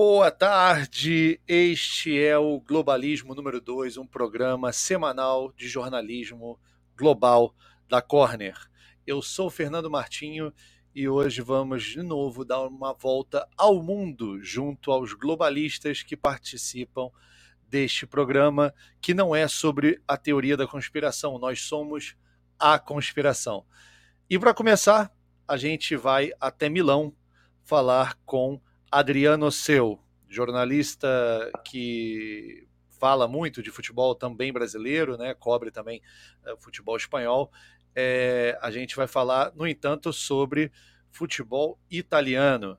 Boa tarde, este é o Globalismo número 2, um programa semanal de jornalismo global da Corner. Eu sou Fernando Martinho e hoje vamos de novo dar uma volta ao mundo junto aos globalistas que participam deste programa, que não é sobre a teoria da conspiração, nós somos a conspiração. E para começar, a gente vai até Milão falar com Adriano Seu, jornalista que fala muito de futebol também brasileiro, né? Cobre também uh, futebol espanhol. É, a gente vai falar, no entanto, sobre futebol italiano.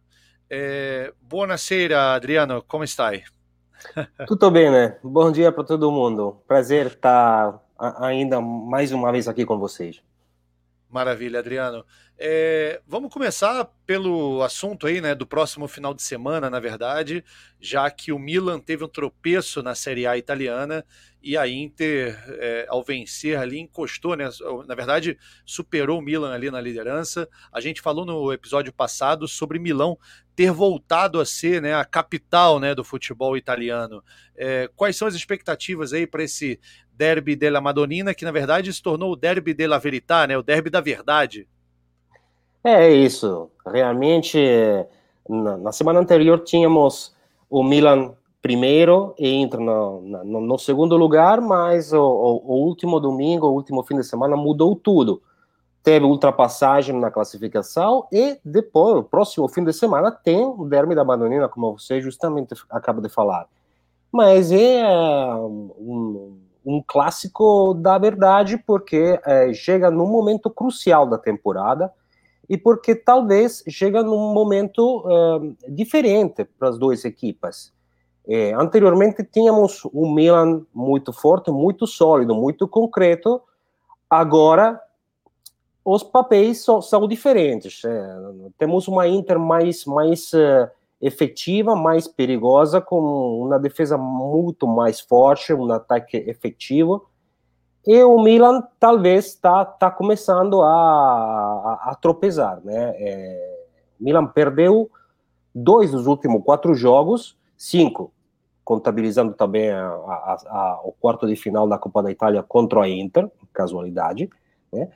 É, buonasera, Adriano, como está? Tudo bem, né? Bom dia para todo mundo. Prazer estar ainda mais uma vez aqui com vocês. Maravilha, Adriano. É, vamos começar pelo assunto aí, né, do próximo final de semana, na verdade, já que o Milan teve um tropeço na Série A italiana e a Inter, é, ao vencer ali, encostou, né, na verdade, superou o Milan ali na liderança. A gente falou no episódio passado sobre Milão ter voltado a ser né, a capital né, do futebol italiano. É, quais são as expectativas aí para esse derby della Madonnina, que na verdade se tornou o derby della Verità, né, o derby da verdade? É isso. Realmente, na, na semana anterior tínhamos o Milan primeiro e Inter no, no, no segundo lugar, mas o, o, o, último domingo, o último fim de semana mudou tudo. Teve ultrapassagem na classificação e depois, o próximo fim de semana, tem o Derby da Madonina, como você justamente acaba de falar. Mas é um, um clássico da verdade, porque é, chega num momento crucial da temporada e porque talvez chega num momento uh, diferente para as duas equipas. É, anteriormente tínhamos um Milan muito forte, muito sólido, muito concreto. Agora os papéis so, são diferentes. É, temos uma Inter mais mais uh, efetiva, mais perigosa, com uma defesa muito mais forte, um ataque efetivo e o Milan talvez está tá começando a, a, a tropeçar, né? É, Milan perdeu dois dos últimos quatro jogos, cinco, contabilizando também a, a, o quarto de final da Copa da Itália contra a Inter, casualidade, né?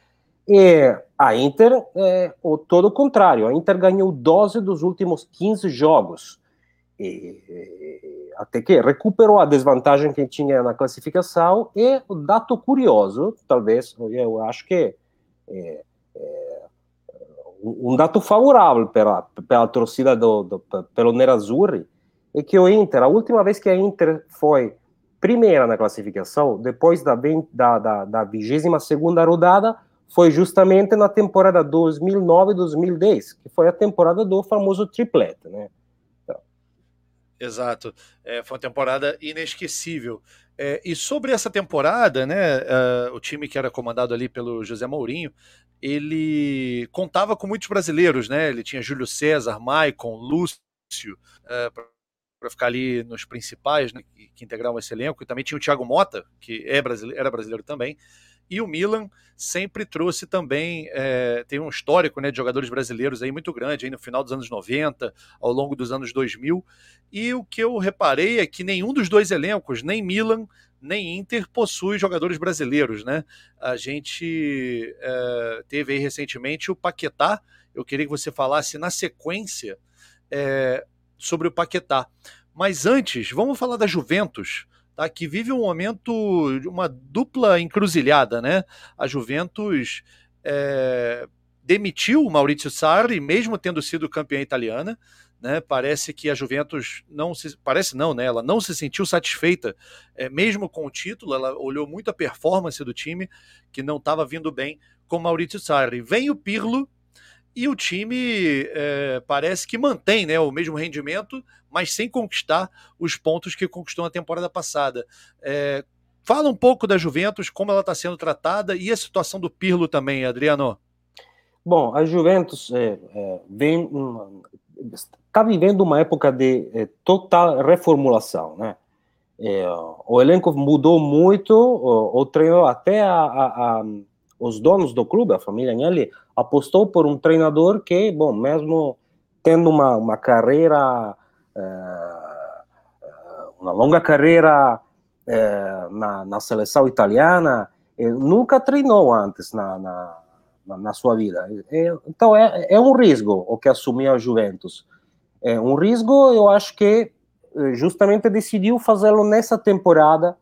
E a Inter é o todo contrário, a Inter ganhou 12 dos últimos 15 jogos. E, até que recuperou a desvantagem que tinha na classificação e o dado curioso, talvez, eu acho que é, é um dado favorável para, para a torcida do, do, pelo Nerazzurri é que o Inter, a última vez que a Inter foi primeira na classificação, depois da, da, da, da 22 segunda rodada, foi justamente na temporada 2009-2010, que foi a temporada do famoso triplete, né? Exato. É, foi uma temporada inesquecível. É, e sobre essa temporada, né, uh, o time que era comandado ali pelo José Mourinho, ele contava com muitos brasileiros, né? Ele tinha Júlio César, Maicon, Lúcio, uh, para ficar ali nos principais, né, que, que integravam esse elenco. E também tinha o Thiago Mota, que é brasileiro, era brasileiro também. E o Milan sempre trouxe também, é, tem um histórico né, de jogadores brasileiros aí muito grande, aí no final dos anos 90, ao longo dos anos 2000. E o que eu reparei é que nenhum dos dois elencos, nem Milan nem Inter, possui jogadores brasileiros. Né? A gente é, teve aí recentemente o Paquetá. Eu queria que você falasse na sequência é, sobre o Paquetá. Mas antes, vamos falar da Juventus tá, que vive um momento de uma dupla encruzilhada, né? A Juventus é, demitiu o Maurizio Sarri, mesmo tendo sido campeã italiana. Né, parece que a Juventus não se parece não, né? Ela não se sentiu satisfeita, é, mesmo com o título. Ela olhou muito a performance do time que não estava vindo bem com Maurizio Sarri. Vem o Pirlo, e o time é, parece que mantém né, o mesmo rendimento, mas sem conquistar os pontos que conquistou na temporada passada. É, fala um pouco da Juventus, como ela está sendo tratada e a situação do Pirlo também, Adriano. Bom, a Juventus é, é vem está vivendo uma época de é, total reformulação, né? É, o elenco mudou muito, o, o até a, a, a os donos do clube, a família Agnelli, apostou por um treinador que, bom, mesmo tendo uma, uma carreira uma longa carreira na, na seleção italiana, nunca treinou antes na, na, na sua vida. então é, é um risco o que assumiu a Juventus. É um risco, eu acho que justamente decidiu fazê-lo nessa temporada,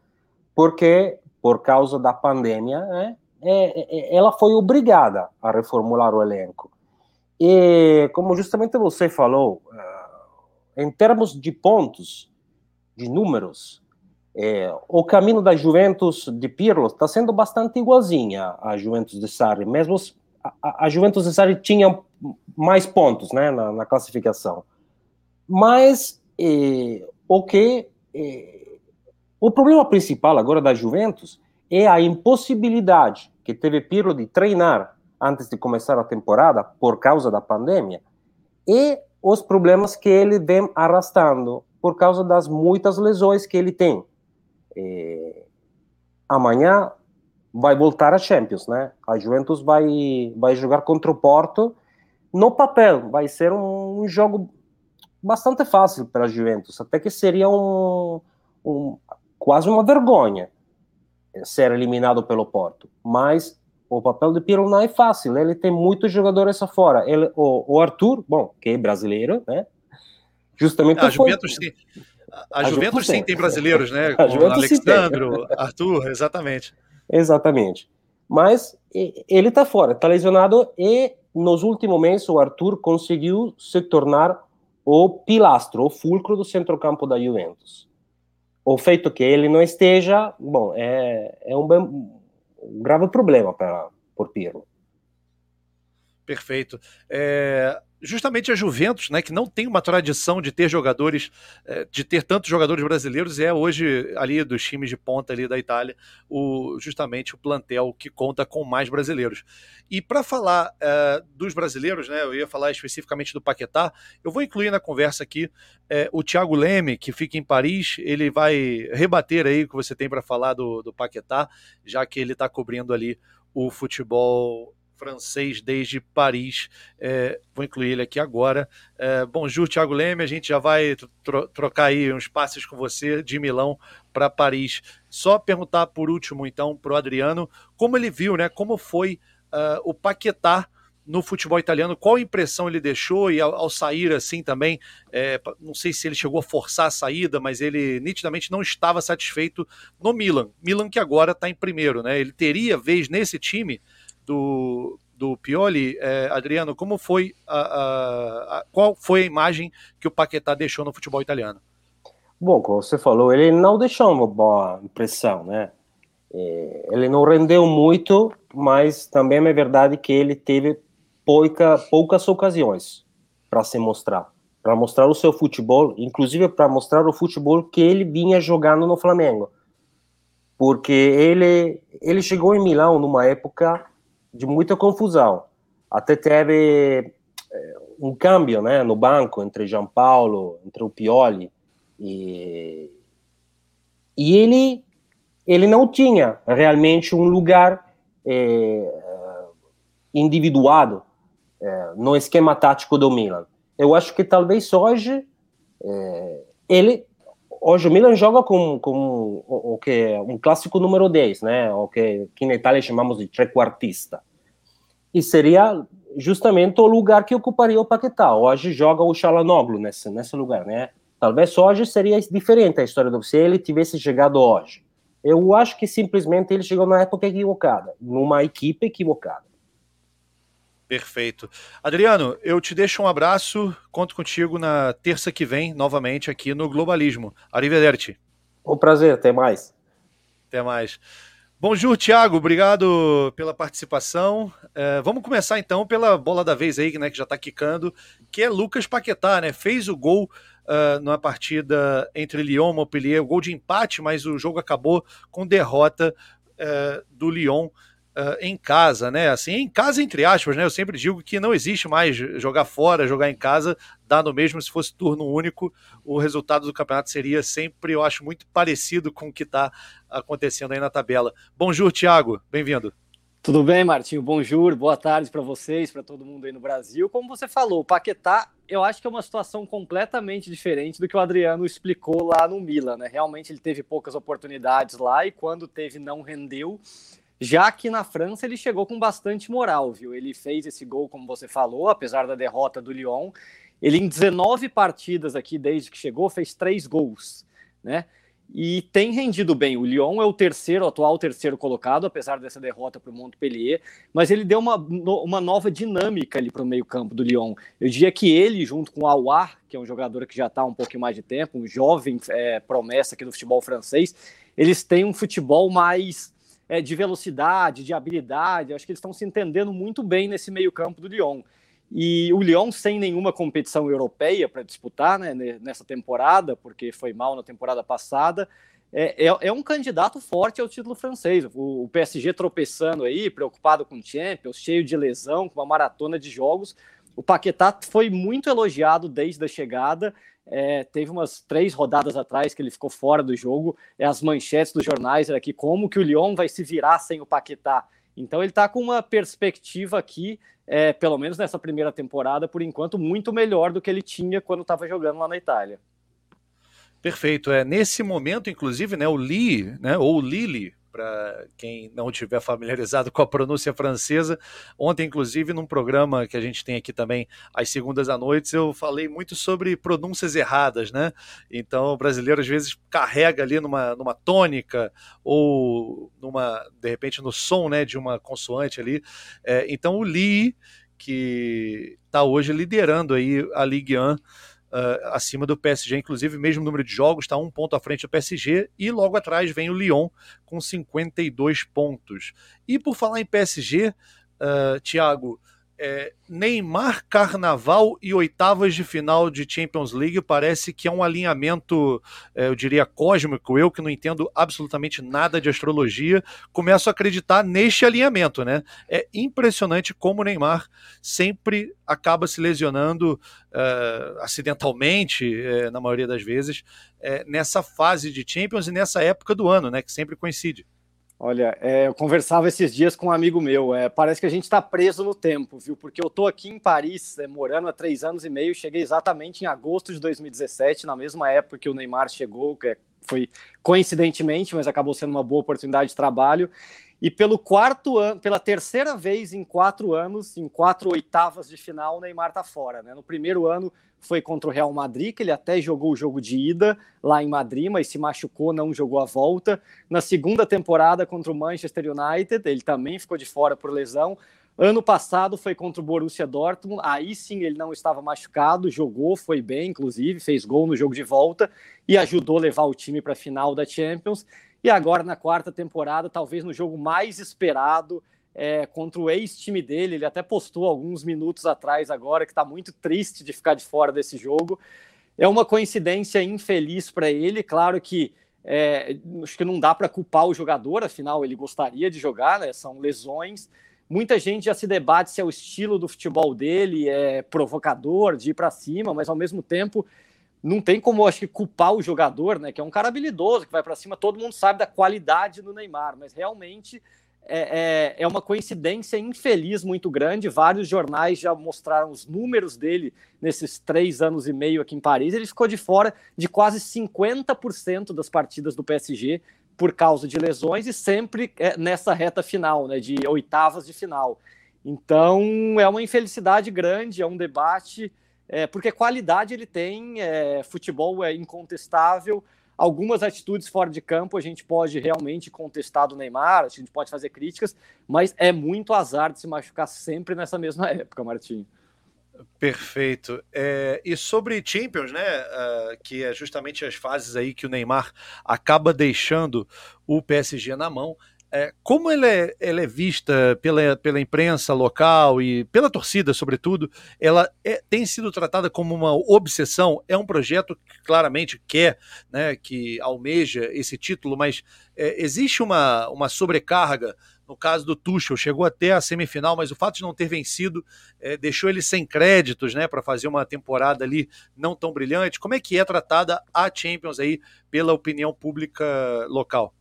porque por causa da pandemia, né, é, é, ela foi obrigada a reformular o elenco. E, como justamente você falou, eh, em termos de pontos, de números, é, o caminho da Juventus de Pirlo está sendo bastante igualzinha à Juventus de Sarri. Mesmo a, a Juventus de Sarri tinha mais pontos né, na, na classificação. Mas é, o que é, o problema principal agora da Juventus é a impossibilidade que teve Pirlo de treinar antes de começar a temporada por causa da pandemia e os problemas que ele vem arrastando por causa das muitas lesões que ele tem. E amanhã vai voltar a Champions, né? A Juventus vai vai jogar contra o Porto. No papel vai ser um, um jogo bastante fácil para a Juventus, até que seria um, um quase uma vergonha ser eliminado pelo Porto. Mas o papel de Pirlo não é fácil, ele tem muitos jogadores afora. Ele, o, o Arthur, bom, que é brasileiro, né? Justamente a foi... Juventus sim. A, a Juventus, Juventus sim tem brasileiros, né? Com Alexandro, Arthur, exatamente. Exatamente. Mas ele está fora, está lesionado e nos últimos meses o Arthur conseguiu se tornar o pilastro, o fulcro do centrocampo da Juventus o feito que ele não esteja, bom, é, é um, um grave problema para por Pirlo. Perfeito. É, justamente a Juventus, né, que não tem uma tradição de ter jogadores, é, de ter tantos jogadores brasileiros, é hoje ali dos times de ponta ali da Itália, o, justamente o plantel que conta com mais brasileiros. E para falar é, dos brasileiros, né, eu ia falar especificamente do Paquetá, eu vou incluir na conversa aqui é, o Thiago Leme, que fica em Paris, ele vai rebater aí o que você tem para falar do, do Paquetá, já que ele está cobrindo ali o futebol francês desde Paris. É, vou incluir ele aqui agora. É, bonjour, Thiago Leme. A gente já vai tro trocar aí uns passes com você de Milão para Paris. Só perguntar por último, então, para o Adriano, como ele viu, né? Como foi uh, o Paquetá no futebol italiano, qual impressão ele deixou e ao, ao sair assim também, é, não sei se ele chegou a forçar a saída, mas ele nitidamente não estava satisfeito no Milan. Milan que agora está em primeiro, né? Ele teria vez nesse time do, do Pioli, é, Adriano, como foi a, a, a, qual foi a imagem que o Paquetá deixou no futebol italiano? Bom, como você falou, ele não deixou uma boa impressão, né? É, ele não rendeu muito, mas também é verdade que ele teve pouca, poucas ocasiões para se mostrar, para mostrar o seu futebol, inclusive para mostrar o futebol que ele vinha jogando no Flamengo, porque ele ele chegou em Milão numa época de muita confusão. Até teve eh, um câmbio né, no banco entre João Paulo, entre o Pioli e, e ele ele não tinha realmente um lugar é, individuado é, no esquema tático do Milan. Eu acho que talvez hoje é, ele hoje o Milan joga com, com o, que é um clássico número 10, né? O que, que na Itália chamamos de trequartista. E seria justamente o lugar que ocuparia o Paquetá. Hoje joga o Chalanoglu nesse, nesse lugar, né? Talvez hoje seria diferente a história do se ele tivesse chegado hoje. Eu acho que simplesmente ele chegou na época equivocada, numa equipe equivocada. Perfeito. Adriano, eu te deixo um abraço. Conto contigo na terça que vem, novamente aqui no Globalismo. Arrivederci. Um prazer, até mais. Até mais. Bonjour, Thiago, obrigado pela participação. É, vamos começar então pela bola da vez aí, né, que já está quicando, que é Lucas Paquetá, né? Fez o gol uh, numa partida entre Lyon e Montpellier, o gol de empate, mas o jogo acabou com derrota uh, do Lyon uh, em casa, né? Assim, em casa, entre aspas, né? Eu sempre digo que não existe mais jogar fora, jogar em casa, dá no mesmo se fosse turno único, o resultado do campeonato seria sempre, eu acho, muito parecido com o que está acontecendo aí na tabela. Bonjour, Thiago, bem-vindo. Tudo bem, Martinho? Bonjour, boa tarde para vocês, para todo mundo aí no Brasil. Como você falou, o Paquetá, eu acho que é uma situação completamente diferente do que o Adriano explicou lá no Milan, né? Realmente ele teve poucas oportunidades lá e quando teve não rendeu. Já que na França ele chegou com bastante moral, viu? Ele fez esse gol, como você falou, apesar da derrota do Lyon. Ele em 19 partidas aqui desde que chegou fez três gols, né? e tem rendido bem. O Lyon é o terceiro, atual terceiro colocado, apesar dessa derrota para o Montpellier, mas ele deu uma, uma nova dinâmica ali para o meio-campo do Lyon. Eu diria que ele, junto com o Aouar, que é um jogador que já está um pouquinho mais de tempo, um jovem é, promessa aqui do futebol francês, eles têm um futebol mais é, de velocidade, de habilidade. Acho que eles estão se entendendo muito bem nesse meio-campo do Lyon. E o Lyon sem nenhuma competição europeia para disputar né, nessa temporada, porque foi mal na temporada passada, é, é, é, um candidato forte ao título francês. O, o, PSG tropeçando aí, preocupado com Champions, cheio de lesão, com uma maratona de jogos. O Paquetá foi muito elogiado desde a chegada. É, teve umas três rodadas atrás que ele ficou fora do jogo. É, as manchetes dos jornais era que como que o Lyon vai se virar sem o Paquetá. Então ele está com uma perspectiva aqui é, pelo menos nessa primeira temporada, por enquanto, muito melhor do que ele tinha quando estava jogando lá na Itália. Perfeito. É nesse momento, inclusive, né, o Lee, né, ou Lili, para quem não tiver familiarizado com a pronúncia francesa. Ontem, inclusive, num programa que a gente tem aqui também às segundas à noite, eu falei muito sobre pronúncias erradas, né? Então, o brasileiro às vezes carrega ali numa, numa tônica ou numa, de repente, no som, né, de uma consoante ali. É, então, o Li, que está hoje liderando aí a Ligue 1 uh, acima do PSG, inclusive mesmo número de jogos, está um ponto à frente do PSG, e logo atrás vem o Lyon com 52 pontos. E por falar em PSG, uh, ah, Thiago, é, Neymar, Carnaval e oitavas de final de Champions League parece que é um alinhamento, é, eu diria, cósmico. Eu que não entendo absolutamente nada de astrologia, começo a acreditar neste alinhamento, né? É impressionante como o Neymar sempre acaba se lesionando é, acidentalmente, é, na maioria das vezes, é, nessa fase de Champions e nessa época do ano, né? Que sempre coincide. Olha, é, eu conversava esses dias com um amigo meu. É, parece que a gente está preso no tempo, viu? Porque eu estou aqui em Paris, é, morando há três anos e meio. Cheguei exatamente em agosto de 2017, na mesma época que o Neymar chegou, que é, foi coincidentemente, mas acabou sendo uma boa oportunidade de trabalho. E pelo quarto ano, pela terceira vez em quatro anos, em quatro oitavas de final, o Neymar está fora. Né? No primeiro ano foi contra o Real Madrid, que ele até jogou o jogo de ida lá em Madrid, mas se machucou, não jogou a volta. Na segunda temporada contra o Manchester United, ele também ficou de fora por lesão. Ano passado foi contra o Borussia Dortmund, aí sim ele não estava machucado, jogou, foi bem, inclusive, fez gol no jogo de volta e ajudou a levar o time para a final da Champions. E agora na quarta temporada, talvez no jogo mais esperado, é, contra o ex-time dele. Ele até postou alguns minutos atrás agora que está muito triste de ficar de fora desse jogo. É uma coincidência infeliz para ele. Claro que é, acho que não dá para culpar o jogador, afinal ele gostaria de jogar, né? São lesões. Muita gente já se debate se é o estilo do futebol dele, é provocador, de ir para cima, mas ao mesmo tempo não tem como acho que culpar o jogador, né? Que é um cara habilidoso que vai para cima. Todo mundo sabe da qualidade do Neymar, mas realmente é, é, é, uma coincidência infeliz muito grande. Vários jornais já mostraram os números dele nesses três anos e meio aqui em Paris. Ele ficou de fora de quase 50% das partidas do PSG por causa de lesões e sempre é, nessa reta final, né, de oitavas de final. Então é uma infelicidade grande, é um debate, é, porque qualidade ele tem, é, futebol é incontestável Algumas atitudes fora de campo a gente pode realmente contestar do Neymar, a gente pode fazer críticas, mas é muito azar de se machucar sempre nessa mesma época, Martim. Perfeito. É, e sobre Champions, né, uh, que é justamente as fases aí que o Neymar acaba deixando o PSG na mão, é, como ela é, ela é vista pela, pela imprensa local e pela torcida, sobretudo, ela é, tem sido tratada como uma obsessão. É um projeto que claramente quer, né, que almeja esse título, mas é, existe uma, uma sobrecarga. No caso do Tuchel, chegou até a semifinal, mas o fato de não ter vencido é, deixou ele sem créditos, né, para fazer uma temporada ali não tão brilhante. Como é que é tratada a Champions aí pela opinião pública local?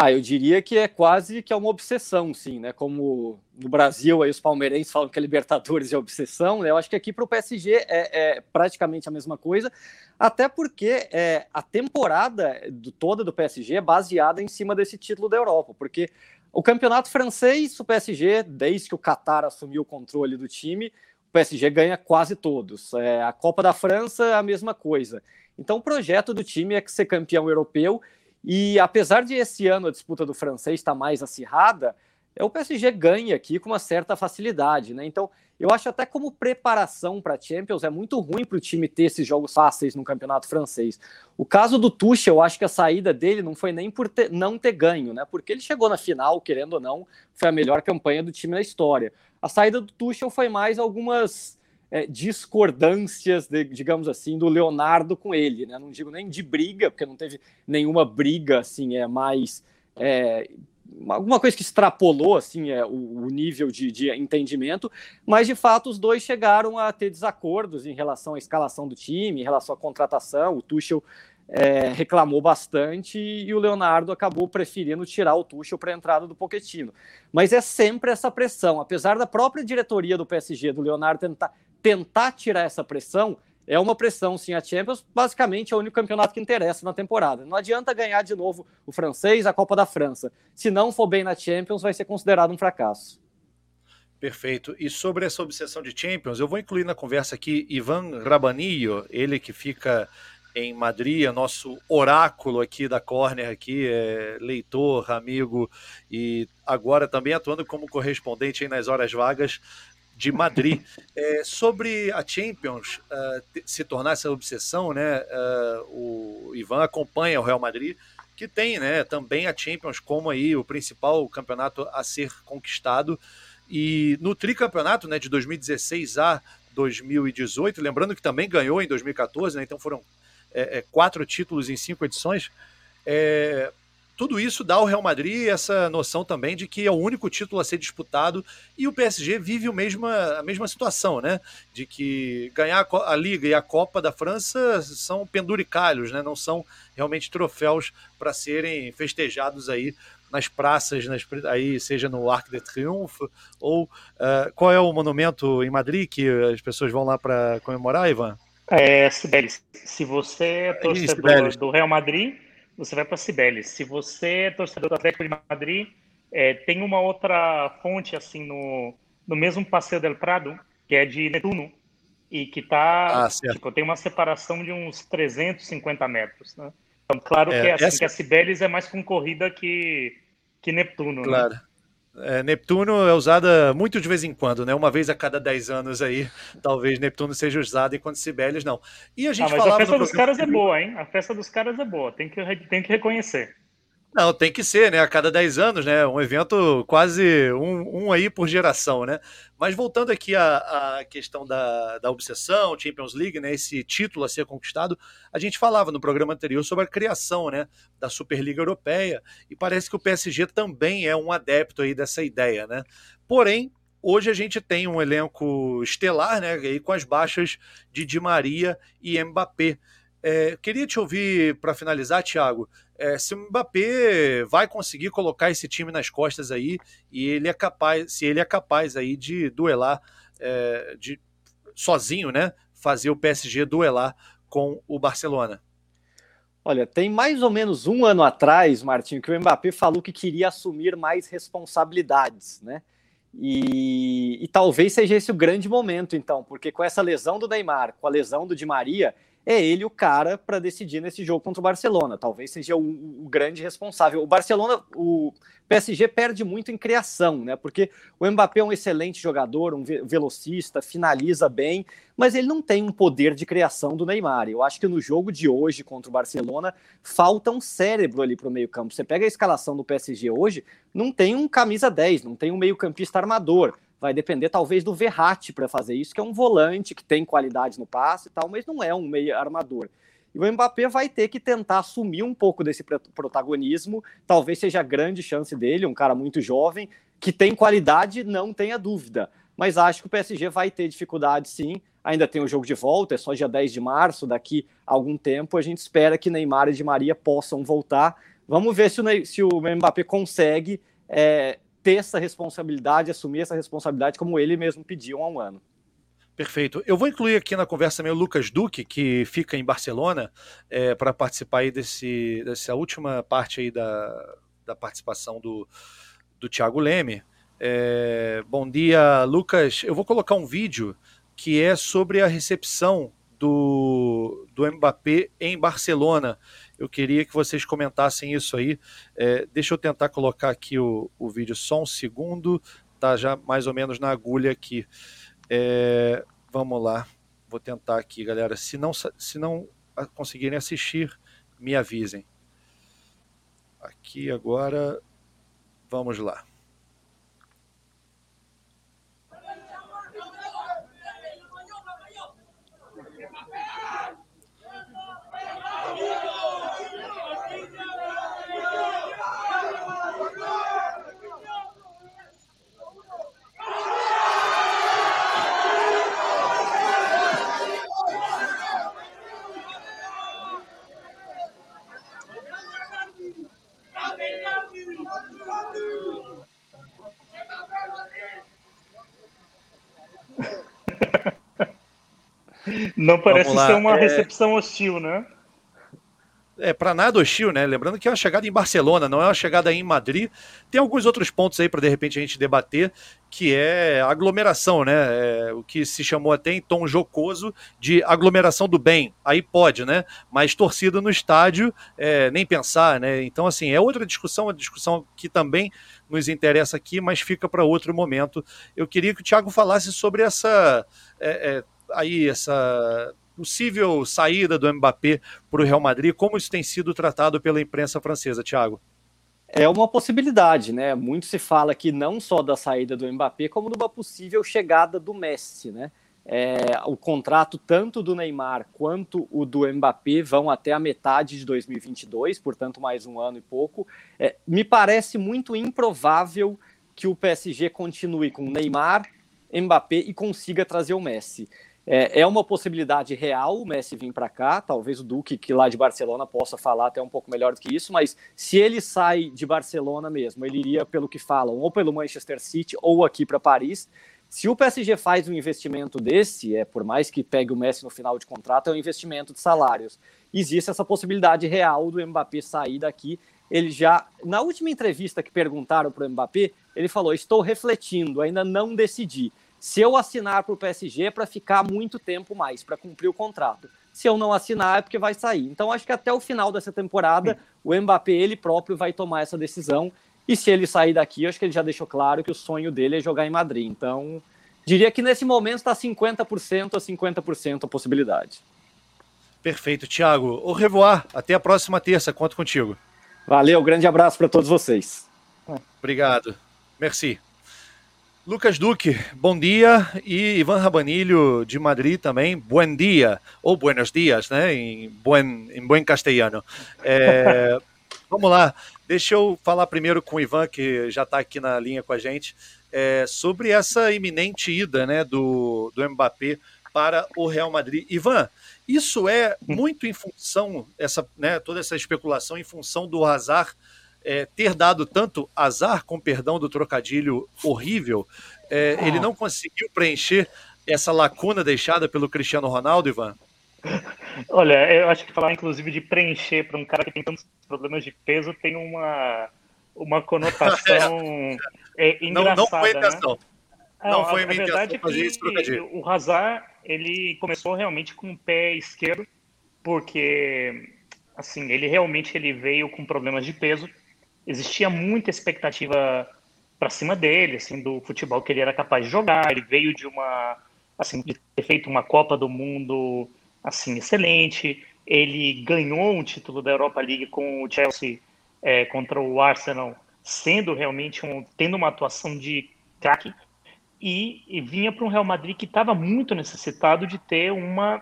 Ah, eu diria que é quase que é uma obsessão, sim, né? Como no Brasil aí os palmeirenses falam que a Libertadores é obsessão, né? Eu acho que aqui para o PSG é, é, praticamente a mesma coisa, até porque é, a temporada do, toda do PSG é baseada em cima desse título da Europa, porque o campeonato francês, o PSG, desde que o Qatar assumiu o controle do time, o PSG ganha quase todos. É, a Copa da França, a mesma coisa. Então, o projeto do time é ser campeão europeu e apesar de esse ano a disputa do francês estar mais acirrada, é, o PSG ganha aqui com uma certa facilidade, né? Então, eu acho até como preparação para Champions é muito ruim para o time ter esses jogos fáceis no campeonato francês. O caso do Tuchel, eu acho que a saída dele não foi nem por ter, não ter ganho, né? Porque ele chegou na final, querendo ou não, foi a melhor campanha do time na história. A saída do Tuchel foi mais algumas é, discordâncias, de, digamos assim, do Leonardo com ele, né? Não digo nem de briga, porque não teve nenhuma briga, assim, é mais é, alguma coisa que extrapolou assim é o, o nível de, de, entendimento, mas de fato os dois chegaram a ter desacordos em relação à escalação do time, em relação à contratação. O Tuchel é, reclamou bastante e o Leonardo acabou preferindo tirar o Tuchel para a entrada do Pochettino. Mas é sempre essa pressão, apesar da própria diretoria do PSG, do Leonardo tentar tentar tirar essa pressão, é uma pressão, sim. A Champions basicamente é o único campeonato que interessa na temporada. Não adianta ganhar de novo o francês, a Copa da França. Se não for bem na Champions, vai ser considerado um fracasso. Perfeito. E sobre essa obsessão de Champions, eu vou incluir na conversa aqui Ivan Rabanillo, ele que fica em Madrid, é nosso oráculo aqui da Corner, aqui, é leitor, amigo e agora também atuando como correspondente nas horas vagas de Madrid. É, sobre a Champions uh, se tornar essa obsessão, né? Uh, o Ivan acompanha o Real Madrid, que tem, né? Também a Champions como aí o principal campeonato a ser conquistado. E no tricampeonato, né? De 2016 a 2018, lembrando que também ganhou em 2014, né? Então foram é, é, quatro títulos em cinco edições. É, tudo isso dá ao Real Madrid essa noção também de que é o único título a ser disputado e o PSG vive o mesma, a mesma situação, né? De que ganhar a Liga e a Copa da França são penduricalhos, né? Não são realmente troféus para serem festejados aí nas praças, nas, aí seja no Arc de Triomphe ou uh, qual é o monumento em Madrid que as pessoas vão lá para comemorar, Ivan? É Cibeles. Se você é torcedor do Real Madrid você vai para Cibeles. Se você é torcedor do Atlético de Madrid, é, tem uma outra fonte assim no, no mesmo Passeio del Prado, que é de Netuno, e que tá, ah, tipo, tem uma separação de uns 350 metros, né? Então, claro é, que, assim, essa... que a Cibeles é mais concorrida que, que Neptuno, né? claro. Né? É, Neptuno é usada muito de vez em quando, né? Uma vez a cada 10 anos aí, talvez Neptuno seja usada, enquanto Sibelius não. E a gente ah, mas. A festa dos caras é boa, hein? A festa dos caras é boa, tem que, tem que reconhecer. Não, tem que ser, né? A cada 10 anos, né? Um evento quase um, um aí por geração, né? Mas voltando aqui à, à questão da, da obsessão, Champions League, né? Esse título a ser conquistado, a gente falava no programa anterior sobre a criação, né? Da Superliga Europeia e parece que o PSG também é um adepto aí dessa ideia, né? Porém, hoje a gente tem um elenco estelar, né? Aí com as baixas de Di Maria e Mbappé. É, queria te ouvir para finalizar, Thiago é, se o Mbappé vai conseguir colocar esse time nas costas aí e ele é capaz, se ele é capaz aí de duelar, é, de sozinho, né, fazer o PSG duelar com o Barcelona. Olha, tem mais ou menos um ano atrás, Martinho, que o Mbappé falou que queria assumir mais responsabilidades, né? E, e, talvez seja esse o grande momento, então, porque com essa lesão do Neymar, com a lesão do Di Maria, é ele o cara para decidir nesse jogo contra o Barcelona. Talvez seja o, o, grande responsável. O Barcelona, o PSG perde muito em criação, né? Porque o Mbappé é um excelente jogador, um velocista, finaliza bem, mas ele não tem um poder de criação do Neymar. Eu acho que no jogo de hoje contra o Barcelona falta um cérebro ali para o meio-campo. Você pega a escalação do PSG hoje, não tem um camisa 10, não tem um meio-campista armador vai depender talvez do Verratti para fazer isso, que é um volante que tem qualidade no passe e tal, mas não é um meio armador. E o Mbappé vai ter que tentar assumir um pouco desse protagonismo, talvez seja a grande chance dele, um cara muito jovem, que tem qualidade, não tenha dúvida. Mas acho que o PSG vai ter dificuldade sim. Ainda tem o jogo de volta, é só dia 10 de março, daqui a algum tempo. A gente espera que Neymar e Di Maria possam voltar Vamos ver se o, se o Mbappé consegue é, ter essa responsabilidade, assumir essa responsabilidade como ele mesmo pediu há um ano. Perfeito. Eu vou incluir aqui na conversa o Lucas Duque, que fica em Barcelona, é, para participar aí desse, dessa última parte aí da, da participação do, do Thiago Leme. É, bom dia, Lucas. Eu vou colocar um vídeo que é sobre a recepção do, do Mbappé em Barcelona. Eu queria que vocês comentassem isso aí. É, deixa eu tentar colocar aqui o, o vídeo só um segundo. Tá já mais ou menos na agulha aqui. É, vamos lá. Vou tentar aqui, galera. Se não, se não conseguirem assistir, me avisem. Aqui agora. Vamos lá. Não parece ser uma é... recepção hostil, né? É, para nada hostil, né? Lembrando que é uma chegada em Barcelona, não é uma chegada em Madrid. Tem alguns outros pontos aí para de repente a gente debater, que é aglomeração, né? É, o que se chamou até em tom jocoso de aglomeração do bem. Aí pode, né? Mas torcida no estádio, é, nem pensar, né? Então, assim, é outra discussão, uma discussão que também nos interessa aqui, mas fica para outro momento. Eu queria que o Thiago falasse sobre essa. É, é aí essa possível saída do Mbappé para o Real Madrid, como isso tem sido tratado pela imprensa francesa, Thiago? É uma possibilidade, né? Muito se fala aqui não só da saída do Mbappé, como de uma possível chegada do Messi, né? É, o contrato tanto do Neymar quanto o do Mbappé vão até a metade de 2022, portanto mais um ano e pouco. É, me parece muito improvável que o PSG continue com Neymar, Mbappé e consiga trazer o Messi. É, é uma possibilidade real o Messi vir para cá, talvez o Duque, que lá de Barcelona, possa falar até um pouco melhor do que isso, mas se ele sai de Barcelona mesmo, ele iria, pelo que falam, ou pelo Manchester City ou aqui para Paris. Se o PSG faz um investimento desse, é por mais que pegue o Messi no final de contrato, é um investimento de salários. Existe essa possibilidade real do Mbappé sair daqui. Ele já, na última entrevista que perguntaram para o Mbappé, ele falou: Estou refletindo, ainda não decidi. Se eu assinar para o PSG é para ficar muito tempo mais, para cumprir o contrato. Se eu não assinar é porque vai sair. Então acho que até o final dessa temporada o Mbappé ele próprio vai tomar essa decisão. E se ele sair daqui, acho que ele já deixou claro que o sonho dele é jogar em Madrid. Então diria que nesse momento está 50% a 50% a possibilidade. Perfeito, Thiago. Au revoir. Até a próxima terça. Conto contigo. Valeu, grande abraço para todos vocês. Obrigado. Merci. Lucas Duque, bom dia. E Ivan Rabanilho, de Madrid também, buen dia, ou buenos dias, né, em buen, em buen castelhano. É, vamos lá, deixa eu falar primeiro com o Ivan, que já está aqui na linha com a gente, é, sobre essa iminente ida né, do, do Mbappé para o Real Madrid. Ivan, isso é muito em função, essa, né, toda essa especulação em função do Hazard é, ter dado tanto azar, com perdão do trocadilho horrível, é, ah. ele não conseguiu preencher essa lacuna deixada pelo Cristiano Ronaldo, Ivan? Olha, eu acho que falar inclusive de preencher para um cara que tem tantos problemas de peso tem uma, uma conotação é, engraçada. Não, não foi a intenção. Né? Não, foi a, minha verdade é trocadilho. O Hazard, ele começou realmente com o pé esquerdo, porque assim, ele realmente ele veio com problemas de peso existia muita expectativa para cima dele, assim, do futebol que ele era capaz de jogar. Ele veio de uma, assim, de ter feito uma Copa do Mundo, assim, excelente. Ele ganhou um título da Europa League com o Chelsea é, contra o Arsenal, sendo realmente um, tendo uma atuação de craque. E, e vinha para um Real Madrid que estava muito necessitado de ter uma,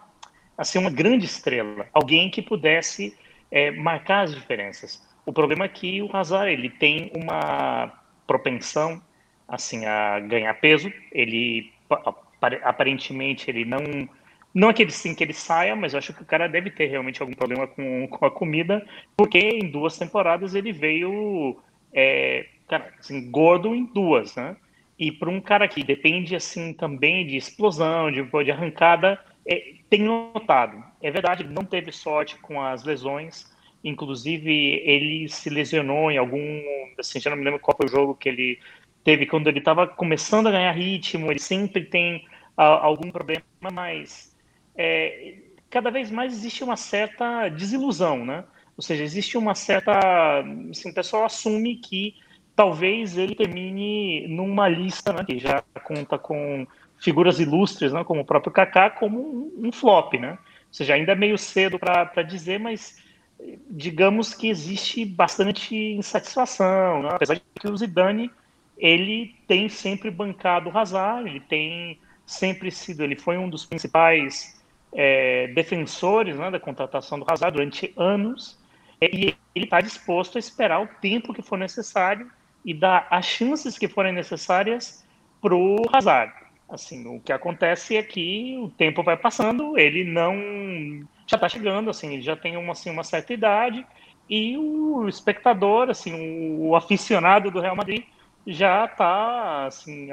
assim, uma grande estrela, alguém que pudesse é, marcar as diferenças. O problema é que o Hazard ele tem uma propensão assim a ganhar peso. Ele aparentemente ele não Não é que ele sim que ele saia, mas eu acho que o cara deve ter realmente algum problema com, com a comida, porque em duas temporadas ele veio é, cara, assim, gordo em duas, né? E para um cara que depende assim também de explosão, de, de arrancada, é, tem notado. É verdade, não teve sorte com as lesões. Inclusive, ele se lesionou em algum. Assim, já não me lembro qual foi o jogo que ele teve quando ele estava começando a ganhar ritmo. Ele sempre tem a, algum problema, mas é, cada vez mais existe uma certa desilusão, né? Ou seja, existe uma certa. Assim, o pessoal assume que talvez ele termine numa lista né, que já conta com figuras ilustres, né, como o próprio Kaká, como um, um flop, né? Ou seja, ainda é meio cedo para dizer, mas digamos que existe bastante insatisfação, né? apesar de que o Zidane ele tem sempre bancado o Hazard, ele tem sempre sido, ele foi um dos principais é, defensores né, da contratação do Hazard durante anos, e ele está disposto a esperar o tempo que for necessário e dar as chances que forem necessárias para o Hazard. Assim, o que acontece é que o tempo vai passando, ele não já está chegando, assim, ele já tem uma, assim, uma certa idade e o espectador, assim, o, aficionado do Real Madrid já está assim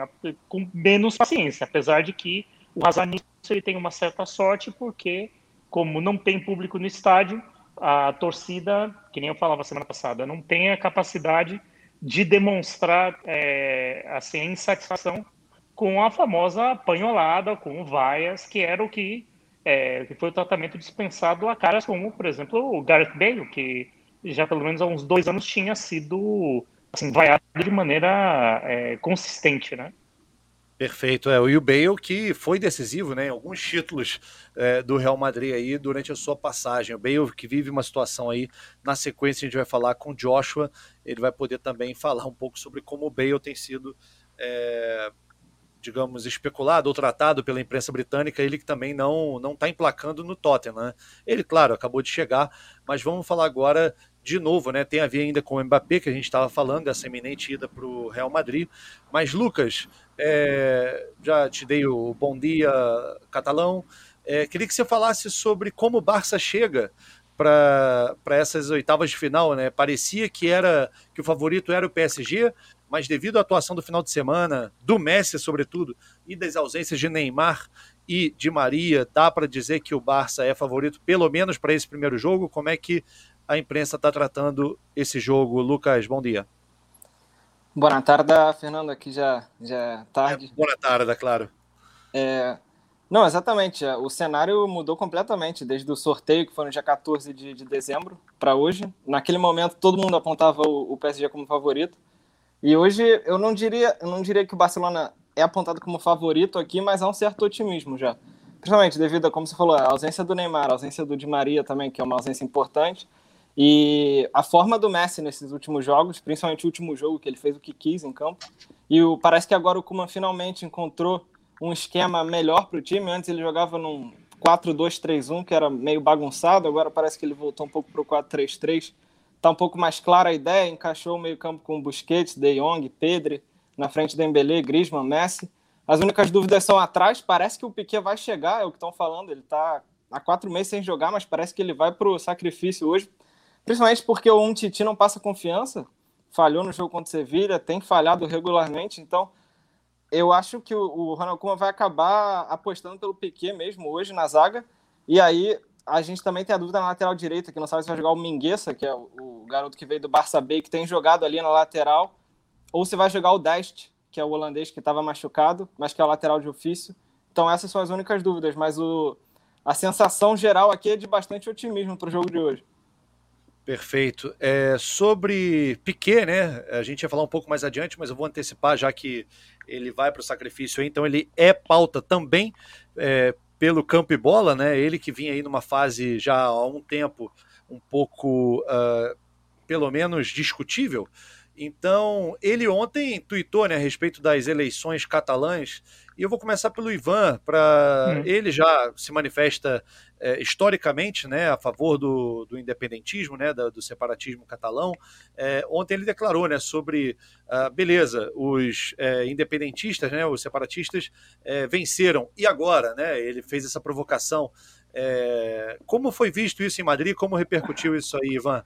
com menos paciência, apesar de que o nisso ele tem uma certa sorte porque como não tem público no estádio, a torcida, que nem eu falava semana passada, não tem a capacidade de demonstrar é, assim, a insatisfação com a famosa panholada, com vaias, que era o que, é, que foi o tratamento dispensado a caras como, por exemplo, o Gareth Bale, que já pelo menos há uns dois anos tinha sido assim, vaiado de maneira é, consistente, né? Perfeito, é o Bale que foi decisivo, né, em alguns títulos é, do Real Madrid aí durante a sua passagem. O Bale que vive uma situação aí na sequência a gente vai falar com Joshua, ele vai poder também falar um pouco sobre como o Bale tem sido é, digamos, especulado ou tratado pela imprensa britânica, ele que também não não está emplacando no Tottenham. Né? Ele, claro, acabou de chegar, mas vamos falar agora de novo, né? Tem a ver ainda com o Mbappé, que a gente estava falando, dessa eminente ida para o Real Madrid. Mas, Lucas, é, já te dei o bom dia catalão. É, queria que você falasse sobre como o Barça chega para essas oitavas de final, né? Parecia que era que o favorito era o PSG, mas devido à atuação do final de semana, do Messi sobretudo, e das ausências de Neymar e de Maria, dá para dizer que o Barça é favorito pelo menos para esse primeiro jogo? Como é que a imprensa está tratando esse jogo? Lucas, bom dia. Boa tarde, Fernando. Aqui já, já é tarde. É, boa tarde, claro. É, não, exatamente. O cenário mudou completamente desde o sorteio, que foi no dia 14 de, de dezembro, para hoje. Naquele momento, todo mundo apontava o, o, PSG como favorito. E hoje, eu não, diria, eu não diria que o Barcelona é apontado como favorito aqui, mas há um certo otimismo já. Principalmente devido a, como você falou, a ausência do Neymar, a ausência do Di Maria também, que é uma ausência importante. E a forma do Messi nesses últimos jogos, principalmente o último jogo que ele fez o que quis em campo, e o, parece que agora o Kuman finalmente encontrou um esquema melhor para o time. Antes ele jogava num 4-2-3-1, que era meio bagunçado, agora parece que ele voltou um pouco para o 4-3-3. Está um pouco mais clara a ideia, encaixou o meio-campo com Busquets, De Jong, Pedri, na frente Dembélé, Griezmann, Messi. As únicas dúvidas são atrás, parece que o Piquet vai chegar, é o que estão falando, ele está há quatro meses sem jogar, mas parece que ele vai para o sacrifício hoje Principalmente porque o um Titi não passa confiança, falhou no jogo contra o Sevilha, tem falhado regularmente, então eu acho que o, o Ronald Koeman vai acabar apostando pelo Piquet mesmo hoje na zaga, e aí a gente também tem a dúvida na lateral direita, que não sabe se vai jogar o Mingueza, que é o, garoto que veio do Barça B, que tem jogado ali na lateral, ou se vai jogar o Dest, que é o holandês que estava machucado, mas que é o lateral de ofício. Então essas são as únicas dúvidas, mas o, a sensação geral aqui é de bastante otimismo para o jogo de hoje. Perfeito. É, sobre Piquet, né? A gente ia falar um pouco mais adiante, mas eu vou antecipar, já que ele vai para o sacrifício então ele é pauta também é, pelo campo e bola, né? Ele que vinha aí numa fase já há um tempo um pouco, uh, pelo menos, discutível. Então, ele ontem tweetou né, a respeito das eleições catalãs, e eu vou começar pelo Ivan, para hum. ele já se manifesta é, historicamente né, a favor do, do independentismo, né, do, separatismo catalão. É, ontem ele declarou né, sobre, uh, beleza, os é, independentistas, né, os separatistas é, venceram, e agora? Né, ele fez essa provocação. É, como foi visto isso em Madrid? Como repercutiu isso aí, Ivan?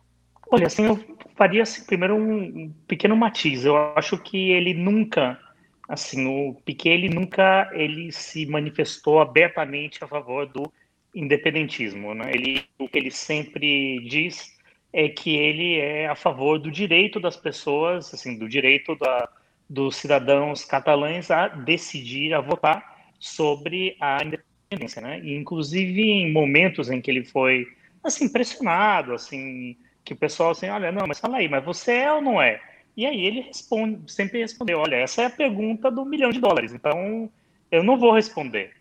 Olha, assim, eu faria assim, primeiro um pequeno matiz. Eu acho que ele nunca, assim, o Piquet ele nunca ele se manifestou abertamente a favor do independentismo, né? Ele o que ele sempre diz é que ele é a favor do direito das pessoas, assim, do direito da, dos cidadãos catalães a decidir, a votar sobre a independência, né? Inclusive em momentos em que ele foi assim pressionado, assim que o pessoal assim, olha, não, mas fala aí, mas você é ou não é? E aí ele responde, sempre respondeu, olha, essa é a pergunta do milhão de dólares, então eu não vou responder.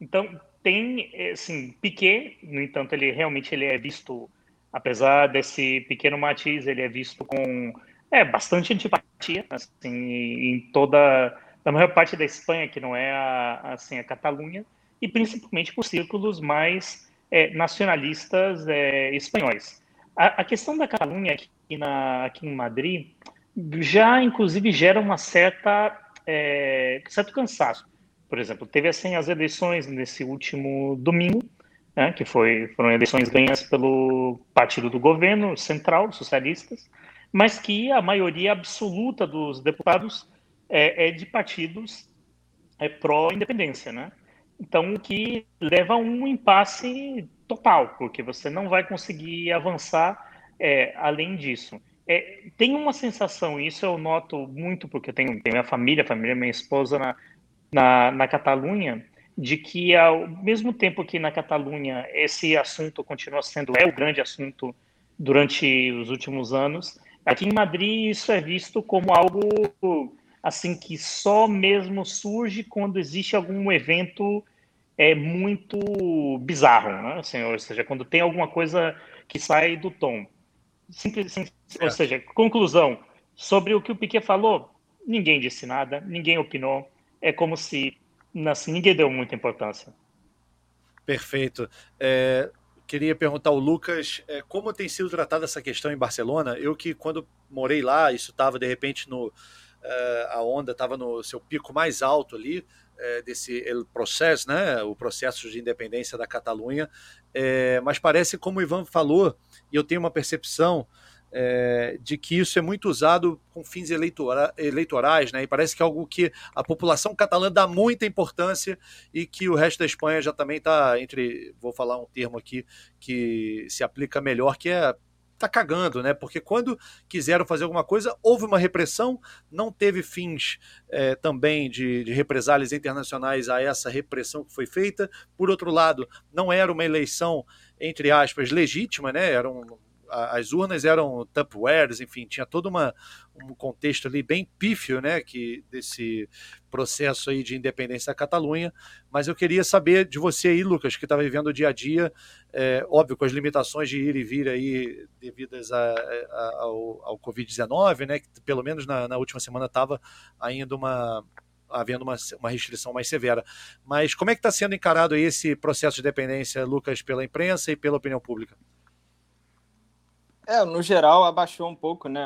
Então tem, assim, Piquet, no entanto, ele realmente ele é visto, apesar desse pequeno matiz, ele é visto com é bastante antipatia, assim, em toda, na maior parte da Espanha, que não é a, assim, a Catalunha, e principalmente por círculos mais é, nacionalistas é, espanhóis. A, a questão da Catalunha aqui, na, aqui em Madrid já, inclusive, gera uma certa é, certo cansaço. Por exemplo, teve assim as eleições nesse último domingo, né, que foi, foram eleições ganhas pelo partido do governo central, socialistas, mas que a maioria absoluta dos deputados é, é de partidos é, pró-independência, né? Então, o que leva a um impasse total, porque você não vai conseguir avançar é, além disso. É, tem uma sensação, isso eu noto muito, porque eu tenho, tenho minha família, a família minha esposa na, na, na Catalunha, de que ao mesmo tempo que na Catalunha esse assunto continua sendo é o grande assunto durante os últimos anos, aqui em Madrid isso é visto como algo assim que só mesmo surge quando existe algum evento é muito bizarro, né? Assim, ou seja, quando tem alguma coisa que sai do tom. Simples, simples, é. Ou seja, conclusão, sobre o que o Piquet falou, ninguém disse nada, ninguém opinou, é como se assim, ninguém deu muita importância. Perfeito. É, queria perguntar ao Lucas é, como tem sido tratada essa questão em Barcelona. Eu que, quando morei lá, isso estava de repente no. É, a onda estava no seu pico mais alto ali é, desse processo, né, o processo de independência da Catalunha, é, mas parece, como o Ivan falou, e eu tenho uma percepção é, de que isso é muito usado com fins eleitora, eleitorais, né? E parece que é algo que a população catalã dá muita importância e que o resto da Espanha já também está entre, vou falar um termo aqui que se aplica melhor, que é tá cagando, né? Porque quando quiseram fazer alguma coisa, houve uma repressão, não teve fins é, também de, de represálias internacionais a essa repressão que foi feita. Por outro lado, não era uma eleição, entre aspas, legítima, né? Era um as urnas eram Tupperwares, enfim, tinha todo uma, um contexto ali bem pífio, né, que desse processo aí de independência da Catalunha, mas eu queria saber de você aí, Lucas, que está vivendo o dia a dia, é, óbvio, com as limitações de ir e vir aí devidas a, a, ao, ao Covid-19, né, que pelo menos na, na última semana estava ainda uma, havendo uma, uma restrição mais severa. Mas como é que está sendo encarado esse processo de dependência, Lucas, pela imprensa e pela opinião pública? É, no geral abaixou um pouco, né?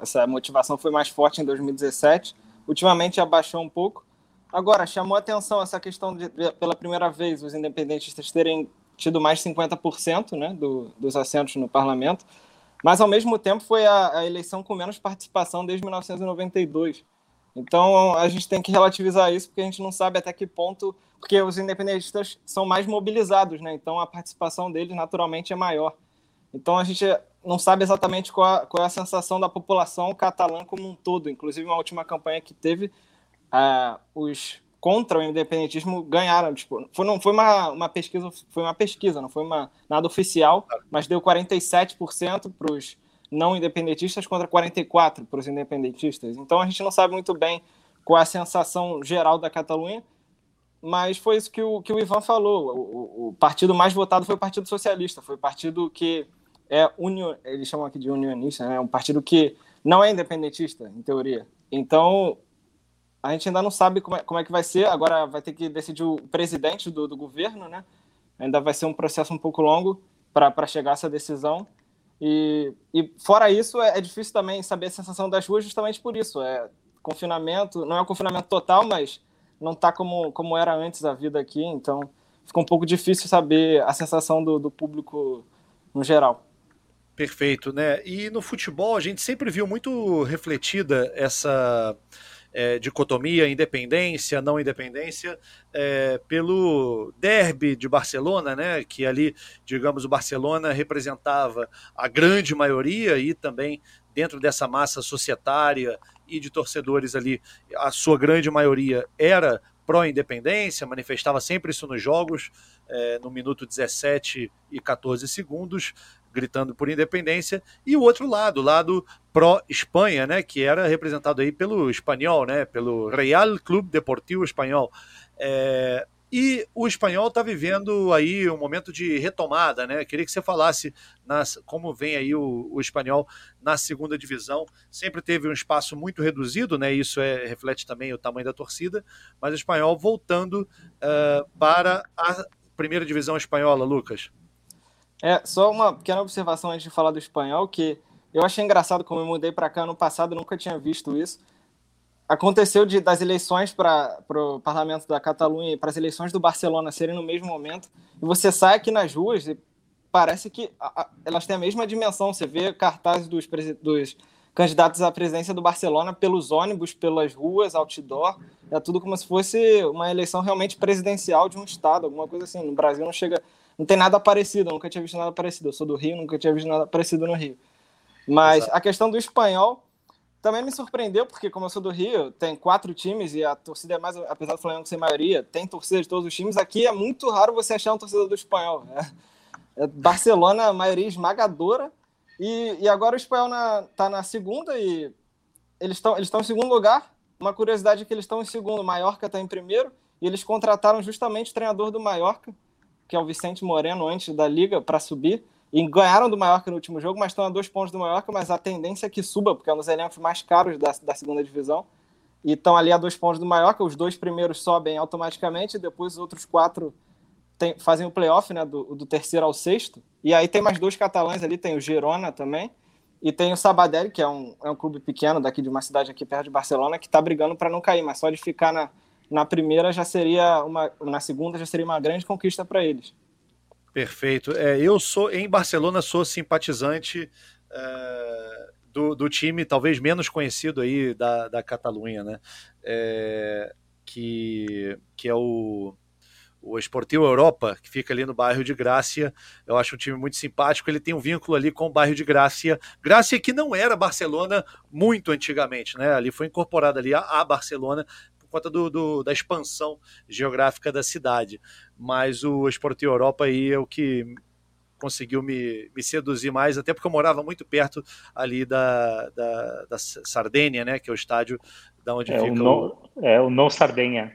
Essa motivação foi mais forte em 2017. Ultimamente abaixou um pouco. Agora, chamou atenção essa questão de, pela primeira vez, os independentistas terem tido mais 50% né, do, dos assentos no parlamento, mas ao mesmo tempo foi a, a, eleição com menos participação desde 1992. Então a gente tem que relativizar isso, porque a gente não sabe até que ponto, porque os independentistas são mais mobilizados, né? Então a participação deles naturalmente é maior. Então a gente não sabe exatamente qual, qual é a sensação da população catalã como um todo. Inclusive, uma última campanha que teve, uh, os contra o independentismo ganharam. Tipo, foi, não foi uma, uma pesquisa, foi uma pesquisa, não foi uma, nada oficial, mas deu 47% para os não independentistas contra 44% para os independentistas. Então a gente não sabe muito bem qual é a sensação geral da Catalunha, mas foi isso que o, que o Ivan falou. O, o, o partido mais votado foi o Partido Socialista, foi o partido que é union, eles chamam aqui de unionista, né? É um partido que não é independentista, em teoria. Então, a gente ainda não sabe como é, como é que vai ser. Agora vai ter que decidir o presidente do, do governo, né? Ainda vai ser um processo um pouco longo para chegar a essa decisão. E, e fora isso, é, é, difícil também saber a sensação das ruas justamente por isso. É confinamento, não é um confinamento total, mas não está como, como era antes a vida aqui, então fica um pouco difícil saber a sensação do, do público no geral. Perfeito, né? E no futebol a gente sempre viu muito refletida essa é, dicotomia independência, não independência, é, pelo derby de Barcelona, né, que ali, digamos, o Barcelona representava a grande maioria e também dentro dessa massa societária e de torcedores ali, a sua grande maioria era pró-independência, manifestava sempre isso nos jogos, é, no minuto 17 e 14 segundos, gritando por independência, e o outro lado, o lado pró-Espanha, né, que era representado aí pelo espanhol, né, pelo Real Clube Deportivo Espanhol. É, e o espanhol está vivendo aí um momento de retomada, né? Queria que você falasse nas, como vem aí o, o, espanhol na segunda divisão. Sempre teve um espaço muito reduzido, né? Isso é, reflete também o tamanho da torcida, mas o espanhol voltando uh, para a primeira divisão espanhola, Lucas. É, só uma pequena observação antes de falar do espanhol, que eu achei engraçado como eu mudei para cá no passado, nunca tinha visto isso. Aconteceu de, das eleições para o parlamento da Catalunha e para as eleições do Barcelona serem no mesmo momento, e você sai aqui nas ruas e parece que a, a, elas têm a mesma dimensão. Você vê cartazes dos, dos candidatos à presidência do Barcelona pelos ônibus, pelas ruas, outdoor. É tudo como se fosse uma eleição realmente presidencial de um estado, alguma coisa assim. No Brasil não chega não tem nada parecido, eu nunca tinha visto nada parecido. Eu sou do Rio, nunca tinha visto nada parecido no Rio. Mas Exato. a questão do espanhol também me surpreendeu, porque como eu sou do Rio, tem quatro times e a torcida é mais, apesar do Flamengo ser maioria, tem torcida de todos os times. Aqui é muito raro você achar um torcedor do espanhol. Né? É Barcelona, a maioria esmagadora. E, e agora o espanhol está na, na segunda e eles estão eles em segundo lugar. Uma curiosidade é que eles estão em segundo, o Mallorca está em primeiro, e eles contrataram justamente o treinador do Mallorca, que é o Vicente Moreno, antes da liga, para subir. E ganharam do Mallorca no último jogo, mas estão a dois pontos do Mallorca, mas a tendência é que suba, porque é um dos elencos mais caros da, da segunda divisão. E estão ali a dois pontos do Mallorca, os dois primeiros sobem automaticamente, depois os outros quatro tem, fazem o playoff, né, do, do terceiro ao sexto. E aí tem mais dois catalães ali, tem o Girona também, e tem o Sabadell, que é um, é um clube pequeno daqui de uma cidade aqui perto de Barcelona, que está brigando para não cair, mas só de ficar na, na primeira já seria uma, na segunda já seria uma grande conquista para eles. Perfeito. É, eu sou em Barcelona sou simpatizante é, do, do, time talvez menos conhecido aí da, da Catalunha, né? É, que, que é o o Esportivo Europa, que fica ali no bairro de Grácia. Eu acho um time muito simpático. Ele tem um vínculo ali com o bairro de Grácia. Grácia que não era Barcelona muito antigamente, né? Ali foi incorporada ali a, a Barcelona conta do, do, da expansão geográfica da cidade. Mas o Esporte Europa aí é o que conseguiu me, me seduzir mais, até porque eu morava muito perto ali da, da, da Sardenha, né, que é o estádio da onde é fica o, no, o... É o No Sardenha.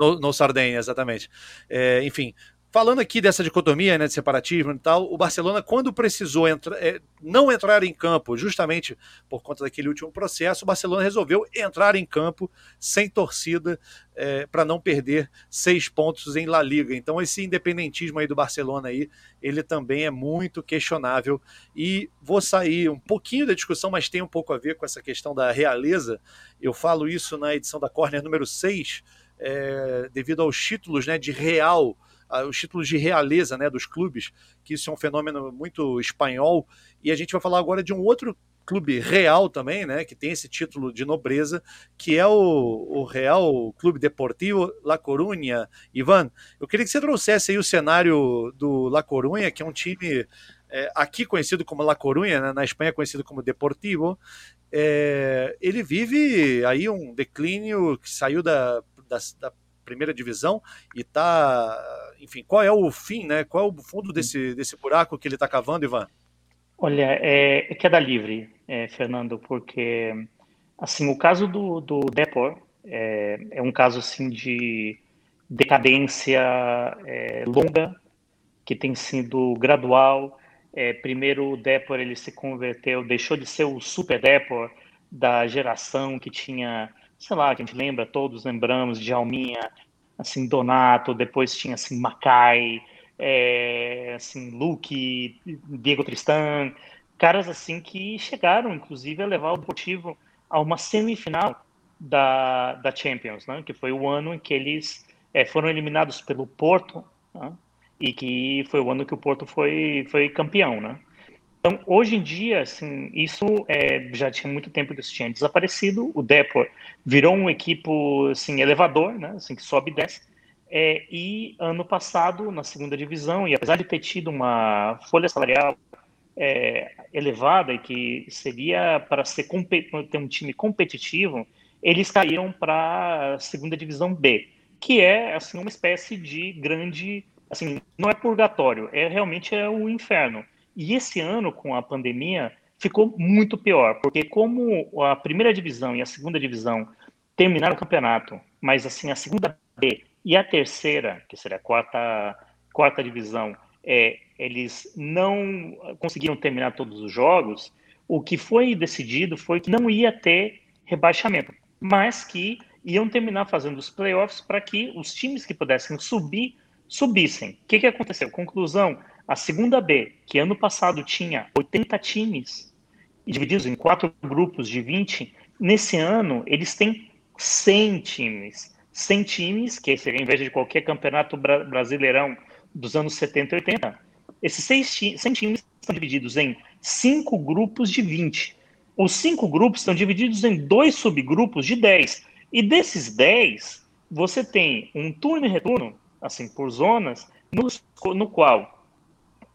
No Sardenha, exatamente. É, enfim, Falando aqui dessa dicotomia, né, de separatismo e tal, o Barcelona, quando precisou entra, é, não entrar em campo, justamente por conta daquele último processo, o Barcelona resolveu entrar em campo sem torcida é, para não perder seis pontos em La Liga. Então, esse independentismo aí do Barcelona aí, ele também é muito questionável. E vou sair um pouquinho da discussão, mas tem um pouco a ver com essa questão da realeza. Eu falo isso na edição da Corner número 6, é, devido aos títulos né, de Real os títulos de realeza né, dos clubes, que isso é um fenômeno muito espanhol. E a gente vai falar agora de um outro clube real também, né, que tem esse título de nobreza, que é o, o Real Clube Deportivo La Coruña. Ivan, eu queria que você trouxesse aí o cenário do La Coruña, que é um time é, aqui conhecido como La Coruña, né, na Espanha conhecido como Deportivo. É, ele vive aí um declínio que saiu da, da, da primeira divisão e tá, enfim, qual é o fim, né? Qual é o fundo desse, desse buraco que ele está cavando, Ivan? Olha, é, é queda livre, é, Fernando, porque assim o caso do, do Depor é, é um caso assim de decadência é, longa que tem sido gradual É, primeiro o Depor ele se converteu, deixou de ser o Super Depor da geração que tinha, sei lá, a gente lembra, todos lembramos de Alminha, assim, Donato, depois tinha assim Macai, é, assim, Luke, Diego Tristan, caras assim que chegaram, inclusive, a levar o Deportivo a uma semifinal da, da Champions, né? que foi o ano em que eles é, foram eliminados pelo Porto, né? e que foi o ano que o Porto foi, foi campeão. Né? Então, hoje em dia, assim, isso é, já tinha muito tempo que isso tinha desaparecido. O Depor virou um equipo assim, elevador, né? assim, que sobe e desce. É, e ano passado, na segunda divisão, e apesar de ter tido uma folha salarial é, elevada e que seria para ser ter um time competitivo, eles caíram para a segunda divisão B, que é assim uma espécie de grande, assim, não é purgatório, é realmente é o inferno. E esse ano com a pandemia ficou muito pior, porque como a primeira divisão e a segunda divisão terminaram o campeonato, mas assim a segunda B e a terceira, que seria a quarta quarta divisão, é, eles não conseguiram terminar todos os jogos, o que foi decidido foi que não ia ter rebaixamento, mas que iam terminar fazendo os playoffs para que os times que pudessem subir, subissem. O que, que aconteceu? Conclusão, a segunda B, que ano passado tinha 80 times, divididos em quatro grupos de 20, nesse ano eles têm 100 times. 100 times, que seria em vez de qualquer campeonato brasileirão dos anos 70 e 80, esses seis 100 times estão divididos em cinco grupos de 20. Os cinco grupos estão divididos em dois subgrupos de 10. E desses 10, você tem um turno e retorno, assim, por zonas, no, no qual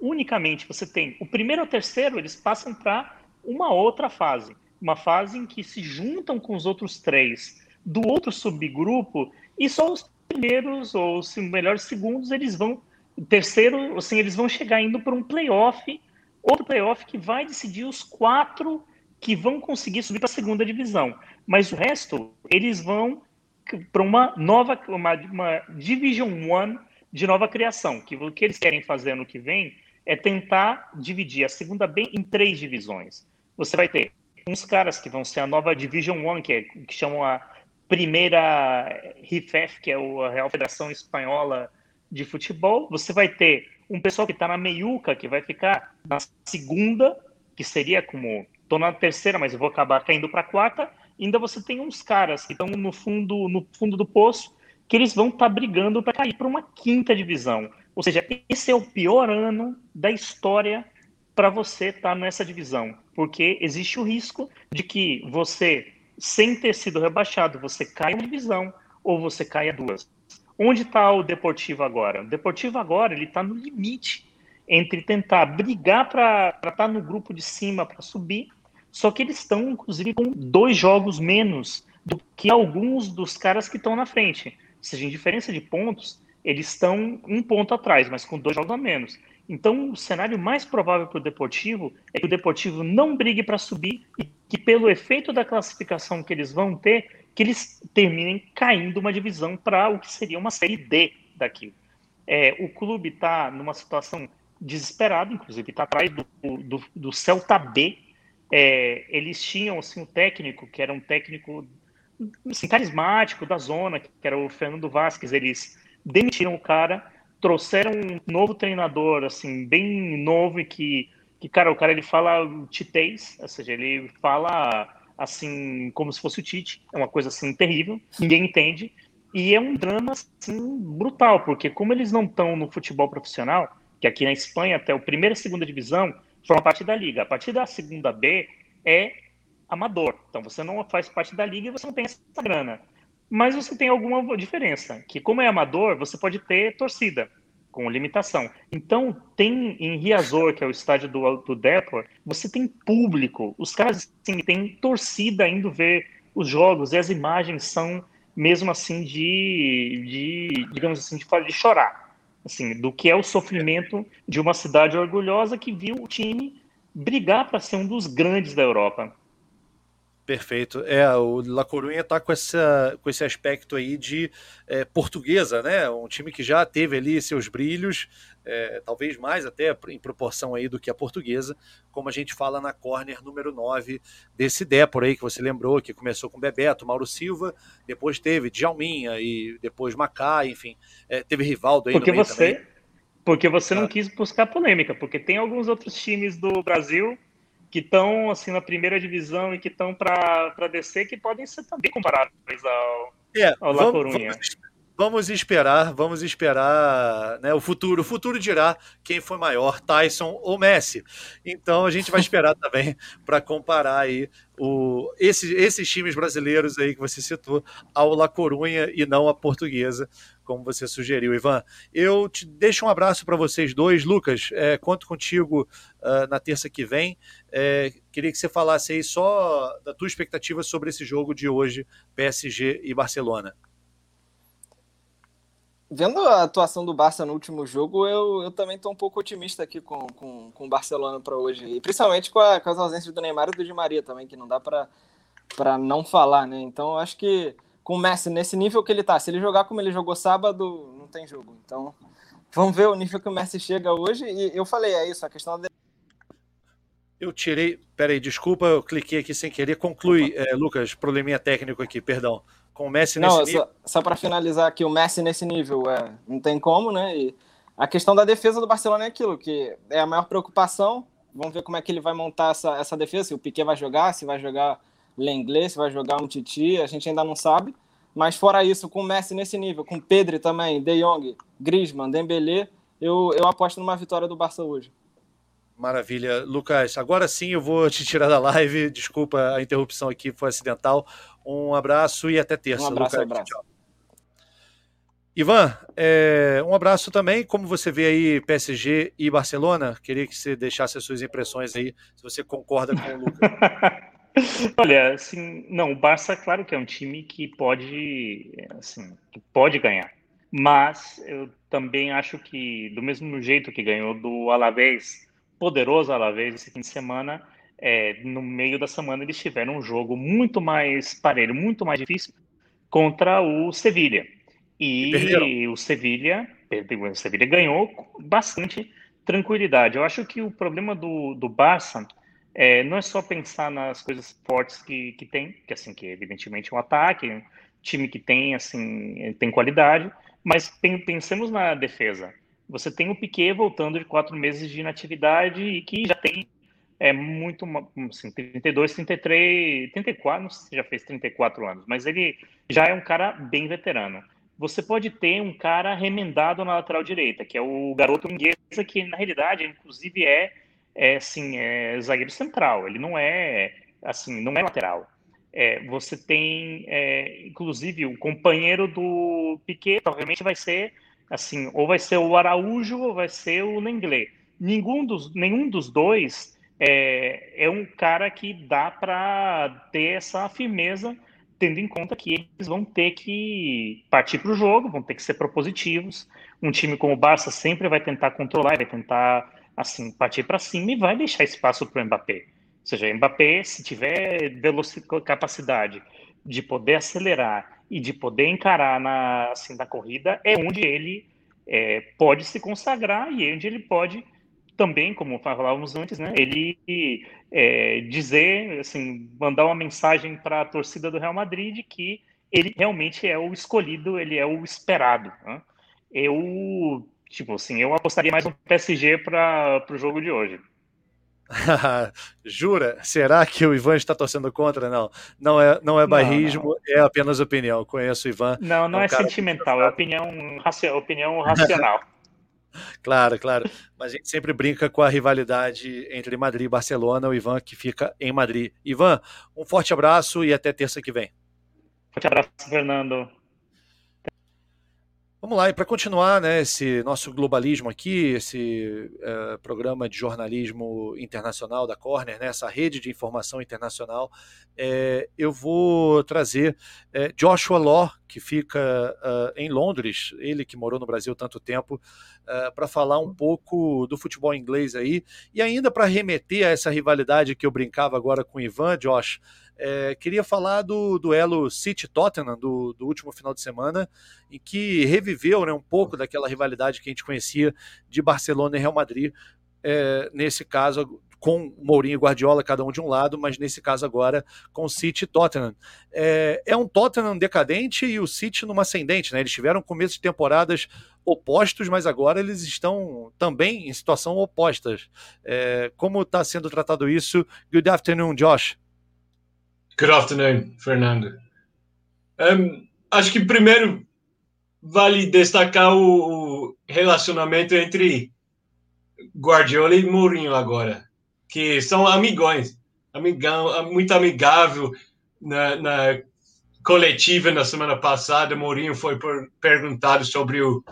unicamente você tem o primeiro ou terceiro, eles passam para uma outra fase. Uma fase em que se juntam com os outros três do outro subgrupo e só os primeiros ou os melhores segundos eles vão terceiro, assim, eles vão chegar indo para um playoff, outro playoff que vai decidir os quatro que vão conseguir subir para a segunda divisão. Mas o resto, eles vão para uma nova, uma, uma Division One de nova criação, que o que eles querem fazer no que vem é tentar dividir a segunda B em três divisões. Você vai ter uns caras que vão ser a nova Division One, que, é, que chamam a primeira RIFEF, que é a Real Federação Espanhola de futebol, você vai ter um pessoal que está na meiuca, que vai ficar na segunda, que seria como estou na terceira, mas eu vou acabar caindo para a quarta. Ainda você tem uns caras que estão no fundo, no fundo do poço, que eles vão estar tá brigando para cair para uma quinta divisão. Ou seja, esse é o pior ano da história para você estar tá nessa divisão, porque existe o risco de que você, sem ter sido rebaixado, você caia uma divisão ou você caia duas. Onde está o Deportivo agora? O Deportivo agora ele está no limite entre tentar brigar para estar tá no grupo de cima para subir, só que eles estão, inclusive, com dois jogos menos do que alguns dos caras que estão na frente. Ou seja, em diferença de pontos, eles estão um ponto atrás, mas com dois jogos a menos. Então, o cenário mais provável para o Deportivo é que o Deportivo não brigue para subir e que, pelo efeito da classificação que eles vão ter, que eles terminem caindo uma divisão para o que seria uma série D daqui. É, o clube está numa situação desesperada, inclusive está atrás do, do, do, Celta B. É, eles tinham assim, um técnico que era um técnico assim, carismático da zona, que era o Fernando Vasquez. Eles demitiram o cara, trouxeram um novo treinador, assim, bem novo e que, que cara, o cara ele fala titês, ou seja, ele fala assim, como se fosse o Tite. É uma coisa assim terrível, ninguém entende. E é um drama assim brutal, porque como eles não estão no futebol profissional, que aqui na Espanha até o primeira e segunda divisão forma parte da liga. A partir da segunda B é amador. Então você não faz parte da liga e você não tem essa grana. Mas você tem alguma diferença, que como é amador, você pode ter torcida com limitação. Então, tem em Riazor, que é o estádio do, do Depor, você tem público, os caras assim, têm torcida indo ver os jogos, e as imagens são mesmo assim de, de digamos assim, de, de chorar, assim, do que é o sofrimento de uma cidade orgulhosa que viu o time brigar para ser um dos grandes da Europa. Perfeito. É, o La Coruña está com, essa, com esse aspecto aí de é, portuguesa, né? Um time que já teve ali seus brilhos, é, talvez mais até em proporção aí do que a portuguesa, como a gente fala na corner número 9 desse Dépor aí que você lembrou, que começou com Bebeto, Mauro Silva, depois teve Djalminha e depois Macá, enfim, é, teve Rivaldo aí porque no meio você, também. Porque você ah. não quis buscar polêmica, porque tem alguns outros times do Brasil que estão assim na primeira divisão e que estão para descer, que podem ser também comparáveis ao, é, ao La vamos, Vamos, vamos, esperar, vamos esperar, né? O futuro, o futuro dirá quem foi maior, Tyson ou Messi. Então a gente vai esperar também para comparar aí o, esses, esses times brasileiros aí que você citou ao La Corunha e não a portuguesa, como você sugeriu, Ivan. Eu te deixo um abraço para vocês dois. Lucas, é, conto contigo uh, na terça que vem. É, queria que você falasse aí só da tua expectativa sobre esse jogo de hoje, PSG e Barcelona. Vendo a atuação do Barça no último jogo, eu, eu também estou um pouco otimista aqui com, com, com o Barcelona para hoje. E principalmente com, a, com as ausências do Neymar e do Di Maria também, que não dá para não falar, né? Então, eu acho que com o Messi nesse nível que ele tá. Se ele jogar como ele jogou sábado, não tem jogo. Então, vamos ver o nível que o Messi chega hoje. E eu falei, é isso, a questão da. Eu tirei. Peraí, desculpa, eu cliquei aqui sem querer. Conclui, é, Lucas, probleminha técnico aqui, perdão. Com o Messi nesse não, nível. Só, só para finalizar aqui, o Messi nesse nível, é, não tem como, né? E a questão da defesa do Barcelona é aquilo, que é a maior preocupação. Vamos ver como é que ele vai montar essa, essa defesa, se o Piquet vai jogar, se vai jogar Lenglet, se vai jogar um Titi, a gente ainda não sabe. Mas fora isso, com o Messi nesse nível, com Pedro também, De Jong, Griezmann, Dembélé, eu, eu aposto numa vitória do Barça hoje. Maravilha. Lucas, agora sim eu vou te tirar da live. Desculpa a interrupção aqui, foi acidental. Um abraço e até terça. Um abraço, Lucas. abraço. Tchau. Ivan, é, um abraço também. Como você vê aí PSG e Barcelona, queria que você deixasse as suas impressões aí, se você concorda com o Lucas. Olha, assim, não, o Barça, claro que é um time que pode, assim, que pode ganhar. Mas eu também acho que, do mesmo jeito que ganhou do Alavés, poderoso Alavés esse fim de semana, é, no meio da semana eles tiveram um jogo muito mais parelho, muito mais difícil contra o Sevilha. E o Sevilha, o Sevilha ganhou bastante tranquilidade. Eu acho que o problema do, do Barça é, não é só pensar nas coisas fortes que, que tem, que assim, que evidentemente é um ataque, um time que tem assim tem qualidade, mas pensemos na defesa. Você tem o Piquet voltando de quatro meses de inatividade e que já tem é muito assim, 32, 33, 34, não sei se já fez 34 anos, mas ele já é um cara bem veterano. Você pode ter um cara remendado na lateral direita, que é o garoto inglesa, que na realidade, inclusive, é é assim, é zagueiro central, ele não é assim, não é lateral. É, você tem, é, inclusive, o companheiro do Piquet, provavelmente vai ser assim, ou vai ser o Araújo ou vai ser o Lenglet. Nenhum dos, nenhum dos dois é, é um cara que dá para ter essa firmeza, tendo em conta que eles vão ter que partir para o jogo, vão ter que ser propositivos. Um time como o Barça sempre vai tentar controlar, vai tentar assim, partir para cima e vai deixar espaço para o Mbappé. Ou seja, Mbappé, se tiver capacidade de poder acelerar e de poder encarar na, assim, na corrida, é onde ele é, pode se consagrar e é onde ele pode também, como falávamos antes, né, ele é, dizer, assim, mandar uma mensagem para a torcida do Real Madrid que ele realmente é o escolhido, ele é o esperado. Né? Eu Tipo assim, eu apostaria mais no PSG para o jogo de hoje. Jura? Será que o Ivan está torcendo contra? Não, não é, não é bairrismo, não, não. é apenas opinião. Conheço o Ivan. Não, não é, um é sentimental, é opinião, opinião racional. claro, claro. Mas a gente sempre brinca com a rivalidade entre Madrid e Barcelona, o Ivan que fica em Madrid. Ivan, um forte abraço e até terça que vem. Forte abraço, Fernando. Vamos lá, e para continuar né, esse nosso globalismo aqui, esse uh, programa de jornalismo internacional da Corner, né, essa rede de informação internacional, é, eu vou trazer é, Joshua Law, que fica uh, em Londres, ele que morou no Brasil tanto tempo, uh, para falar um pouco do futebol inglês aí, e ainda para remeter a essa rivalidade que eu brincava agora com o Ivan, Josh, É, queria falar do duelo City-Tottenham do, do, último final de semana, em que reviveu né, um pouco daquela rivalidade que a gente conhecia de Barcelona e Real Madrid. É, nesse caso, com Mourinho e Guardiola, cada um de um lado, mas nesse caso agora com City e Tottenham. É, é, um Tottenham decadente e o City numa ascendente, né? Eles tiveram começo de temporadas opostos, mas agora eles estão também em situação opostas. É, como está sendo tratado isso? Good afternoon, Josh. Good afternoon, Fernando. Um, acho que primeiro vale destacar o relacionamento entre Guardiola e Mourinho agora que são amigões, amigão, muito amigável. Na, na coletiva na semana passada, Mourinho foi por, perguntado sobre o,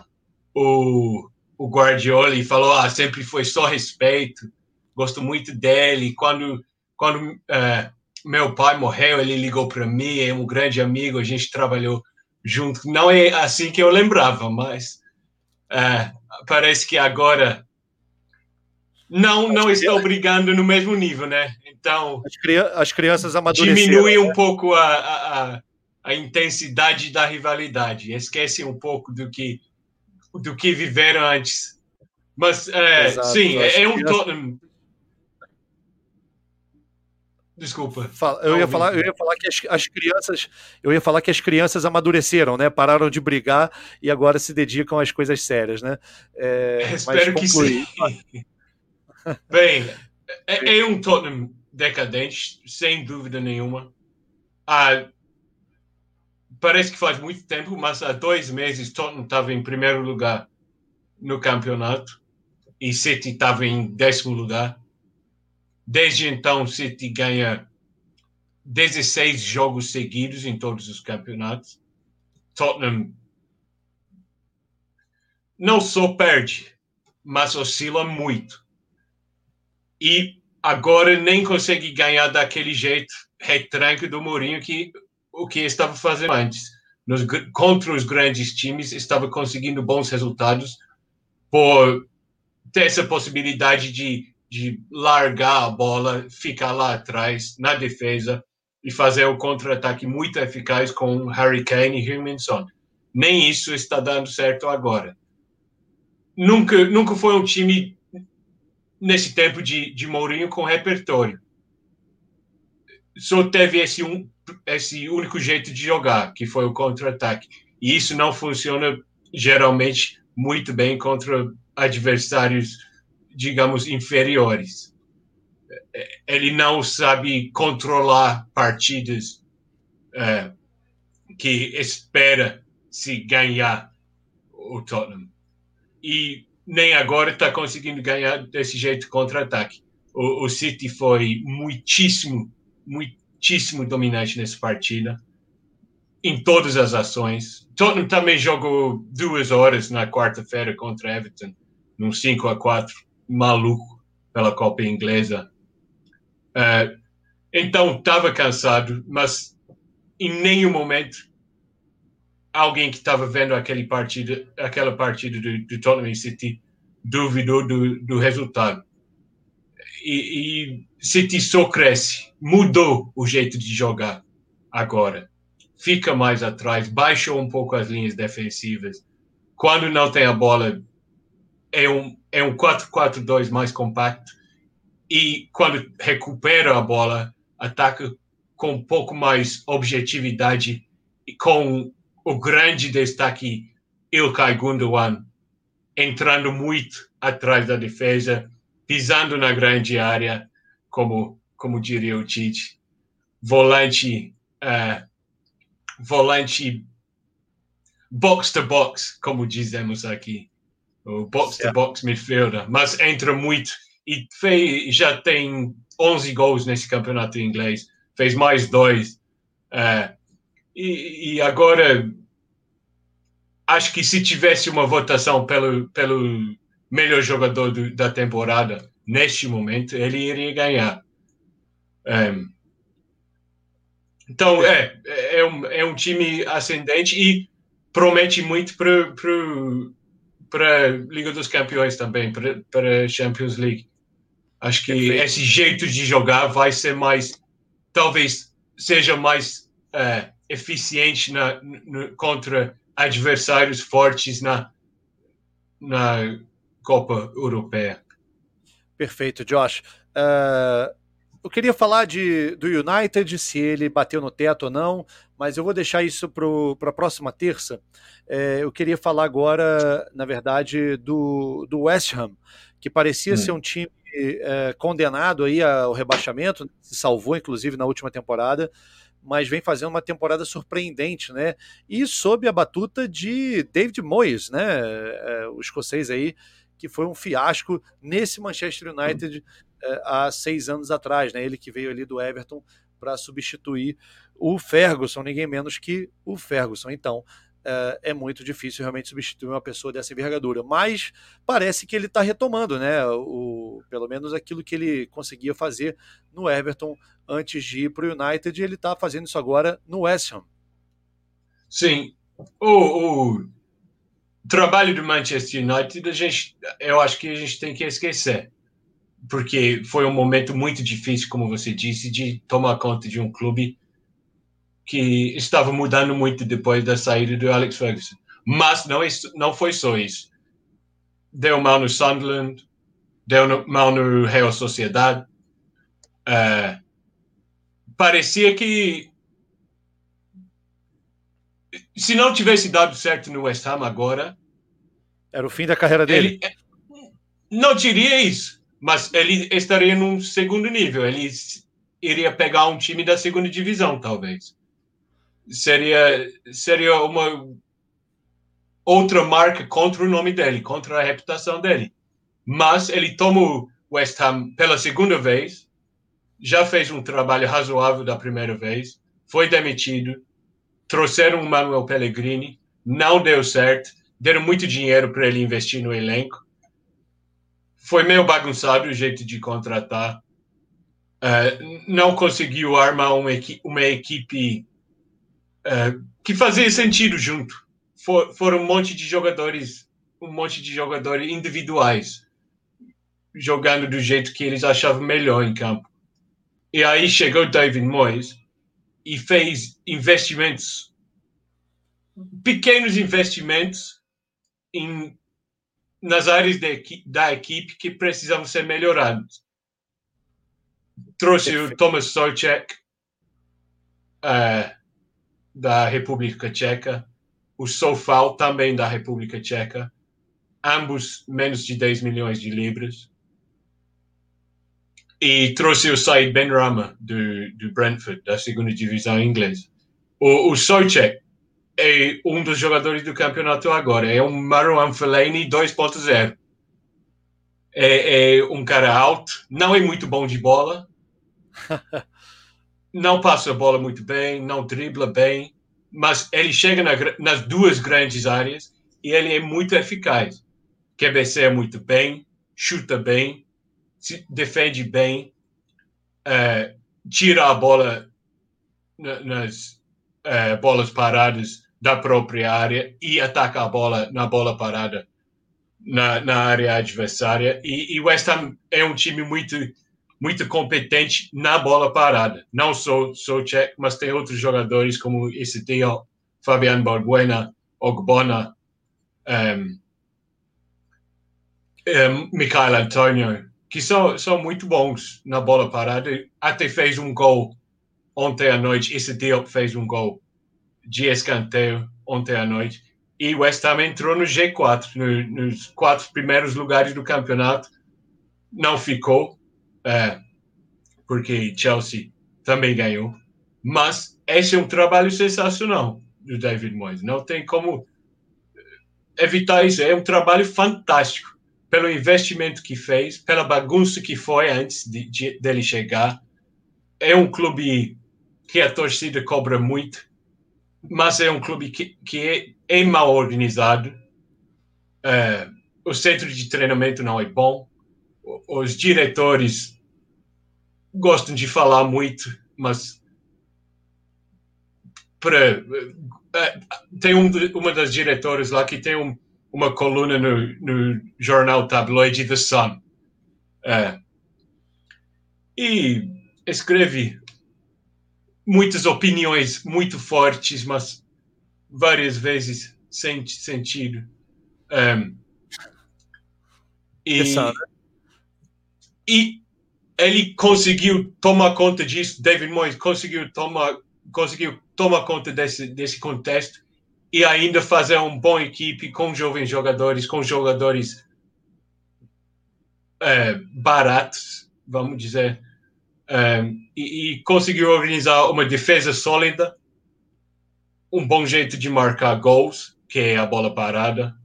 o, o Guardiola e falou: ah, sempre foi só respeito, gosto muito dele. Quando, quando uh, meu pai morreu, ele ligou para mim, é um grande amigo, a gente trabalhou junto. Não é assim que eu lembrava, mas uh, parece que agora não, não estão brigando no mesmo nível, né? Então. As, cri as crianças amadureceram. Diminui um né? pouco a, a, a, intensidade da rivalidade. Esquece um pouco do que, do que viveram antes. Mas, é, Exato, sim, é, é um Tottenham. Desculpa. Eu ia falar, eu ia falar que as, as, crianças, eu ia falar que as crianças amadureceram, né? Pararam de brigar e agora se dedicam às coisas sérias, né? É, Espero que sim. Bem, é, é, um Tottenham decadente, sem dúvida nenhuma. Ah, parece que faz muito tempo, mas há dois meses Tottenham estava em primeiro lugar no campeonato e City estava em décimo lugar. Desde então, City ganha 16 jogos seguidos em todos os campeonatos. Tottenham não só perde, mas oscila muito e agora nem consegue ganhar daquele jeito retranque do Mourinho que o que estava fazendo antes. Nos, contra os grandes times, estava conseguindo bons resultados por ter essa possibilidade de, de largar a bola, ficar lá atrás, na defesa, e fazer o contra-ataque muito eficaz com Harry Kane e Huminson. Nem isso está dando certo agora. Nunca, nunca foi um time nesse tempo de, de Mourinho com repertório. Só teve esse, um, esse único jeito de jogar, que foi o contra-ataque. E isso não funciona geralmente muito bem contra adversários, digamos, inferiores. Ele não sabe controlar partidas é, que espera se ganhar o Tottenham. E nem agora está conseguindo ganhar desse jeito contra-ataque. O, o, City foi muitíssimo, muitíssimo dominante nessa partida, em todas as ações. Tottenham também jogou duas horas na quarta-feira contra Everton, num 5 a 4 maluco pela Copa Inglesa. Uh, então estava cansado, mas em nenhum momento alguém que estava vendo aquele partido, aquela partida do, do Tottenham City duvidou do, do resultado. E, e City só cresce, mudou o jeito de jogar agora. Fica mais atrás, baixou um pouco as linhas defensivas. Quando não tem a bola, é um, é um 4-4-2 mais compacto. E quando recupera a bola, ataca com um pouco mais objetividade e com o grande destaque Ilkay Gundogan entrando muito atrás da defesa, pisando na grande área, como como diria o Tite, volante uh, volante box to box, como dizemos aqui, o box to box midfielder, mas entra muito e fez, já tem 11 gols nesse campeonato inglês, fez mais dois. Uh, e, e, agora, acho que se tivesse uma votação pelo, pelo melhor jogador do, da temporada neste momento, ele iria ganhar. Um, então, é, é um, é um time ascendente e promete muito para a Liga dos Campeões também, para a Champions League. Acho que esse jeito de jogar vai ser mais, talvez, seja mais uh, eficiente na, no, contra adversários fortes na, na Copa Europeia. Perfeito, Josh. Uh, eu queria falar de, do United, se ele bateu no teto ou não, mas eu vou deixar isso para a próxima terça. É, eu queria falar agora, na verdade, do, do West Ham, que parecia hum. ser um time é, condenado aí ao rebaixamento, se salvou inclusive na última temporada, mas vem fazendo uma temporada surpreendente, né? E sob a batuta de David Moyes, né? É, o escocês aí, que foi um fiasco nesse Manchester United é, há seis anos atrás, né? Ele que veio ali do Everton para substituir o Ferguson, ninguém menos que o Ferguson. Então, é, é muito difícil realmente substituir uma pessoa dessa envergadura. Mas parece que ele está retomando, né? O, pelo menos aquilo que ele conseguia fazer no Everton antes de ir para o United, ele está fazendo isso agora no West Ham. Sim. O, o, trabalho do Manchester United, a gente, eu acho que a gente tem que esquecer. Porque foi um momento muito difícil, como você disse, de tomar conta de um clube que estava mudando muito depois da saída do Alex Ferguson. Mas não, não foi só isso. Deu mal no Sunderland, deu mal no Real Sociedade. Uh, parecia que se não tivesse dado certo no West Ham agora. Era o fim da carreira dele. Ele, não diria isso, mas ele estaria num segundo nível. Ele iria pegar um time da segunda divisão, talvez seria seria uma outra marca contra o nome dele, contra a reputação dele. Mas ele toma o West Ham pela segunda vez, já fez um trabalho razoável da primeira vez, foi demitido, trouxeram o Manuel Pellegrini, não deu certo, deram muito dinheiro para ele investir no elenco. Foi meio bagunçado o jeito de contratar. Uh, não conseguiu armar uma, equi uma equipe é, que fazia sentido junto. For, foram um monte de jogadores, um monte de jogadores individuais jogando do jeito que eles achavam melhor em campo. E aí chegou David Moyes e fez investimentos, pequenos investimentos em, nas áreas de, da equipe que precisavam ser melhorados. Trouxe o Thomas Socek, uh, da República Tcheca, o Sofal também da República Tcheca, ambos menos de 10 milhões de libras. E trouxe o Said Benrahma do, do Brentford, da segunda divisão inglesa. O, o é um dos jogadores do campeonato agora, é um Marwan Fellaini 2.0. É, é um cara alto, não é muito bom de bola, não passa a bola muito bem, não dribla bem, mas ele chega na, nas duas grandes áreas e ele é muito eficaz. QBC muito bem, chuta bem, defende bem, uh, tira a bola nas uh, bolas paradas da própria área e ataca a bola na bola parada na, na área adversária. E, e West Ham é um time muito muito competente na bola parada. Não só Socek, mas tem outros jogadores como esse tio Fabian Balbuena, Ogbona, um, um, Michael Antonio, que são, são muito bons na bola parada. Até fez um gol ontem à noite. Esse tio fez um gol de escanteio ontem à noite. E o West Ham entrou no G4, no, nos quatro primeiros lugares do campeonato. Não ficou, é, porque Chelsea também ganhou. Mas esse é um trabalho sensacional do David Moyes. Não tem como evitar isso. É um trabalho fantástico pelo investimento que fez, pela bagunça que foi antes de, de, dele chegar. É um clube que a torcida cobra muito, mas é um clube que, que é, é mal organizado. É, o centro de treinamento não é bom. Os diretores gostam de falar muito, mas uh, tem um, uma das diretoras lá que tem um, uma coluna no, no jornal tabloide The Sun uh, e escreve muitas opiniões muito fortes, mas várias vezes sem sentido. Um, e, e ele conseguiu tomar conta disso, David Moyes conseguiu tomar, conseguiu tomar conta desse, desse contexto e ainda fazer uma boa equipe com jovens jogadores, com jogadores é, baratos, vamos dizer, é, e, e, conseguiu organizar uma defesa sólida, um bom jeito de marcar gols, que é a bola parada,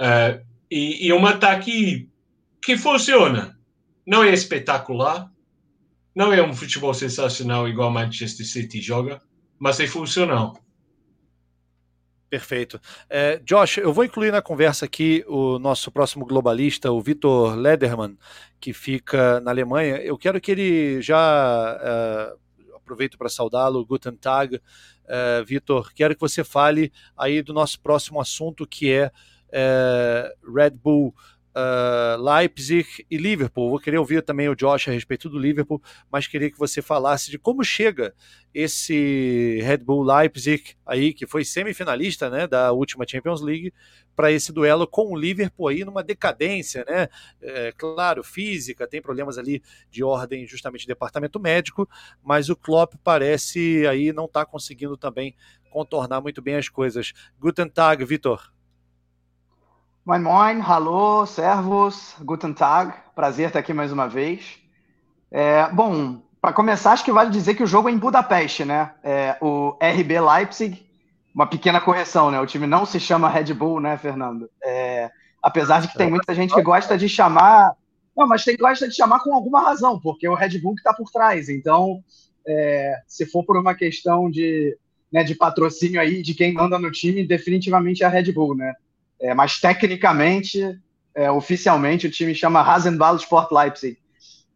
é, e, e um ataque que funciona não é espetacular, não é um futebol sensacional igual Manchester City joga, mas é funcional. Perfeito. É, Josh, eu vou incluir na conversa aqui o nosso próximo globalista, o Vitor Lederman, que fica na Alemanha. Eu quero que ele já uh, aproveito para saudá-lo, Guten Tag. Uh, Vitor, quero que você fale aí do nosso próximo assunto, que é uh, Red Bull uh, Leipzig e Liverpool. Vou querer ouvir também o Josh a respeito do Liverpool, mas queria que você falasse de como chega esse Red Bull Leipzig aí, que foi semifinalista né, da última Champions League, para esse duelo com o Liverpool aí numa decadência, né? É, claro, física, tem problemas ali de ordem justamente de departamento médico, mas o Klopp parece aí não estar tá conseguindo também contornar muito bem as coisas. Guten Tag, Vitor. Moin, moin, hallo, servus, guten Tag, prazer estar aqui mais uma vez. É, bom, para começar, acho que vale dizer que o jogo é em Budapeste, né? É, o RB Leipzig, uma pequena correção, né? O time não se chama Red Bull, né, Fernando? É, apesar de que tem muita gente que gosta de chamar. Não, mas tem gosta de chamar com alguma razão, porque é o Red Bull que está por trás. Então, é, se for por uma questão de, né, de patrocínio aí de quem manda no time, definitivamente é a Red Bull, né? É, mas tecnicamente, é, oficialmente, o time chama Rasenball Sport Leipzig.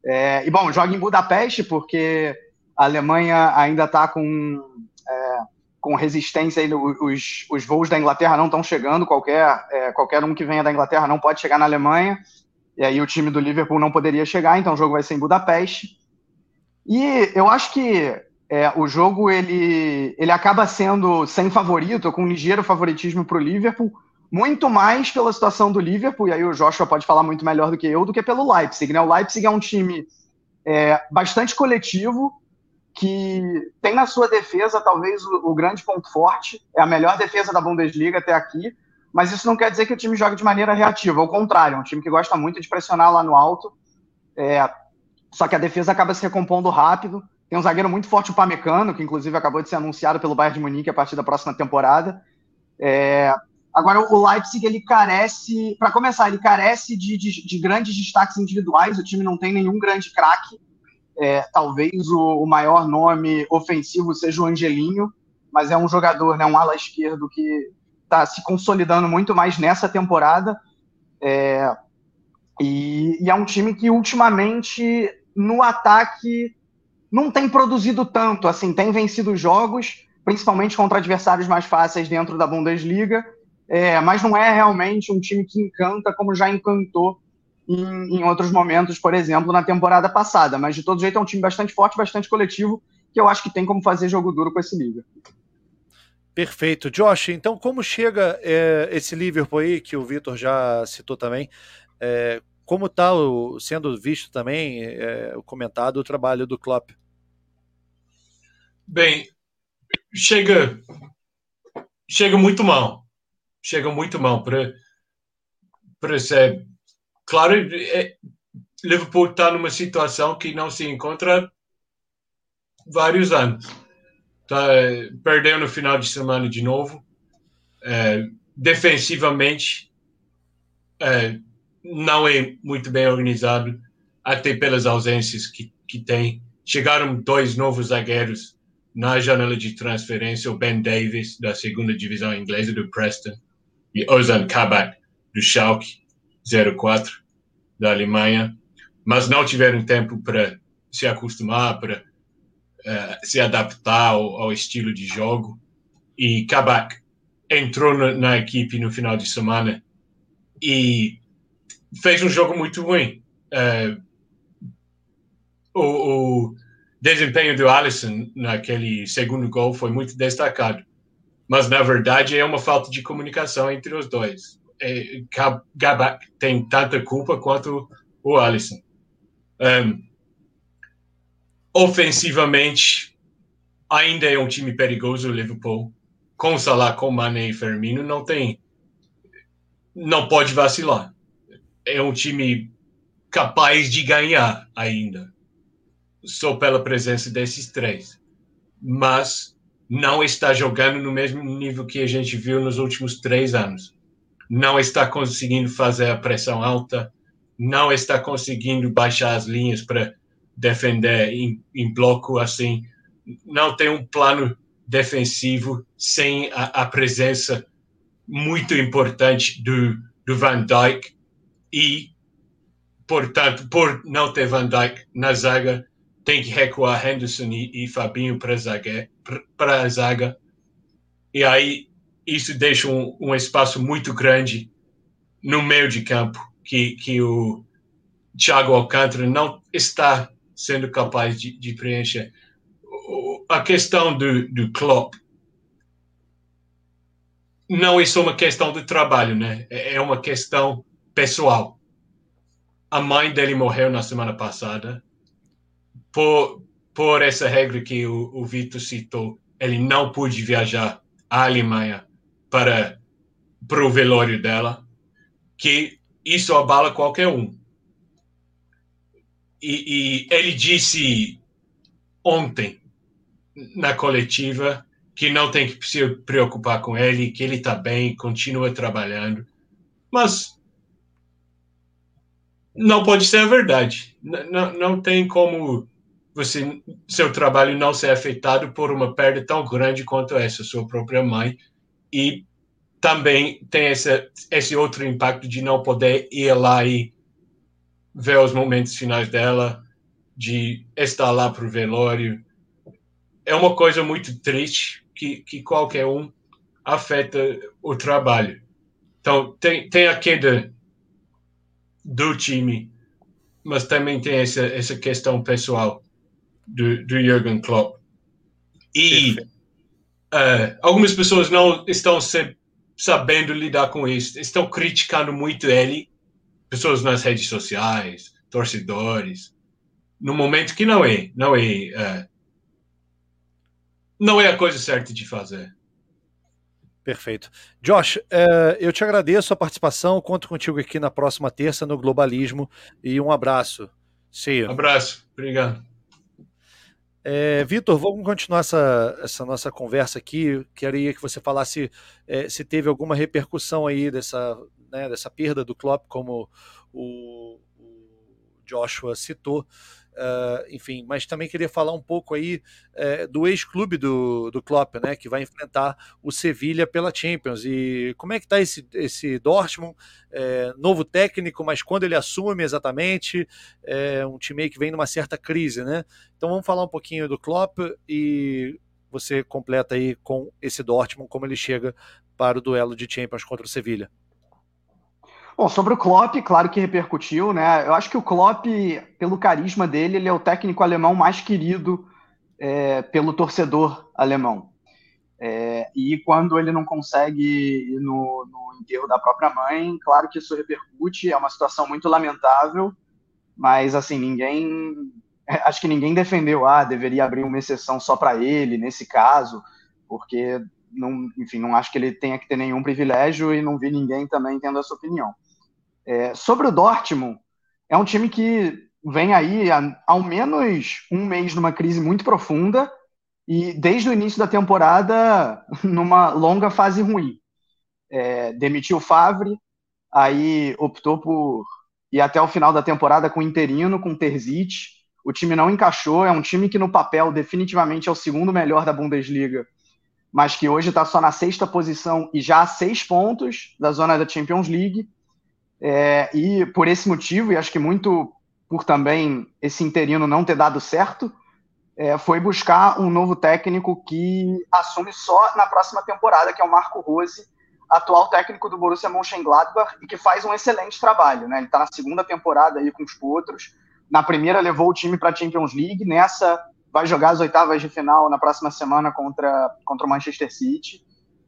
É, e bom, joga em Budapeste porque a Alemanha ainda está com, é, com resistência. Os, os voos da Inglaterra não estão chegando. Qualquer, é, qualquer um que venha da Inglaterra não pode chegar na Alemanha. E aí o time do Liverpool não poderia chegar, então o jogo vai ser em Budapeste. E eu acho que é, o jogo ele, ele acaba sendo sem favorito, com um ligeiro favoritismo para o Liverpool, muito mais pela situação do Liverpool, e aí o Joshua pode falar muito melhor do que eu, do que pelo Leipzig. Né? O Leipzig é um time é, bastante coletivo, que tem na sua defesa talvez o, o, grande ponto forte, é a melhor defesa da Bundesliga até aqui, mas isso não quer dizer que o time jogue de maneira reativa, ao contrário, é um time que gosta muito de pressionar lá no alto, é, só que a defesa acaba se recompondo rápido. Tem um zagueiro muito forte, o Pamecano, que inclusive acabou de ser anunciado pelo Bayern de Munique a partir da próxima temporada. É, Agora, o Leipzig, ele carece, para começar, ele carece de, de, de, grandes destaques individuais, o time não tem nenhum grande craque. É, talvez o, o, maior nome ofensivo seja o Angelinho, mas é um jogador, né, um ala esquerdo que está se consolidando muito mais nessa temporada. É, e, e é um time que ultimamente, no ataque, não tem produzido tanto, assim, tem vencido jogos, principalmente contra adversários mais fáceis dentro da Bundesliga, é, mas não é realmente um time que encanta como já encantou em, em, outros momentos, por exemplo, na temporada passada. Mas de todo jeito é um time bastante forte, bastante coletivo, que eu acho que tem como fazer jogo duro com esse Liga. Perfeito. Josh, então como chega é, esse Liverpool aí, que o Vitor já citou também, é, como está sendo visto também, é, o comentado, o trabalho do Klopp? Bem, chega, chega muito mal chega muito mal para para ser claro é, Liverpool está numa situação que não se encontra vários anos. Tá, perdeu no final de semana de novo é, defensivamente é, não é muito bem organizado até pelas ausências que, que tem. Chegaram dois novos zagueiros na janela de transferência o Ben Davis da segunda divisão inglesa do Preston e Ozan Kabak, do Schalke 04, da Alemanha, mas não tiveram tempo para se acostumar, para uh, se adaptar ao, ao, estilo de jogo. E Kabak entrou na, na, equipe no final de semana e fez um jogo muito ruim. Uh, o, o, desempenho do Alisson naquele segundo gol foi muito destacado. Mas, na verdade, é uma falta de comunicação entre os dois. É, Gabak tem tanta culpa quanto o Alisson. Um, ofensivamente, ainda é um time perigoso o Liverpool. Com Salah, com Mané e Firmino, não tem... Não pode vacilar. É um time capaz de ganhar ainda só pela presença desses três. Mas não está jogando no mesmo nível que a gente viu nos últimos três anos. Não está conseguindo fazer a pressão alta, não está conseguindo baixar as linhas para defender em, em, bloco assim. Não tem um plano defensivo sem a, a presença muito importante do, do Van Dijk e, portanto, por não ter Van Dijk na zaga, tem que recuar Henderson e, e Fabinho para a zaga. E aí isso deixa um, um, espaço muito grande no meio de campo que, que o Thiago Alcântara não está sendo capaz de, de preencher. A questão do, do Klopp não é só uma questão de trabalho, né? É, é uma questão pessoal. A mãe dele morreu na semana passada por, por essa regra que o, o Vitor citou, ele não pôde viajar à Alemanha para, para o velório dela, que isso abala qualquer um. E, e ele disse ontem na coletiva que não tem que se preocupar com ele, que ele está bem, continua trabalhando. Mas não pode ser a verdade. Não, não tem como você seu trabalho não ser afetado por uma perda tão grande quanto essa, sua própria mãe, e também tem esse, esse outro impacto de não poder ir lá e ver os momentos finais dela, de estar lá para o velório. É uma coisa muito triste que, que qualquer um afeta o trabalho. Então, tem, tem a queda do time, mas também tem essa, essa questão pessoal do, do Jürgen Klopp. E uh, algumas pessoas não estão se, sabendo lidar com isso, estão criticando muito ele, pessoas nas redes sociais, torcedores, no momento que não é, não é, uh, não é a coisa certa de fazer. Perfeito. Josh, uh, eu te agradeço a participação, conto contigo aqui na próxima terça no Globalismo e um abraço. See you. Abraço, obrigado. É, Vitor, vamos continuar essa, essa nossa conversa aqui. Queria que você falasse é, se teve alguma repercussão aí dessa, né, dessa perda do Klopp, como o, o Joshua citou. Uh, enfim, mas também queria falar um pouco aí uh, do ex-clube do, do Klopp, né, que vai enfrentar o Sevilha pela Champions. E como é que está esse, esse Dortmund? Uh, novo técnico, mas quando ele assume exatamente, é um time que vem numa certa crise, né? Então vamos falar um pouquinho do Klopp e você completa aí com esse Dortmund, como ele chega para o duelo de Champions contra o Sevilha. Bom, sobre o Klopp, claro que repercutiu, né? Eu acho que o Klopp, pelo carisma dele, ele é o técnico alemão mais querido é, pelo torcedor alemão. É, e quando ele não consegue ir no, no enterro da própria mãe, claro que isso repercute, é uma situação muito lamentável, mas assim, ninguém. Acho que ninguém defendeu, ah, deveria abrir uma exceção só para ele, nesse caso, porque não, enfim, não acho que ele tenha que ter nenhum privilégio e não vi ninguém também tendo essa opinião. É, sobre o Dortmund, é um time que vem aí há, ao menos um mês numa crise muito profunda e desde o início da temporada numa longa fase ruim. É, demitiu o Favre, aí optou por ir até o final da temporada com o interino, com o Terzic. O time não encaixou, é um time que no papel definitivamente é o segundo melhor da Bundesliga, mas que hoje está só na sexta posição e já a seis pontos da zona da Champions League. É, e por esse motivo, e acho que muito por também esse interino não ter dado certo, é, foi buscar um novo técnico que assume só na próxima temporada, que é o Marco Rose, atual técnico do Borussia Mönchengladbach e que faz um excelente trabalho. Né? Ele está na segunda temporada aí com os potros. Na primeira levou o time para a Champions League, nessa vai jogar as oitavas de final na próxima semana contra, contra o Manchester City.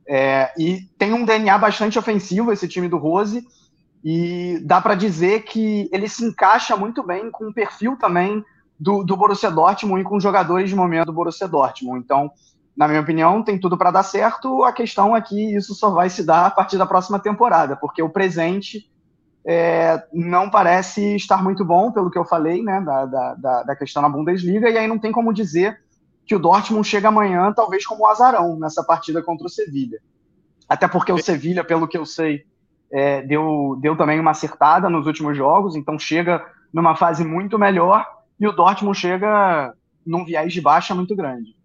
É, e tem um DNA bastante ofensivo esse time do Rose, e dá para dizer que ele se encaixa muito bem com o perfil também do, do Borussia Dortmund e com os jogadores de momento do Borussia Dortmund. Então, na minha opinião, tem tudo para dar certo. A questão é que isso só vai se dar a partir da próxima temporada, porque o presente é, não parece estar muito bom, pelo que eu falei, né, da, da, da questão na Bundesliga, e aí não tem como dizer que o Dortmund chega amanhã, talvez como azarão, nessa partida contra o Sevilha. Até porque o Sevilha, pelo que eu sei, é, deu, deu também uma acertada nos últimos jogos, então chega numa fase muito melhor, e o Dortmund chega num viés de baixa muito grande.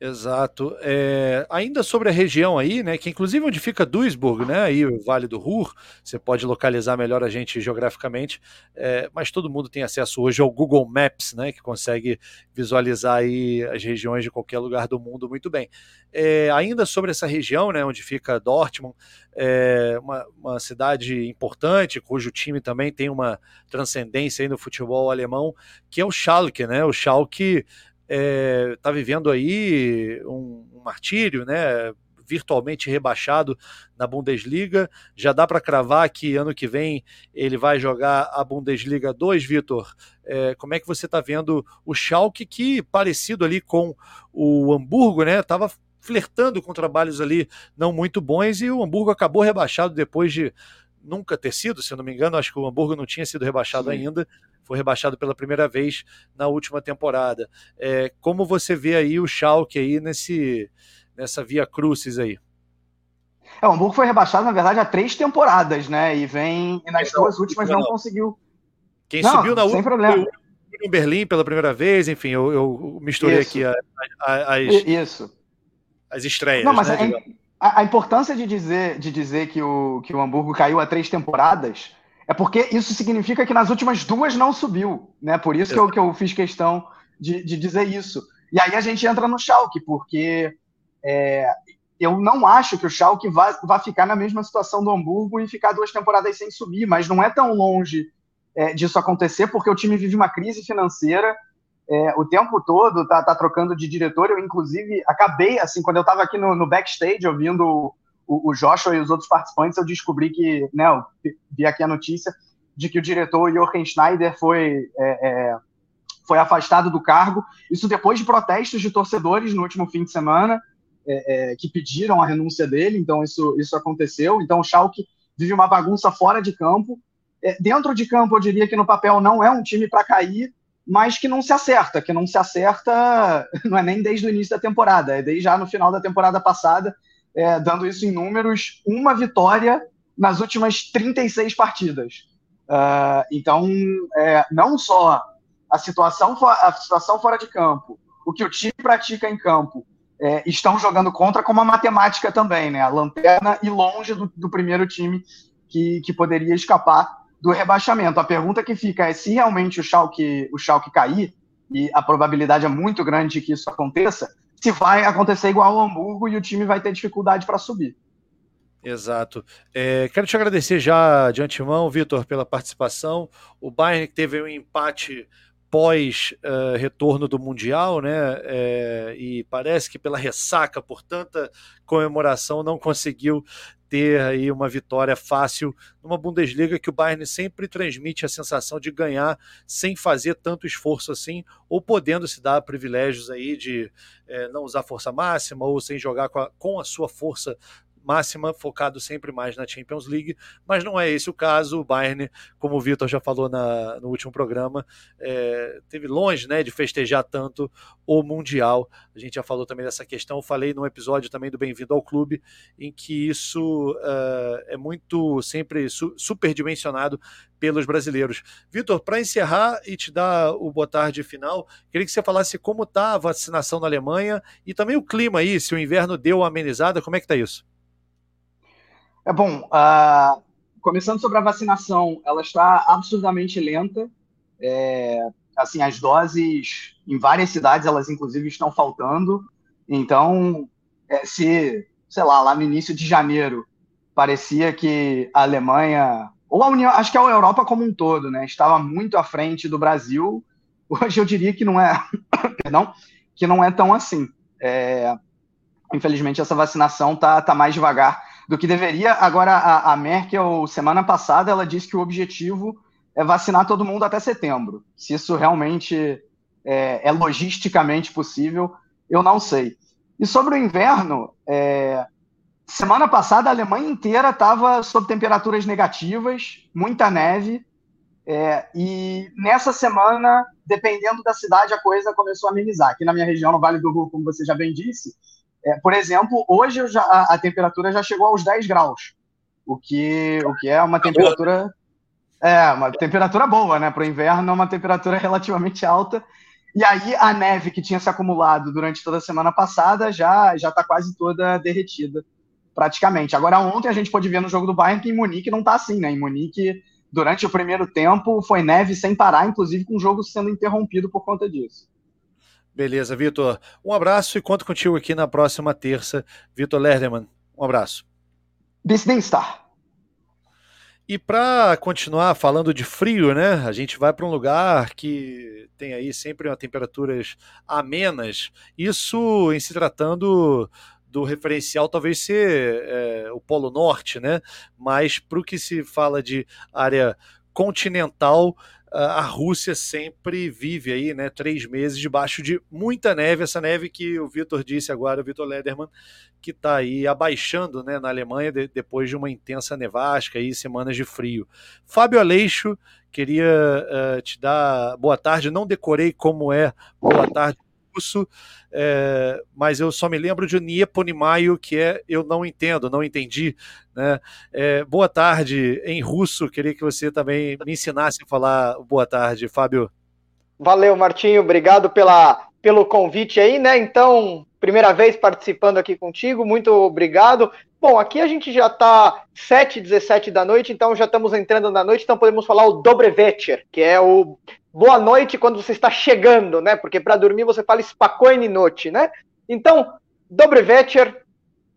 Exato. É, ainda sobre a região aí, né, que inclusive onde fica Duisburg, né, aí o Vale do Ruhr, você pode localizar melhor a gente geograficamente, é, mas todo mundo tem acesso hoje ao Google Maps, né, que consegue visualizar aí as regiões de qualquer lugar do mundo muito bem. É, ainda sobre essa região, né, onde fica Dortmund, é uma, uma cidade importante, cujo time também tem uma transcendência aí no futebol alemão, que é o Schalke, né, o Schalke está é, tá vivendo aí um, um, martírio, né? Virtualmente rebaixado na Bundesliga. Já dá para cravar que ano que vem ele vai jogar a Bundesliga 2, Vitor. É, como é que você está vendo o Schalke, que parecido ali com o Hamburgo, né? Estava flertando com trabalhos ali não muito bons e o Hamburgo acabou rebaixado depois de nunca ter sido, se eu não me engano, acho que o Hamburgo não tinha sido rebaixado Sim. ainda, foi rebaixado pela primeira vez na última temporada. É, como você vê aí o Schalke aí nesse, nessa via crucis aí? É, o Hamburgo foi rebaixado, na verdade, há três temporadas, né? E vem e nas não, duas últimas não, não, conseguiu. Quem não, subiu na última foi em Berlim pela primeira vez, enfim, eu, eu misturei Isso. aqui a, a, as, Isso. as estreias. Não, mas né, a, a, importância de dizer, de dizer que, o, que o Hamburgo caiu há três temporadas é porque isso significa que nas últimas duas não subiu, né? Por isso que eu, que eu fiz questão de, de dizer isso. E aí a gente entra no Schalke, porque é, eu não acho que o Schalke vai, vai ficar na mesma situação do Hamburgo e ficar duas temporadas sem subir, mas não é tão longe é, disso acontecer, porque o time vive uma crise financeira é, o tempo todo, tá, tá, trocando de diretor. Eu, inclusive, acabei, assim, quando eu estava aqui no, no backstage ouvindo o, o Joshua e os outros participantes, eu descobri que, né, eu vi aqui a notícia de que o diretor Jochen Schneider foi, é, é, foi afastado do cargo. Isso depois de protestos de torcedores no último fim de semana, é, é que pediram a renúncia dele, então isso, isso aconteceu. Então o Schalke vive uma bagunça fora de campo. É, dentro de campo, eu diria que no papel não é um time para cair, mas que não se acerta, que não se acerta, não é nem desde o início da temporada, é desde já no final da temporada passada, é, dando isso em números, uma vitória nas últimas 36 partidas. Uh, então, é, não só a situação, a situação fora de campo, o que o time pratica em campo, é, estão jogando contra, como a matemática também, né? A lanterna e longe do, do primeiro time que, que poderia escapar do rebaixamento. A pergunta que fica é se realmente o Schalke, o Schalke cair, e a probabilidade é muito grande de que isso aconteça, se vai acontecer igual ao Hamburgo e o time vai ter dificuldade para subir. Exato. É, quero te agradecer já de antemão, Vitor, pela participação. O Bayern teve um empate pós uh, retorno do Mundial, né? É, e parece que pela ressaca, por tanta comemoração, não conseguiu ter aí uma vitória fácil numa Bundesliga que o Bayern sempre transmite a sensação de ganhar sem fazer tanto esforço assim, ou podendo se dar privilégios aí de é, não usar força máxima ou sem jogar com a, com a sua força máxima, focado sempre mais na Champions League, mas não é esse o caso. O Bayern, como o Vitor já falou na, no último programa, é, teve longe né, de festejar tanto o Mundial. A gente já falou também dessa questão. Eu falei num episódio também do Bem-vindo ao Clube, em que isso uh, é muito sempre su superdimensionado pelos brasileiros. Vitor, para encerrar e te dar o boa tarde final, queria que você falasse como está a vacinação na Alemanha e também o clima aí, se o inverno deu amenizada, como é que está isso? É bom, uh, começando sobre a vacinação, ela está absurdamente lenta. É, assim, as doses em várias cidades, elas inclusive estão faltando. Então, é, se, sei lá, lá no início de janeiro, parecia que a Alemanha, ou a União, acho que a Europa como um todo, né, estava muito à frente do Brasil. Hoje eu diria que não é, perdão, que não é tão assim. É, infelizmente, essa vacinação tá, tá mais devagar do que deveria. Agora, a, a Merkel, semana passada, ela disse que o objetivo é vacinar todo mundo até setembro. Se isso realmente é, é logisticamente possível, eu não sei. E sobre o inverno, é, semana passada a Alemanha inteira estava sob temperaturas negativas, muita neve, é, e nessa semana, dependendo da cidade, a coisa começou a amenizar. Aqui na minha região, no Vale do Rio, como você já bem disse, é, por exemplo, hoje já, a, a, temperatura já chegou aos 10 graus, o que, o que é uma temperatura. É, uma temperatura boa, né? Para o inverno é uma temperatura relativamente alta. E aí a neve que tinha se acumulado durante toda a semana passada já já está quase toda derretida, praticamente. Agora ontem a gente pôde ver no jogo do Bayern que em Munique não está assim, né? Em Munique durante o primeiro tempo foi neve sem parar, inclusive com o jogo sendo interrompido por conta disso. Beleza, Vitor. Um abraço e conto contigo aqui na próxima terça. Vitor Lerderman, um abraço. Bis Dienstag. E para continuar falando de frio, né? A gente vai para um lugar que tem aí sempre uma temperaturas amenas. Isso em se tratando do referencial talvez ser é, o Polo Norte, né? Mas para o que se fala de área continental, a Rússia sempre vive aí, né, três meses debaixo de muita neve, essa neve que o Vitor disse agora, o Vitor Lederman, que está aí abaixando, né, na Alemanha de, depois de uma intensa nevasca e semanas de frio. Fábio Aleixo, queria uh, te dar boa tarde, não decorei como é. Boa tarde russo, é, mas eu só me lembro de Nieponimayo, que é eu não entendo, não entendi. Né? É, boa tarde em russo, queria que você também me ensinasse a falar boa tarde, Fábio. Valeu, Martinho, obrigado pela, pelo convite aí, né? Então, primeira vez participando aqui contigo, muito obrigado. Bom, aqui a gente já está 7 17 da noite, então já estamos entrando na noite, então podemos falar o Dobrevecher, que é o boa noite quando você está chegando, né? Porque para dormir você fala spokojny noite, né? Então, Dobry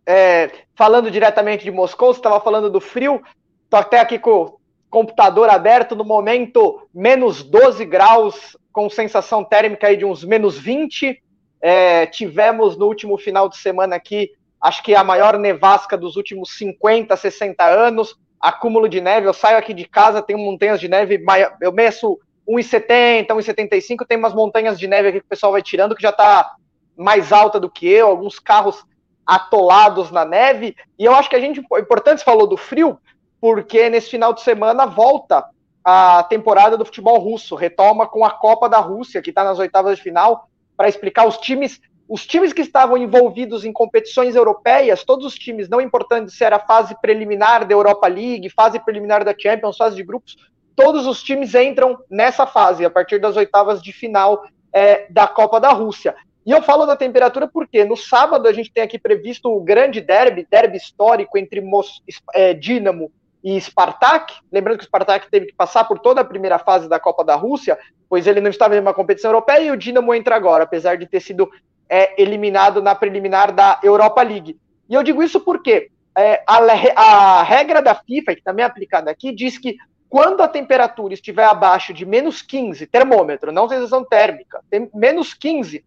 é, falando diretamente de Moscou, você estava falando do frio, tô até aqui com o computador aberto, no momento menos 12 graus, com sensação térmica aí de uns menos 20. É, tivemos no último final de semana aqui, acho que a maior nevasca dos últimos 50, 60 anos, acúmulo de neve, eu saio aqui de casa, tem montanhas de neve, eu meço 1,70, 1,75, tem umas montanhas de neve aqui que o pessoal vai tirando que já está mais alta do que eu, alguns carros atolados na neve. E eu acho que a gente, importante, falou do frio, porque nesse final de semana volta a temporada do futebol russo, retoma com a Copa da Rússia, que está nas oitavas de final, para explicar os times. Os times que estavam envolvidos em competições europeias, todos os times, não importante se era fase preliminar da Europa League, fase preliminar da Champions, fase de grupos, todos os times entram nessa fase, a partir das oitavas de final é, da Copa da Rússia. E eu falo da temperatura porque no sábado a gente tem aqui previsto o grande derby, derby histórico entre Mos é, Dinamo e Spartak. Lembrando que o Spartak teve que passar por toda a primeira fase da Copa da Rússia, pois ele não estava em uma competição europeia e o Dinamo entra agora, apesar de ter sido é, eliminado na preliminar da Europa League. E eu digo isso porque é, a, a, regra da FIFA, que também é aplicada aqui, diz que quando a temperatura estiver abaixo de menos 15, termômetro, não sensação térmica, menos 15,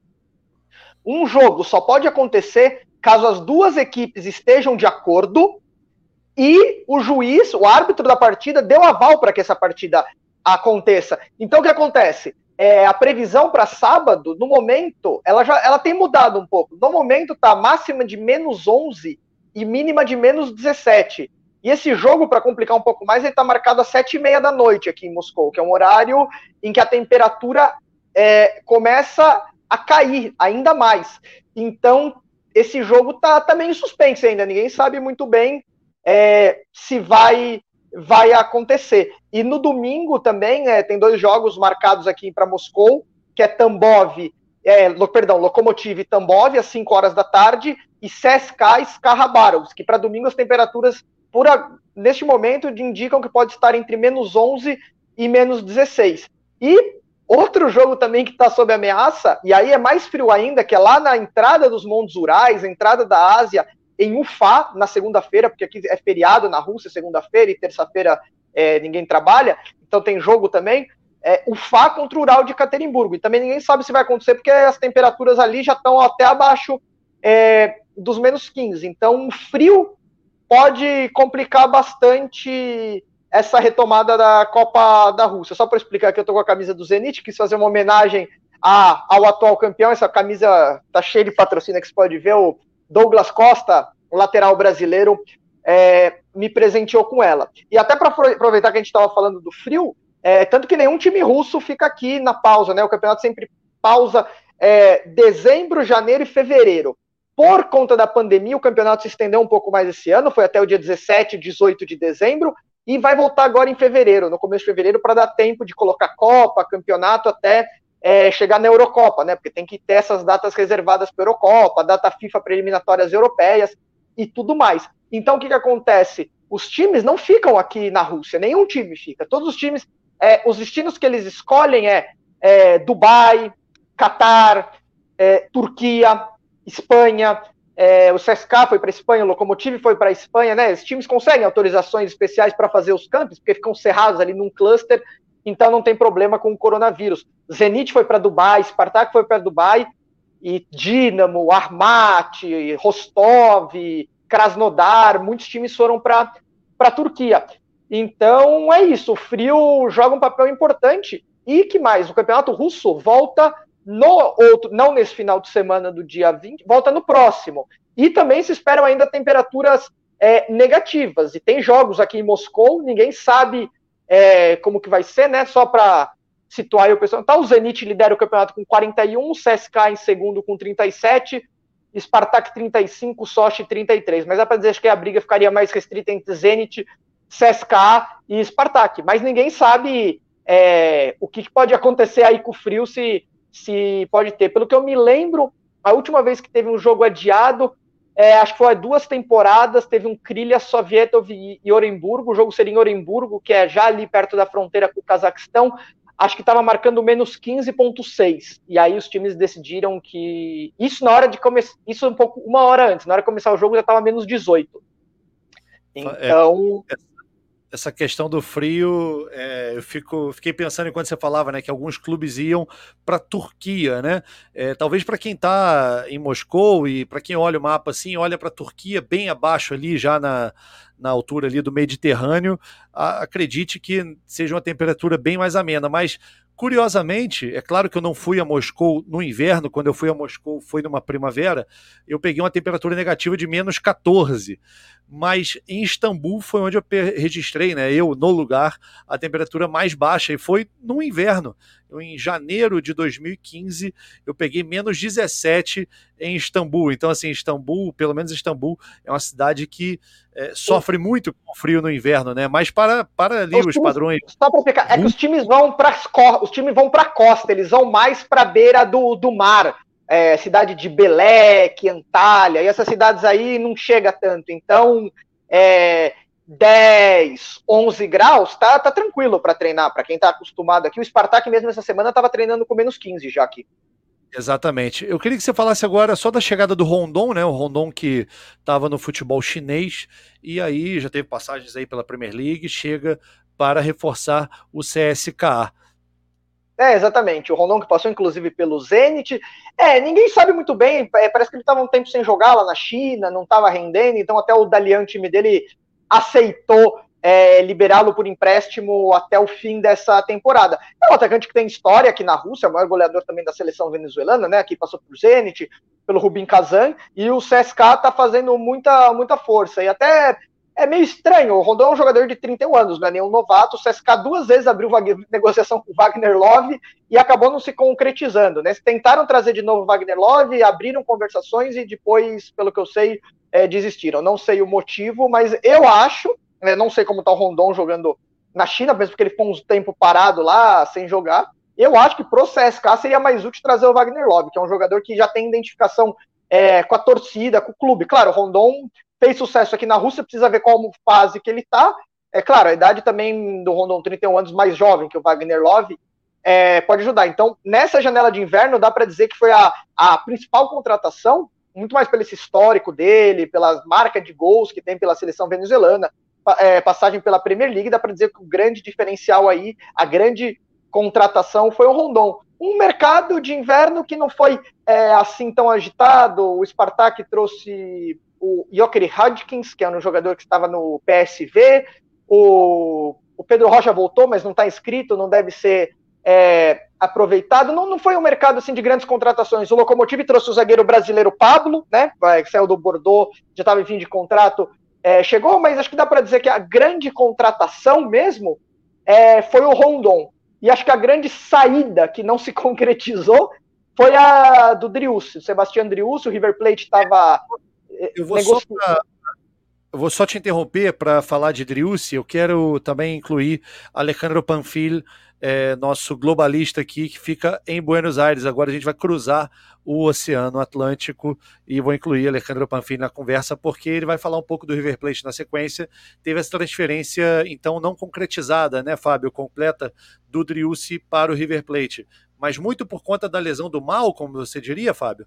um jogo só pode acontecer caso as duas equipes estejam de acordo e o juiz, o árbitro da partida, deu aval para que essa partida aconteça. Então o que acontece? É, a previsão para sábado, no momento, ela já ela tem mudado um pouco. No momento está máxima de menos 11 e mínima de menos 17. E esse jogo, para complicar um pouco mais, ele está marcado às sete e meia da noite aqui em Moscou, que é um horário em que a temperatura é, começa a cair ainda mais. Então, esse jogo está tá meio suspense ainda. Ninguém sabe muito bem é, se vai vai acontecer. E no domingo também é, tem dois jogos marcados aqui para Moscou, que é Tambov, é, perdão, Lokomotiv Tambov às 5 horas da tarde e CSKA Skarabarovsk, que para domingo as temperaturas por a, neste momento indicam que pode estar entre menos 11 e menos 16. E outro jogo também que está sob ameaça, e aí é mais frio ainda, que é lá na entrada dos Montes Urais, entrada da Ásia, em Ufá, na segunda-feira, porque aqui é feriado na Rússia, segunda-feira, e terça-feira é, ninguém trabalha, então tem jogo também. é, o Fá contra o Ural de Caterimburgo. E também ninguém sabe se vai acontecer, porque as temperaturas ali já estão até abaixo é, dos menos 15. Então, o frio pode complicar bastante essa retomada da Copa da Rússia. Só para explicar que eu estou com a camisa do Zenit, quis fazer uma homenagem a, ao atual campeão. Essa camisa tá cheia de patrocínio que você pode ver. O Douglas Costa, lateral brasileiro, é, me presenteou com ela. E até para aproveitar que a gente estava falando do frio, é, tanto que nenhum time russo fica aqui na pausa, né? O campeonato sempre pausa é, dezembro, janeiro e fevereiro. Por conta da pandemia, o campeonato se estendeu um pouco mais esse ano, foi até o dia 17, 18 de dezembro, e vai voltar agora em fevereiro, no começo de fevereiro, para dar tempo de colocar Copa, campeonato, até é, chegar na Eurocopa, né? Porque tem que ter essas datas reservadas para a Eurocopa, data FIFA para eliminatórias europeias e tudo mais. Então, o que, que acontece? Os times não ficam aqui na Rússia, nenhum time fica. Todos os times, é, os destinos que eles escolhem é, é Dubai, Catar, é, Turquia, Espanha, é, o CSK foi para Espanha, o Locomotive foi para Espanha, né? Os times conseguem autorizações especiais para fazer os campos, porque ficam cerrados ali num cluster, então não tem problema com o coronavírus. Zenit foi para Dubai, Spartak foi para Dubai, e Dinamo, Armat, Rostov, Krasnodar, muitos times foram para a Turquia. Então é isso, o frio joga um papel importante. E que mais? O campeonato russo volta no outro, não nesse final de semana do dia 20, volta no próximo. E também se esperam ainda temperaturas é, negativas. E tem jogos aqui em Moscou, ninguém sabe é, como que vai ser, né? Só para situar aí o pessoal. Tá, o Zenit lidera o campeonato com 41, o CSK em segundo com 37, Spartak 35, Sochi 33. Mas dá para dizer que a briga ficaria mais restrita entre Zenit, CSK e Spartak. Mas ninguém sabe é, o que pode acontecer aí com o frio se se pode ter. Pelo que eu me lembro, a última vez que teve um jogo adiado, é, acho que foi duas temporadas, teve um Krilha Sovietov e Orenburgo, o jogo seria em Orenburgo, que é já ali perto da fronteira com o Cazaquistão, acho que estava marcando menos 15.6, e aí os times decidiram que, isso na hora de começar, isso um pouco, uma hora antes, na hora de começar o jogo já estava menos 18. É, então... É, essa questão do frio, é, eu fico, fiquei pensando enquanto você falava, né, que alguns clubes iam para Turquia, né? É, talvez para quem está em Moscou e para quem olha o mapa assim, olha para Turquia bem abaixo ali, já na, na altura ali do Mediterrâneo, a, acredite que seja uma temperatura bem mais amena, mas Curiosamente, é claro que eu não fui a Moscou no inverno, quando eu fui a Moscou foi numa primavera, eu peguei uma temperatura negativa de menos 14 mas em Istambul foi onde eu registrei, né, eu no lugar, a temperatura mais baixa, e foi no inverno. Eu, em janeiro de 2015, eu peguei menos 17 em Istambul. Então, assim, Istambul, pelo menos Istambul, é uma cidade que é, sofre muito com frio no inverno, né? Mas para, para ali os, os times, padrões. Só para explicar, é que os times vão para os times vão para a costa, eles vão mais para a beira do, do mar é, cidade de Beleque, Antalya, e essas cidades aí não chega tanto. Então, é, 10, 11 graus, tá, tá tranquilo para treinar, para quem tá acostumado aqui. O Spartak mesmo essa semana estava treinando com menos 15 já aqui. Exatamente. Eu queria que você falasse agora só da chegada do Rondon, né? O Rondon que estava no futebol chinês e aí já teve passagens aí pela Premier League, chega para reforçar o CSKA. É, exatamente. O Rondon que passou, inclusive, pelo Zenit. É, ninguém sabe muito bem. É, parece que ele estava um tempo sem jogar lá na China, não estava rendendo, então até o Dalian, time dele, aceitou é, liberá-lo por empréstimo até o fim dessa temporada. É um atacante que tem história aqui na Rússia, é o maior goleador também da seleção venezuelana, né? Que passou por Zenit, pelo Rubin Kazan, e o CSK está fazendo muita, muita força. E até é meio estranho. O Rondon é um jogador de 31 anos, não é nenhum novato. O CSK duas vezes abriu negociação com o Wagner Love e acabou não se concretizando. Né? Tentaram trazer de novo o Wagner Love, abriram conversações e depois, pelo que eu sei, é, desistiram. Não sei o motivo, mas eu acho, né, não sei como está o Rondon jogando na China, mesmo porque ele ficou um tempo parado lá, sem jogar. Eu acho que pro CSK seria mais útil trazer o Wagner Love, que é um jogador que já tem identificação é, com a torcida, com o clube. Claro, o Rondon fez sucesso aqui na Rússia, precisa ver qual fase que ele está. É claro, a idade também do Rondon, 31 anos, mais jovem que o Wagner Love, é, pode ajudar. Então, nessa janela de inverno, dá para dizer que foi a, a principal contratação, muito mais pelo esse histórico dele, pela marca de gols que tem pela seleção venezuelana, é, passagem pela Premier League, dá para dizer que o grande diferencial aí, a grande contratação foi o Rondon. Um mercado de inverno que não foi é, assim tão agitado. O Spartak trouxe o Joker Hodgkins, que é um jogador que estava no PSV. O, o Pedro Rocha voltou, mas não está inscrito, não deve ser é, aproveitado. Não, não foi um mercado assim de grandes contratações. O Locomotive trouxe o zagueiro brasileiro Pablo, né? Que saiu do Bordeaux, já estava em fim de contrato, é, chegou, mas acho que dá para dizer que a grande contratação mesmo é, foi o Rondon. E acho que a grande saída que não se concretizou foi a do Driussi, o Sebastião Driussi, o River Plate estava eu vou negociando. Só pra... Eu vou só te interromper para falar de Driussi. Eu quero também incluir Alejandro Panfil, é, nosso globalista aqui, que fica em Buenos Aires. Agora a gente vai cruzar o Oceano Atlântico e vou incluir Alejandro Panfil na conversa, porque ele vai falar um pouco do River Plate na sequência. Teve essa transferência, então, não concretizada, né, Fábio, completa, do Driussi para o River Plate. Mas muito por conta da lesão do mal, como você diria, Fábio?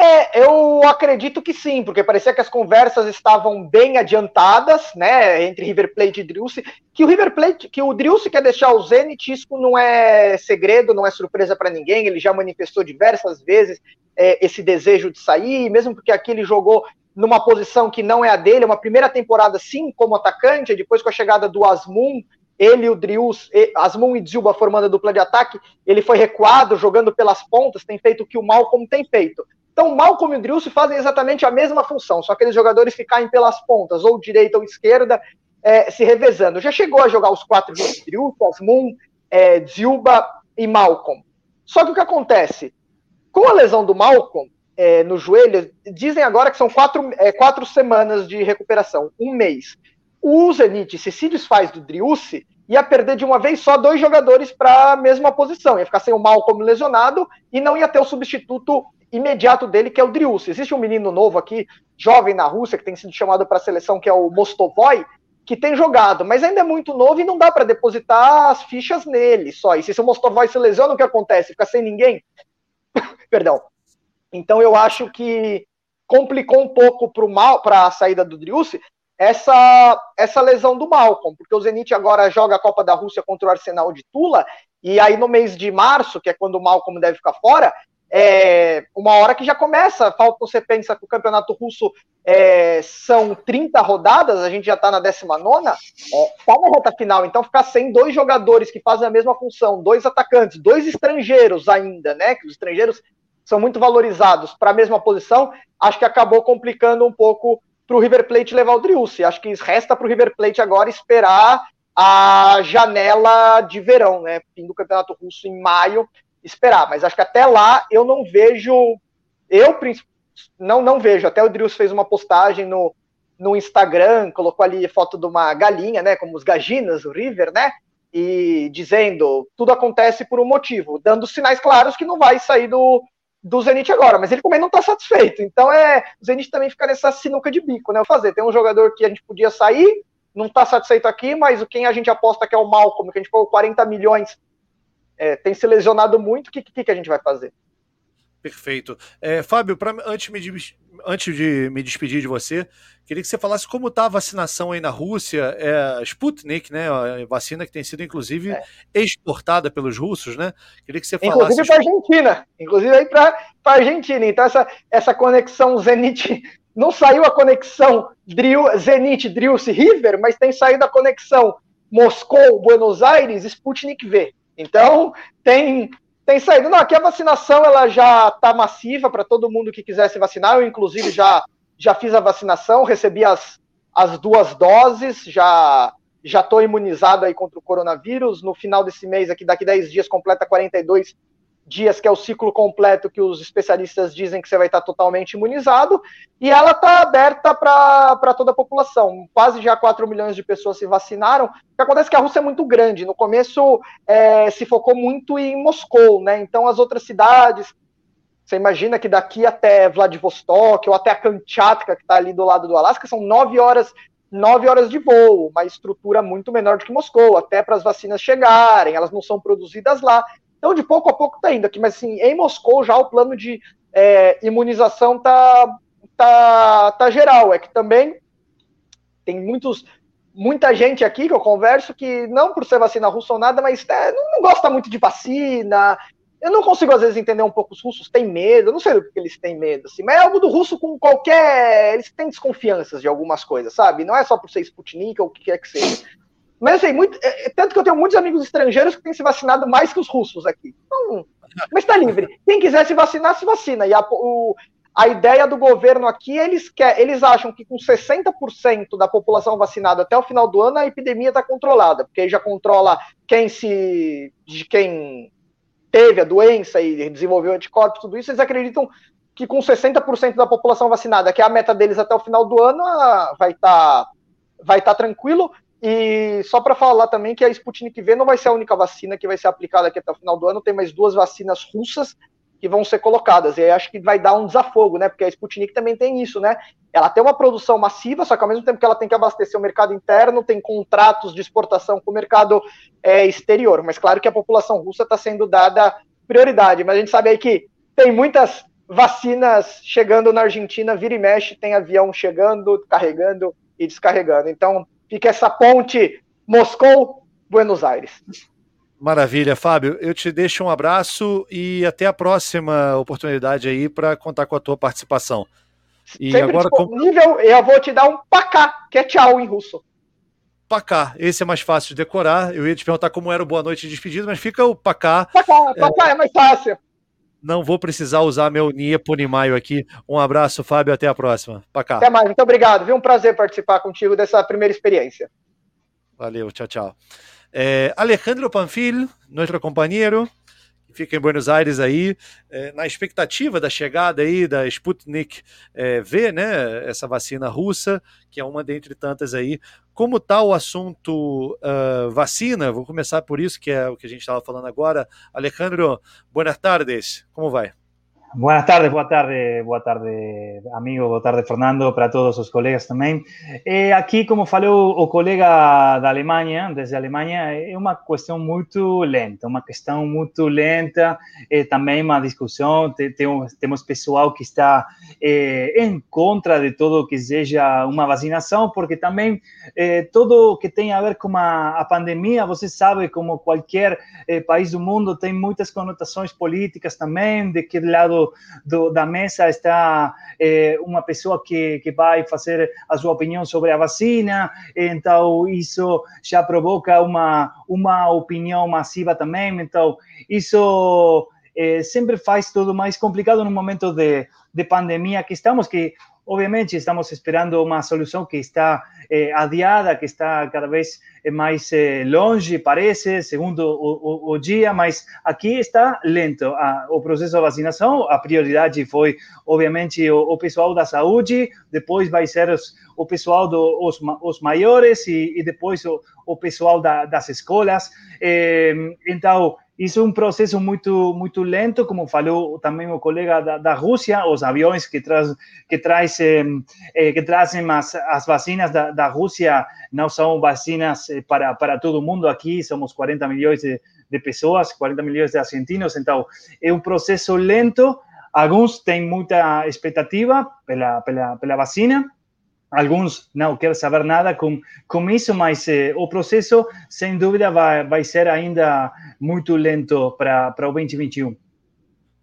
É, eu acredito que sim, porque parecia que as conversas estavam bem adiantadas, né, entre River Plate e Driussi, que o River Plate, que o Driussi quer deixar o Zenit, isso não é segredo, não é surpresa para ninguém, ele já manifestou diversas vezes é, esse desejo de sair, mesmo porque aqui ele jogou numa posição que não é a dele, uma primeira temporada sim como atacante, depois com a chegada do Asmun, ele, o Drius, Asmun e Dzilba formando a dupla de ataque, ele foi recuado, jogando pelas pontas, tem feito o que o Malcolm tem feito. Então, Malcolm e o Drilce fazem exatamente a mesma função, só aqueles jogadores ficarem pelas pontas, ou direita ou esquerda, é, se revezando. Já chegou a jogar os quatro juntos, Drilce, Asmun, é, Zilba e Malcolm. Só que o que acontece? Com a lesão do Malcolm é, no joelho, dizem agora que são quatro, é, quatro semanas de recuperação, um mês. O Zenit, se se desfaz do Driussi, ia perder de uma vez só dois jogadores para a mesma posição. Ia ficar sem o Malcolm lesionado e não ia ter o substituto imediato dele, que é o Drius. Existe um menino novo aqui, jovem na Rússia, que tem sido chamado para a seleção, que é o Mostovoy, que tem jogado, mas ainda é muito novo e não dá para depositar as fichas nele só. E se o Mostovoy se lesiona, o que acontece? Fica sem ninguém? Perdão. Então eu acho que complicou um pouco para a saída do Driussi essa, essa lesão do Malcolm, porque o Zenit agora joga a Copa da Rússia contra o Arsenal de Tula, e aí no mês de março, que é quando o Malcolm deve ficar fora, é, uma hora que já começa, falta, você pensa que o campeonato russo é, são 30 rodadas, a gente já está na 19, está é, na reta final, então ficar sem dois jogadores que fazem a mesma função, dois atacantes, dois estrangeiros ainda, né? Que os estrangeiros são muito valorizados para a mesma posição, acho que acabou complicando um pouco para o River Plate levar o Driussi. Acho que resta para o River Plate agora esperar a janela de verão, né? Fim do campeonato russo em maio, esperar. Mas acho que até lá eu não vejo. Eu não, não vejo. Até o Drius fez uma postagem no, no Instagram, colocou ali foto de uma galinha, né? Como os gaginas, o River, né? E dizendo tudo acontece por um motivo, dando sinais claros que não vai sair do, do Zenit agora, mas ele também não está satisfeito. Então é o Zenit também fica nessa sinuca de bico, né? Fazer tem um jogador que a gente podia sair, não está satisfeito aqui, mas quem a gente aposta que é o Malcolm, que a gente pagou 40 milhões é, tem se lesionado muito, o que, que, que, a gente vai fazer? Perfeito. É, Fábio, pra, antes, me, antes de me despedir de você, queria que você falasse como está a vacinação aí na Rússia, é, Sputnik, né, a vacina que tem sido inclusive é. exportada pelos russos, né? Queria que você falasse. Inclusive para Argentina, inclusive aí para a Argentina. Então essa, essa conexão Zenit, não saiu a conexão Driu, Zenit, Drius River, mas tem saído a conexão Moscou, Buenos Aires, Sputnik V. Então, tem, tem saído. Não, aqui a vacinação ela já está massiva para todo mundo que quiser se vacinar. Eu, inclusive, já, já fiz a vacinação, recebi as, as duas doses, já já estou imunizado aí contra o coronavírus. No final desse mês, aqui daqui 10 dias, completa 42 dias, que é o ciclo completo que os especialistas dizem que você vai estar totalmente imunizado, e ela está aberta para toda a população. Quase já 4 milhões de pessoas se vacinaram. O que acontece é que a Rússia é muito grande. No começo é, se focou muito em Moscou, né? Então as outras cidades. Você imagina que daqui até Vladivostok ou até a Kamchatka, que está ali do lado do Alasca, são nove horas nove horas de voo, uma estrutura muito menor do que Moscou, até para as vacinas chegarem, elas não são produzidas lá. Então, de pouco a pouco está indo aqui, mas assim, em Moscou já o plano de é, imunização tá, tá, tá geral. É que também tem muitos muita gente aqui que eu converso que, não por ser vacina russa ou nada, mas é, não, não, gosta muito de vacina. Eu não consigo, às vezes, entender um pouco os russos têm medo, eu não sei do que eles têm medo, assim, mas é algo do russo com qualquer. Eles têm desconfianças de algumas coisas, sabe? Não é só por ser Sputnik ou o que quer que seja. Mas assim, muito, é, é, tanto que eu tenho muitos amigos estrangeiros que têm se vacinado mais que os russos aqui. Então, mas está livre. Quem quiser se vacinar, se vacina. E a, o, a ideia do governo aqui, eles, quer, eles acham que com 60% da população vacinada até o final do ano, a epidemia está controlada, porque já controla quem se. de quem teve a doença e desenvolveu anticorpos, tudo isso, eles acreditam que com 60% da população vacinada, que é a meta deles até o final do ano, vai estar tá, vai tá tranquilo. E só para falar também que a Sputnik V não vai ser a única vacina que vai ser aplicada aqui até o final do ano, tem mais duas vacinas russas que vão ser colocadas. E aí acho que vai dar um desafogo, né? Porque a Sputnik também tem isso, né? Ela tem uma produção massiva, só que ao mesmo tempo que ela tem que abastecer o mercado interno, tem contratos de exportação com o mercado é, exterior. Mas claro que a população russa está sendo dada prioridade. Mas a gente sabe aí que tem muitas vacinas chegando na Argentina, vira e mexe, tem avião chegando, carregando e descarregando. Então fica essa ponte Moscou-Buenos Aires. Maravilha, Fábio. Eu te deixo um abraço e até a próxima oportunidade aí para contar com a tua participação. E Sempre agora disponível, eu vou te dar um pacá, que é tchau em russo. Pacá, esse é mais fácil de decorar. Eu ia te perguntar como era o boa noite de despedida, mas fica o pacá. Pacá, pacá é, é mais fácil. Não vou precisar usar meu Nia Ponimaio aqui. Um abraço, Fábio, até a próxima. Pacá. Até mais, muito obrigado. Viu um prazer participar contigo dessa primeira experiência. Valeu, tchau, tchau. É, Alejandro Panfil, nosso companheiro, que fica em Buenos Aires aí, é, na expectativa da chegada aí da Sputnik é, V, né, essa vacina russa, que é uma dentre tantas aí. Como está o assunto uh, vacina? Vou começar por isso, que é o que a gente estava falando agora. Alejandro, boas tardes, como vai? Buenas tardes, boa tarde, boa tarde, amigo, boa tarde, Fernando, para todos os colegas também. Eh, aqui, como falou o colega da Alemanha, desde a Alemanha, é uma questão muito lenta, uma questão muito lenta, eh, também uma discussão, temos, pessoal que está eh, em contra de tudo que seja uma vacinação, porque também eh, tudo que tem a ver com a, a pandemia, você sabe, como qualquer eh, país do mundo, tem muitas conotações políticas também, de que lado do, da mesa está é, uma pessoa que, que vai fazer a sua opinião sobre a vacina, então isso já provoca uma, uma opinião massiva também, então isso é, sempre faz tudo mais complicado no momento de, de pandemia que estamos, que obviamente estamos esperando uma solução que está eh, adiada, que está cada vez mais eh, longe, parece, segundo o, o, o, dia, mas aqui está lento a, o processo de vacinação. A prioridade foi, obviamente, o, o pessoal da saúde, depois vai ser os, o pessoal dos do, maiores e, e depois o, o pessoal da, das escolas. Eh, então, isso é um processo muito muito lento, como falou também o colega da, da Rússia, os aviões que, traz, que, traz, eh, que trazem as, as vacinas da, da Rússia não são vacinas eh, para, para todo mundo aqui, somos 40 milhões de, de pessoas, 40 milhões de argentinos, então é um processo lento, alguns têm muita expectativa pela, pela, pela vacina, alguns não querem saber nada com, com isso, mas eh, o processo, sem dúvida, vai, vai ser ainda muito lento para o 2021.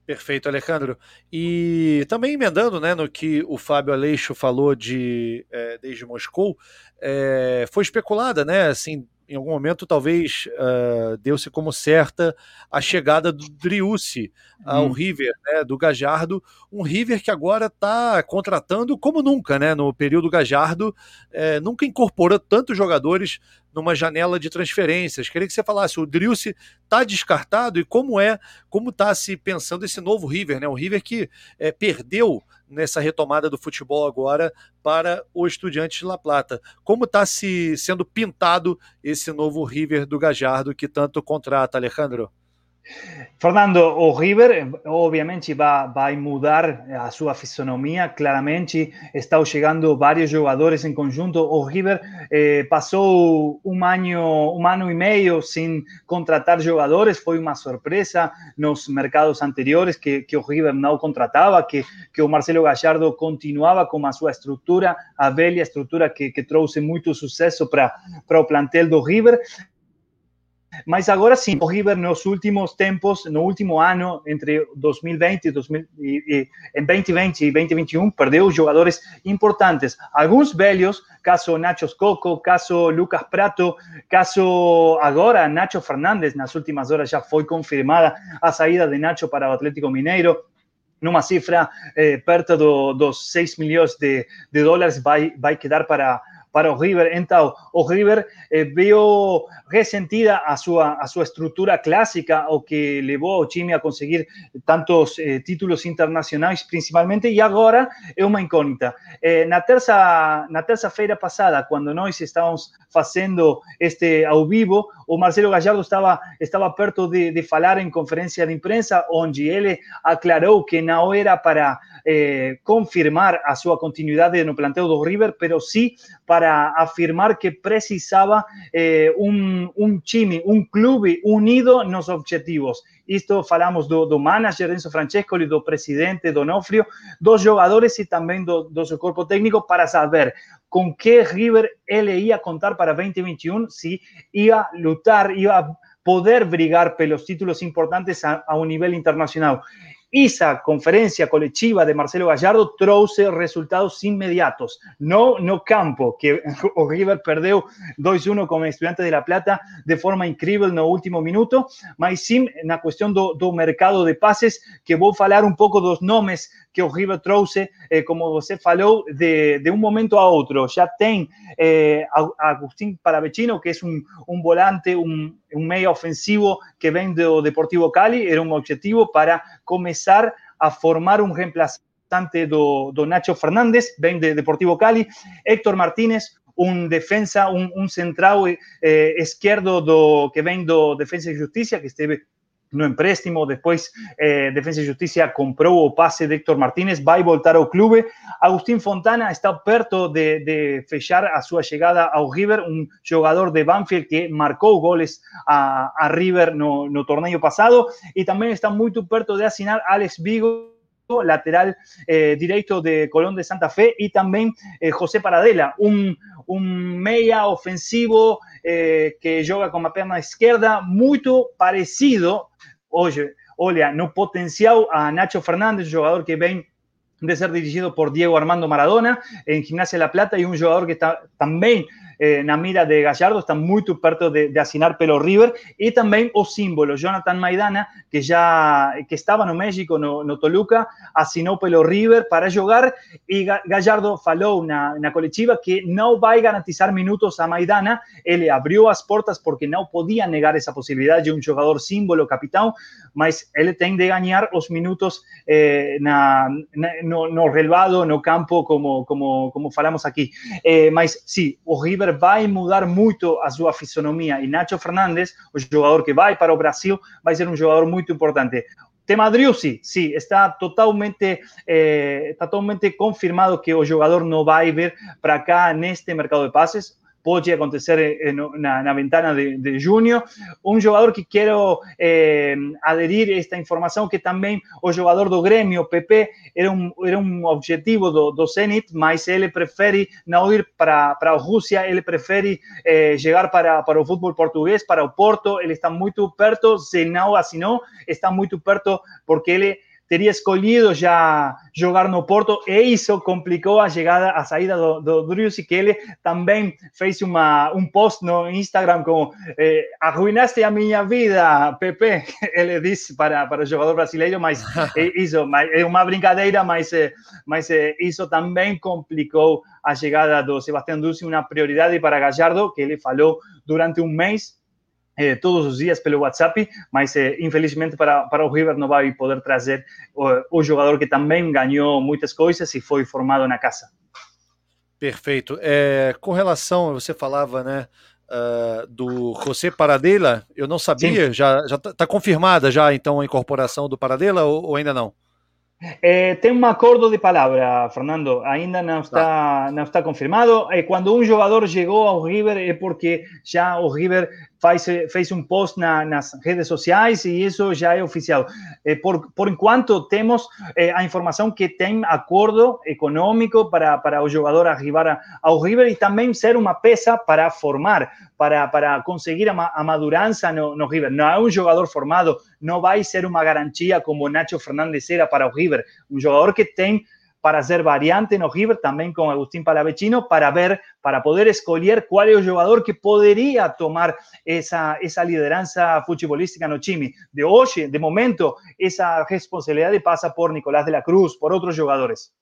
Perfeito, Alejandro. E também emendando né, no que o Fábio Aleixo falou de é, desde Moscou, é, foi especulada, né? Assim, em algum momento talvez uh, deu-se como certa a chegada do Driussi ao hum. River, né, do Gajardo, um River que agora está contratando como nunca, né, no período Gajardo, é, nunca incorporou tantos jogadores numa janela de transferências. Queria que você falasse, o Driussi está descartado e como é, como está se pensando esse novo River, né, um River que é, perdeu nessa retomada do futebol agora para o Estudiantes de La Plata. Como está se sendo pintado esse novo River do Gajardo que tanto contrata, Alejandro? Fernando, o River obviamente vai, vai mudar a sua fisionomia, claramente estão chegando vários jogadores em conjunto. O River eh, passou um ano, um ano e meio sem contratar jogadores, foi uma surpresa nos mercados anteriores que, que o River não contratava, que, que o Marcelo Gallardo continuava com a sua estrutura, a velha estrutura que, que trouxe muito sucesso para o plantel do River. Mas agora sim, o River nos últimos tempos, no último ano, entre 2020 e, 2000, e, e, em 2020 e 2021, perdeu jogadores importantes. Alguns velhos, caso Nacho Coco, caso Lucas Prato, caso agora Nacho Fernandes, nas últimas horas já foi confirmada a saída de Nacho para o Atlético Mineiro numa cifra eh, perto do, dos 6 milhões de, de dólares vai, vai quedar para, para o River. Então, o River eh, viu ressentida a sua, a sua estrutura clássica, o que levou o time a conseguir tantos eh, títulos internacionais, principalmente, e agora é uma incógnita. Eh, na terça na terça-feira passada, quando nós estávamos fazendo este ao vivo, o Marcelo Gallardo estava estava perto de, de falar em conferência de imprensa, onde ele aclarou que não era para eh, confirmar a sua continuidade no plantel do River, pero sí para afirmar que precisava eh, um, um time, um clube unido nos objetivos. Isto falamos do, do manager Enzo Francesco e do presidente Donofrio, dos jogadores e também do, do seu corpo técnico para saber com que River ele ia contar para 2021, se ia lutar, ia poder brigar pelos títulos importantes a, a um nível internacional. Esa conferencia colectiva de Marcelo Gallardo trouxe resultados inmediatos, no no campo, que o River perdeu 2-1 con Estudiantes de La Plata de forma incrível no último minuto, mas sim na questão do, do mercado de pases, que vou falar um pouco dos nomes que o River trouxe, eh, como você falou, de, de, um momento a outro. Já tem eh, Agustín Paravecino, que é um, um volante, um, um meio ofensivo que vem do Deportivo Cali, era um objetivo para começar a formar um reemplaçante do, Nacho Fernández, vem de Deportivo Cali, Héctor Martínez, um defensa, um central eh, esquerdo do, que vem do Defensa e Justiça, que esteve no empréstimo, después eh, Defensa y Justicia compró o pase de Héctor Martínez, vai voltar ao clube. Agustín Fontana está perto de, de fechar a su llegada ao River, un jugador de Banfield que marcó goles a, a River no, no torneo pasado. Y también está muy perto de asignar Alex Vigo lateral eh, directo de Colón de Santa Fe. Y también eh, José Paradela, un, un meia ofensivo eh, que juega con la pierna izquierda, muy parecido. Oye, olha, no potencial a Nacho Fernández, jugador que ven de ser dirigido por Diego Armando Maradona en Gimnasia La Plata y un jugador que está también eh, na mira de Gallardo, está muito perto de, de assinar pelo River, e também o símbolo, Jonathan Maidana, que já que estava no México, no, no Toluca, assinou pelo River para jogar, e Gallardo falou na, na coletiva que não vai garantizar minutos a Maidana, ele abriu as portas porque não podia negar essa possibilidade de um jogador símbolo, capitão, mas ele tem de ganhar os minutos eh, na, na, no, no relvado, no campo, como, como, como falamos aqui. Eh, mas, sim, o River River vai mudar muito a sua fisionomia e Nacho Fernandes, o jogador que vai para o Brasil, vai ser um jogador muito importante. Tema Driussi, sim, está totalmente, eh, está totalmente confirmado que o jogador não vai vir para cá neste mercado de passes pode acontecer na, na ventana de, de, junho. Um jogador que quero eh, esta informação, que também o jogador do Grêmio, PP, era um, era um objetivo do, do Zenit, mas ele prefere não ir para, para a Rússia, ele para, para o futebol português, para o Porto, ele está muito perto, se não assinou, está muito perto, porque ele teria escolhido já jogar no Porto e isso complicou a chegada, a saída do, do Driussi, que ele também fez uma, um post no? Instagram como eh, arruinaste a minha vida, Pepe, ele disse para, para o jogador brasileiro, mas isso é uma brincadeira, mas, mas isso também complicou a chegada do Sebastião Driussi, uma prioridade para Gallardo, que ele falou durante um mês, eh, todos os dias pelo WhatsApp, mas eh, infelizmente para, para o River não vai poder trazer o, o, jogador que também ganhou muitas coisas e foi formado na casa. Perfeito. É, com relação, você falava, né, uh, do José Paradela. Eu não sabia, Sim. já está tá confirmada já então a incorporação do Paradela ou, ou ainda não? Eh, tem un acordo de palabra, Fernando. Ainda não está, não está confirmado. Eh, quando um jogador chegou ao River é porque já o River faz, fez um post na, nas redes sociais e isso já é oficial. Eh, por, por enquanto, temos eh, a informação que tem acordo econômico para, para o jogador arribar ao River e também ser uma peça para formar, para, para conseguir a, a madurança no, no River. Não é um jogador formado, não vai ser uma garantia como Nacho Fernandes era para o River. Um jogador que tem para ser variante no River, también con Agustín Palavecino, para ver, para poder escolher cuál es el jugador que podría tomar esa, esa liderança futebolística no time. De hoy, de momento, esa responsabilidad pasa por Nicolás de la Cruz, por otros jugadores.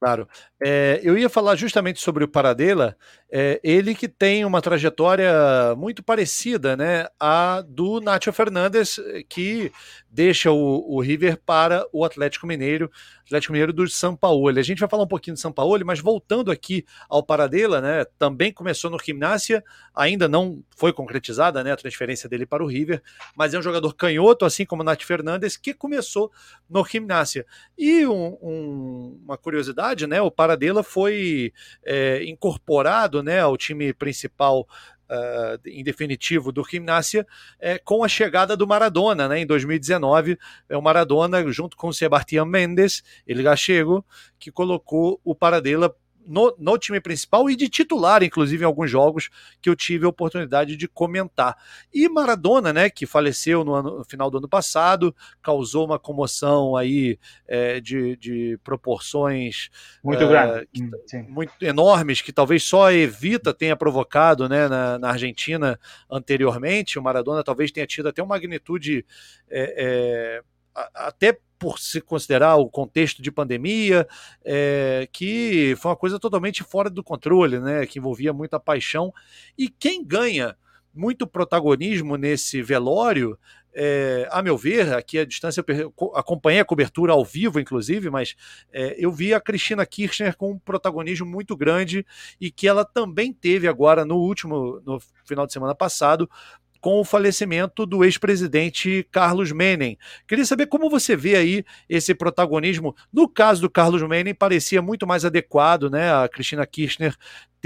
Claro. É, eu ia falar justamente sobre o Paradela, é, ele que tem uma trajetória muito parecida né, à do Nacho Fernandes, que deixa o, o River para o Atlético Mineiro, Atlético Mineiro do São Paulo. A gente vai falar um pouquinho do São Paulo, mas voltando aqui ao Paradela, né, também começou no Gimnasia, ainda não foi concretizada né, a transferência dele para o River, mas é um jogador canhoto, assim como o Nath Fernandes, que começou no Gimnasia. E um, um, uma curiosidade, né, o Paradela foi é, incorporado né, ao time principal Uh, em definitivo do Gimnasia é, com a chegada do Maradona, né, em 2019, é o Maradona junto com o Sebastião Mendes, ele gachego, que colocou o Paradela no, no, time principal e de titular, inclusive em alguns jogos que eu tive a oportunidade de comentar. E Maradona, né, que faleceu no, ano, no final do ano passado, causou uma comoção aí é, de, de, proporções muito é, grandes, muito enormes, que talvez só a Evita tenha provocado né, na, na, Argentina anteriormente. O Maradona talvez tenha tido até uma magnitude é, é até por se considerar o contexto de pandemia, é, que foi uma coisa totalmente fora do controle, né, que envolvia muita paixão. E quem ganha muito protagonismo nesse velório, é, a meu ver, aqui a distância eu acompanhei a cobertura ao vivo, inclusive, mas é, eu vi a Cristina Kirchner com um protagonismo muito grande e que ela também teve agora no último, no final de semana passado, com o falecimento do ex-presidente Carlos Menem. Queria saber como você vê aí esse protagonismo. No caso do Carlos Menem, parecia muito mais adequado, né? A Cristina Kirchner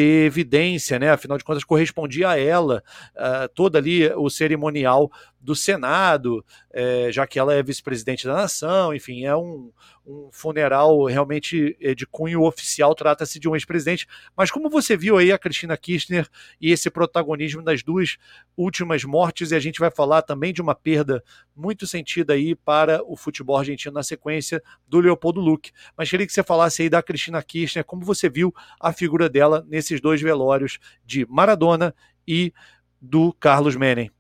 ter evidência, né? Afinal de contas, correspondia a ela uh, todo ali o cerimonial do Senado, uh, já que ela é vice-presidente da nação, enfim, é um, um funeral realmente eh, de cunho oficial, trata-se de um ex-presidente. Mas como você viu aí a Cristina Kirchner e esse protagonismo das duas últimas mortes, e a gente vai falar também de uma perda muito sentida aí para o futebol argentino na sequência do Leopoldo Luque. Mas queria que você falasse aí da Cristina Kirchner, como você viu a figura dela nesses dois velórios de Maradona e do Carlos Menem.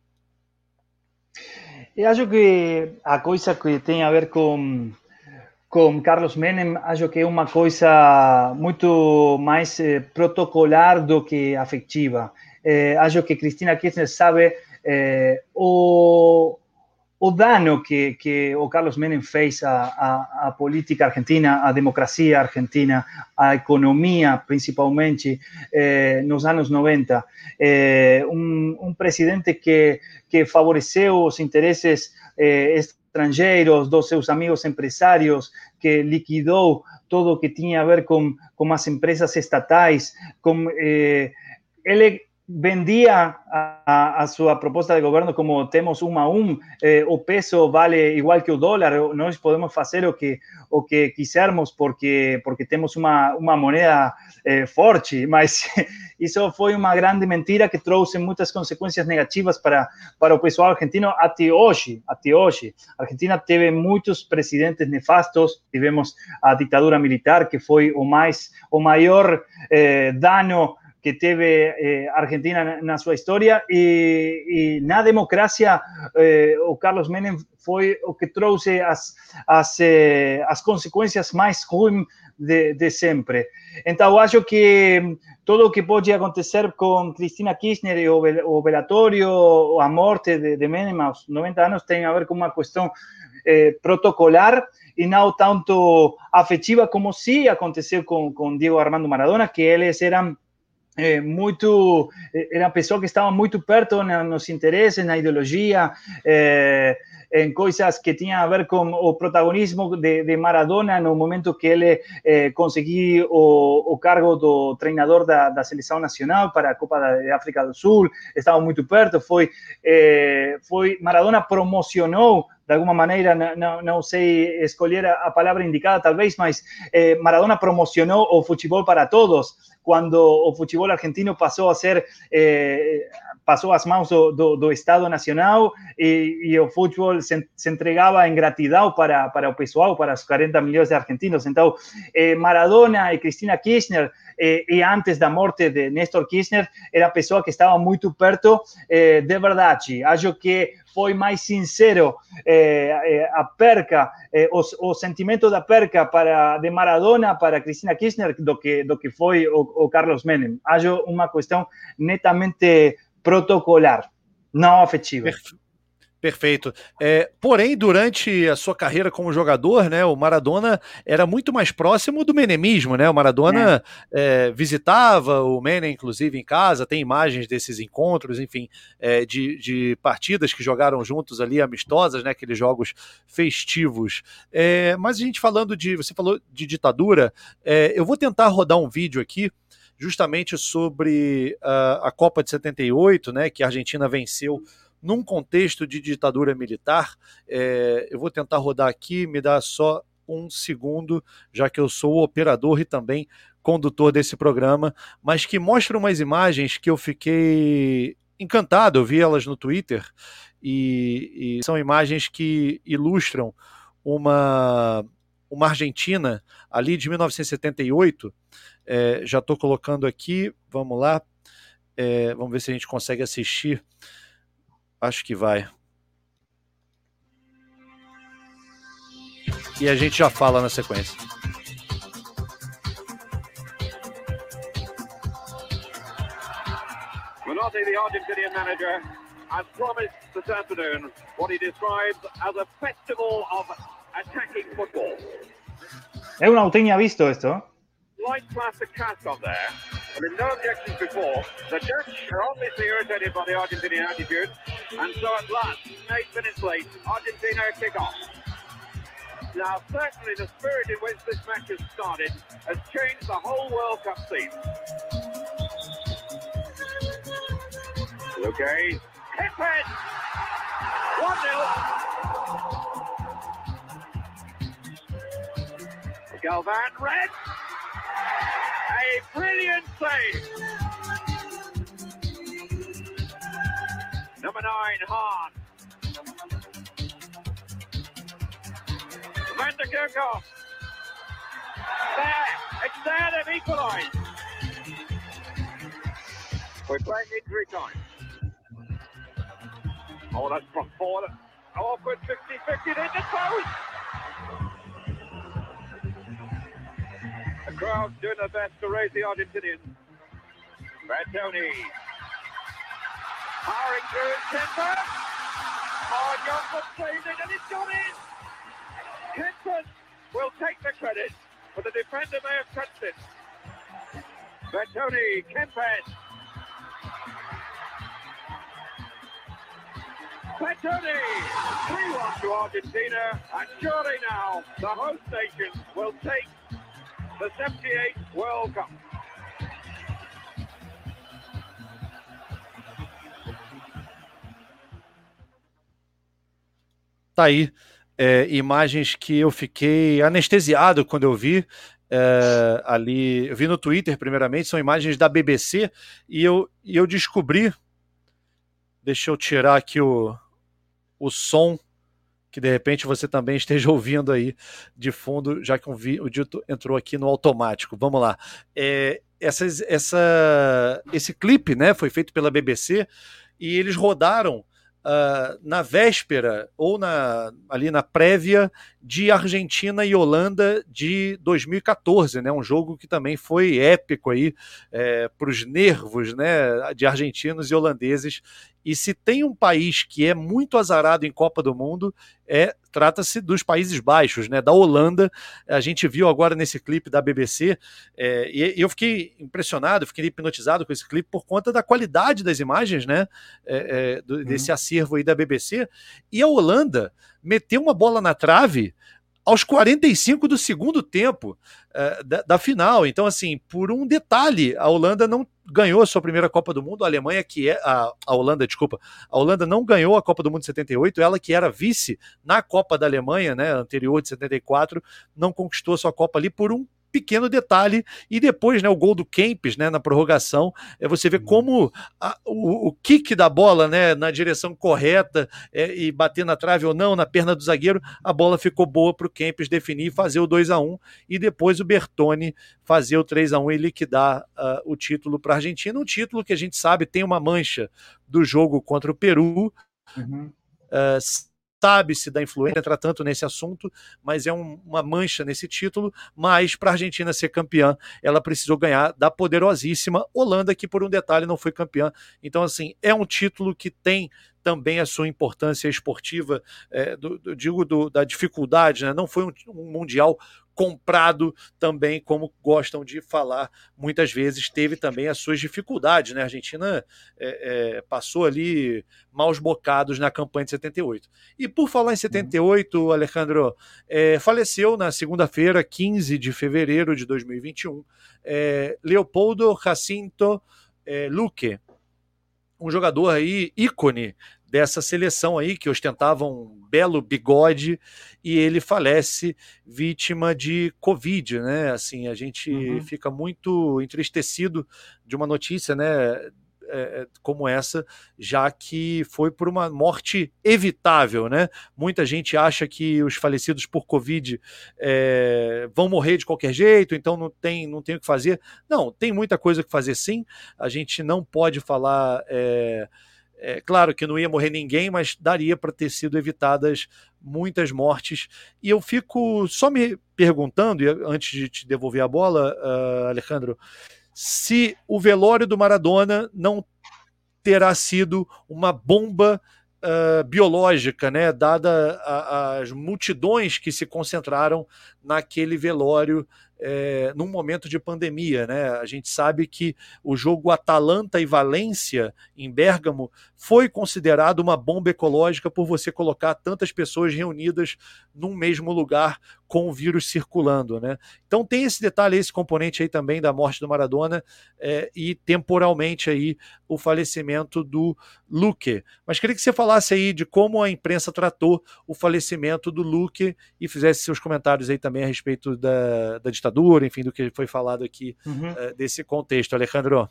Eu acho que a coisa que tem a ver com com Carlos Menem, acho que é uma coisa muito mais eh, protocolar do que afetiva. Eh, acho que Cristina Kirchner sabe eh, o, o dano que, que o Carlos Menem fez à, política argentina, à democracia argentina, à economia, principalmente, eh, nos anos 90. Eh, um, um, presidente que, que favoreceu os interesses eh, estrangeiros, seus amigos empresários, que liquidou todo o que tinha a ver com, com as empresas estatais, com, eh, vendia a, a, sua proposta de governo como temos um a um, eh, o peso vale igual que o dólar, nós podemos fazer o que o que quisermos porque porque temos uma uma moeda eh, forte, mas isso foi uma grande mentira que trouxe muitas consequências negativas para para o pessoal argentino até hoje, até hoje. A Argentina teve muitos presidentes nefastos, tivemos a ditadura militar que foi o mais o maior eh, dano que teve eh, Argentina na sua história e, e na democracia eh, o Carlos Menem foi o que trouxe as, as, eh, as consequências mais ruins de, de, sempre. Então, acho que tudo o que pode acontecer com Cristina Kirchner e o, o velatório, a morte de, de Menem aos 90 anos tem a ver com uma questão eh, protocolar e não tanto afetiva como se aconteceu com, com Diego Armando Maradona, que eles eram é, muito era uma pessoa que estava muito perto nos interesses, na ideologia, é, coisas que tinham a ver com o protagonismo de, de Maradona no momento que ele eh, conseguiu o, cargo do treinador da, seleção nacional para a Copa da África do Sul, estava muito perto, foi, eh, foi Maradona promocionou de alguma maneira, não, não sei escolher a palavra indicada, talvez, mas eh, Maradona promocionou o futebol para todos, quando o futebol argentino passou a ser eh, passou às mãos do, do, do Estado Nacional e, e, o futebol se, se, entregava em gratidão para, para o pessoal, para os 40 milhões de argentinos. Então, eh, Maradona e Cristina Kirchner, eh, e antes da morte de Néstor Kirchner, era a pessoa que estava muito perto eh, de verdade. Acho que foi mais sincero eh, eh, a perca, eh, o, o, sentimento da perca para de Maradona para Cristina Kirchner do que do que foi o, o Carlos Menem. Acho uma questão netamente protocolar, não afetiva. Perfeito. É, porém, durante a sua carreira como jogador, né, o Maradona era muito mais próximo do menemismo, né? O Maradona é. É, visitava o Menem, inclusive, em casa, tem imagens desses encontros, enfim, é, de, de, partidas que jogaram juntos ali, amistosas, né? Aqueles jogos festivos. É, mas a gente falando de. Você falou de ditadura, é, eu vou tentar rodar um vídeo aqui justamente sobre uh, a Copa de 78, né, que a Argentina venceu num contexto de ditadura militar. É, eu vou tentar rodar aqui, me dá só um segundo, já que eu sou o operador e também condutor desse programa, mas que mostra umas imagens que eu fiquei encantado, eu vi elas no Twitter, e, e são imagens que ilustram uma, uma Argentina ali de 1978 é, já estou colocando aqui, vamos lá. É, vamos ver se a gente consegue assistir. Acho que vai. E a gente já fala na sequência. Menotti, the Argentinian manager, has promised this afternoon what he describes as a festival of attacking football. Eu não tinha visto esto light plastic cast on there. I mean, no objections before. The Dutch are obviously irritated by the Argentinian attitude, and so at last, eight minutes late, Argentina kick off. Now, certainly the spirit in which this match has started has changed the whole World Cup scene. Okay, hit it! 1 0. Galvan, red. A brilliant save. Number nine, Hahn. Van der Kerkhoff. There. It's there. They've equalised. We're playing injury time. Oh, that's from forward. Awkward 50-50 in the crowd's doing their best to raise the Argentinians. Bertoni. Powering through Kemper. Oh, Johnson saved it and it's gone in. Kemper will take the credit, but the defender may have touched it. Bertoni, Kempes. Bertoni, 3-1 to Argentina, and surely now the host nation will take the 78 World Cup. Tá aí. É, imagens que eu fiquei anestesiado quando eu vi. É, ali, eu vi no Twitter primeiramente, são imagens da BBC e eu, e eu descobri. Deixa eu tirar aqui o, o som que de repente você também esteja ouvindo aí de fundo, já que o dito entrou aqui no automático. Vamos lá. É, essa, essa, esse clipe né, foi feito pela BBC e eles rodaram uh, na véspera ou na, ali na prévia de Argentina e Holanda de 2014, né? Um jogo que também foi épico aí é, para os nervos, né? De argentinos e holandeses. E se tem um país que é muito azarado em Copa do Mundo, é trata-se dos Países Baixos, né? Da Holanda. A gente viu agora nesse clipe da BBC é, e eu fiquei impressionado, fiquei hipnotizado com esse clipe por conta da qualidade das imagens, né? É, é, do, uhum. Desse acervo aí da BBC. E a Holanda meteu uma bola na trave aos 45 do segundo tempo uh, da, da, final. Então, assim, por um detalhe, a Holanda não ganhou a sua primeira Copa do Mundo, a Alemanha que é a, a Holanda, desculpa, a Holanda não ganhou a Copa do Mundo de 78, ela que era vice na Copa da Alemanha, né, anterior de 74, não conquistou a sua Copa ali por um pequeno detalhe. E depois, né, o gol do Kempes, né, na prorrogação, é você vê uhum. como a, o, o, kick da bola, né, na direção correta é, e bater na trave ou não, na perna do zagueiro, a bola ficou boa para o Kempes definir e fazer o 2 a 1 e depois o Bertone fazer o 3 a 1 e liquidar uh, o título para a Argentina. Um título que a gente sabe tem uma mancha do jogo contra o Peru. Uhum. Uh, sabe-se da influência, entra tanto nesse assunto, mas é um, uma mancha nesse título. Mas para a Argentina ser campeã, ela precisou ganhar da poderosíssima Holanda, que por um detalhe não foi campeã. Então, assim, é um título que tem também a sua importância esportiva, é, do, do, digo do, da dificuldade, né? não foi um, um, mundial comprado também, como gostam de falar muitas vezes, teve também as suas dificuldades. Né? A Argentina é, é, passou ali maus bocados na campanha de 78. E por falar em 78, uhum. Alejandro, é, faleceu na segunda-feira, 15 de fevereiro de 2021, é, Leopoldo Jacinto Luque, um jogador aí ícone dessa seleção aí que ostentava um belo bigode e ele falece vítima de covid, né? Assim, a gente uhum. fica muito entristecido de uma notícia, né? É, como essa, já que foi por uma morte evitável, né? Muita gente acha que os falecidos por Covid é, vão morrer de qualquer jeito, então não tem, não tem o que fazer. Não, tem muita coisa que fazer sim. A gente não pode falar. É, é, claro que não ia morrer ninguém, mas daria para ter sido evitadas muitas mortes. E eu fico só me perguntando, antes de te devolver a bola, uh, Alejandro, se o velório do Maradona não terá sido uma bomba uh, biológica, né, dada as multidões que se concentraram naquele velório é, num momento de pandemia. Né? A gente sabe que o jogo Atalanta e Valência, em Bérgamo, foi considerado uma bomba ecológica por você colocar tantas pessoas reunidas num mesmo lugar com o vírus circulando, né? Então tem esse detalhe, esse componente aí também da morte do Maradona é, e temporalmente aí o falecimento do Luque. Mas queria que você falasse aí de como a imprensa tratou o falecimento do Luque e fizesse seus comentários aí também a respeito da, da ditadura, enfim, do que foi falado aqui uhum. é, desse contexto, Alejandro.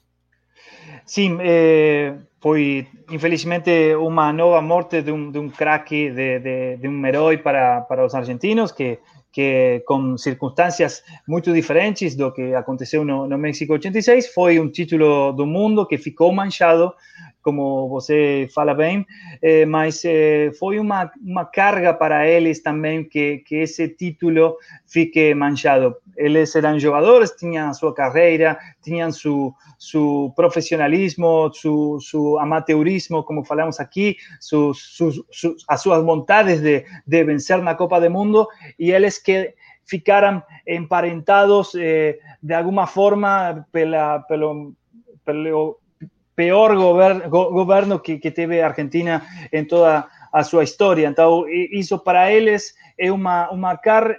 Sim, eh, foi infelizmente uma nova morte de um, de um craque, de, de, de um herói para, para os argentinos, que que com circunstâncias muito diferentes do que aconteceu no, no México 86, foi um título do mundo que ficou manchado, como você fala bem, eh, mas eh, foi uma, uma carga para eles também que, que esse título fique manchado. Eles eram jogadores, tinham sua carreira, tinham su, su profissionalismo, su, su amateurismo, como falamos aqui, su, as suas vontades de, de vencer na Copa do Mundo, e eles que ficaram emparentados eh, de alguma forma pela, pelo, pelo peor governo, governo que, que teve Argentina em toda a sua história. Então, isso para eles é uma, uma, car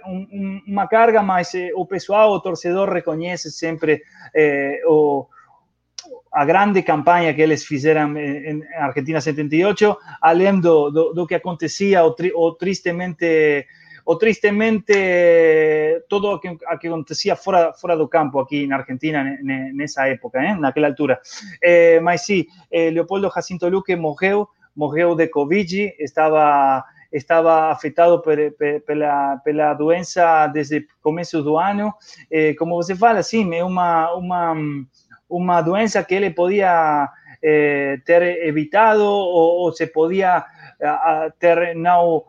uma carga, mas eh, o pessoal, o torcedor, reconhece sempre eh, o, a grande campanha que eles fizeram em Argentina 78, além do, do, do que acontecia, o, tri, o tristemente o tristemente todo o que, acontecia fora, fora do campo aqui na Argentina nessa época, eh, naquela altura. Eh, mas sim, eh, Leopoldo Jacinto Luque morreu, morreu de Covid, estava estava afetado pela, pela doença desde começo do ano. Eh, como você fala, sim, é uma, uma, uma doença que ele podia eh, ter evitado ou, se podia ter não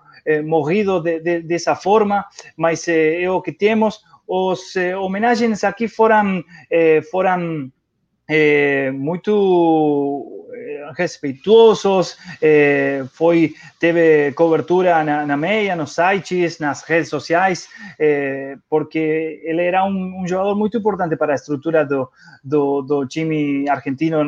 morrido de, de, dessa forma, mas é o que temos. Os homenagens aqui foram, foram muito respeituosos, eh, foi, teve cobertura na, na meia, nos sites, nas redes sociais, eh, porque ele era um, um, jogador muito importante para a estrutura do, do, do time argentino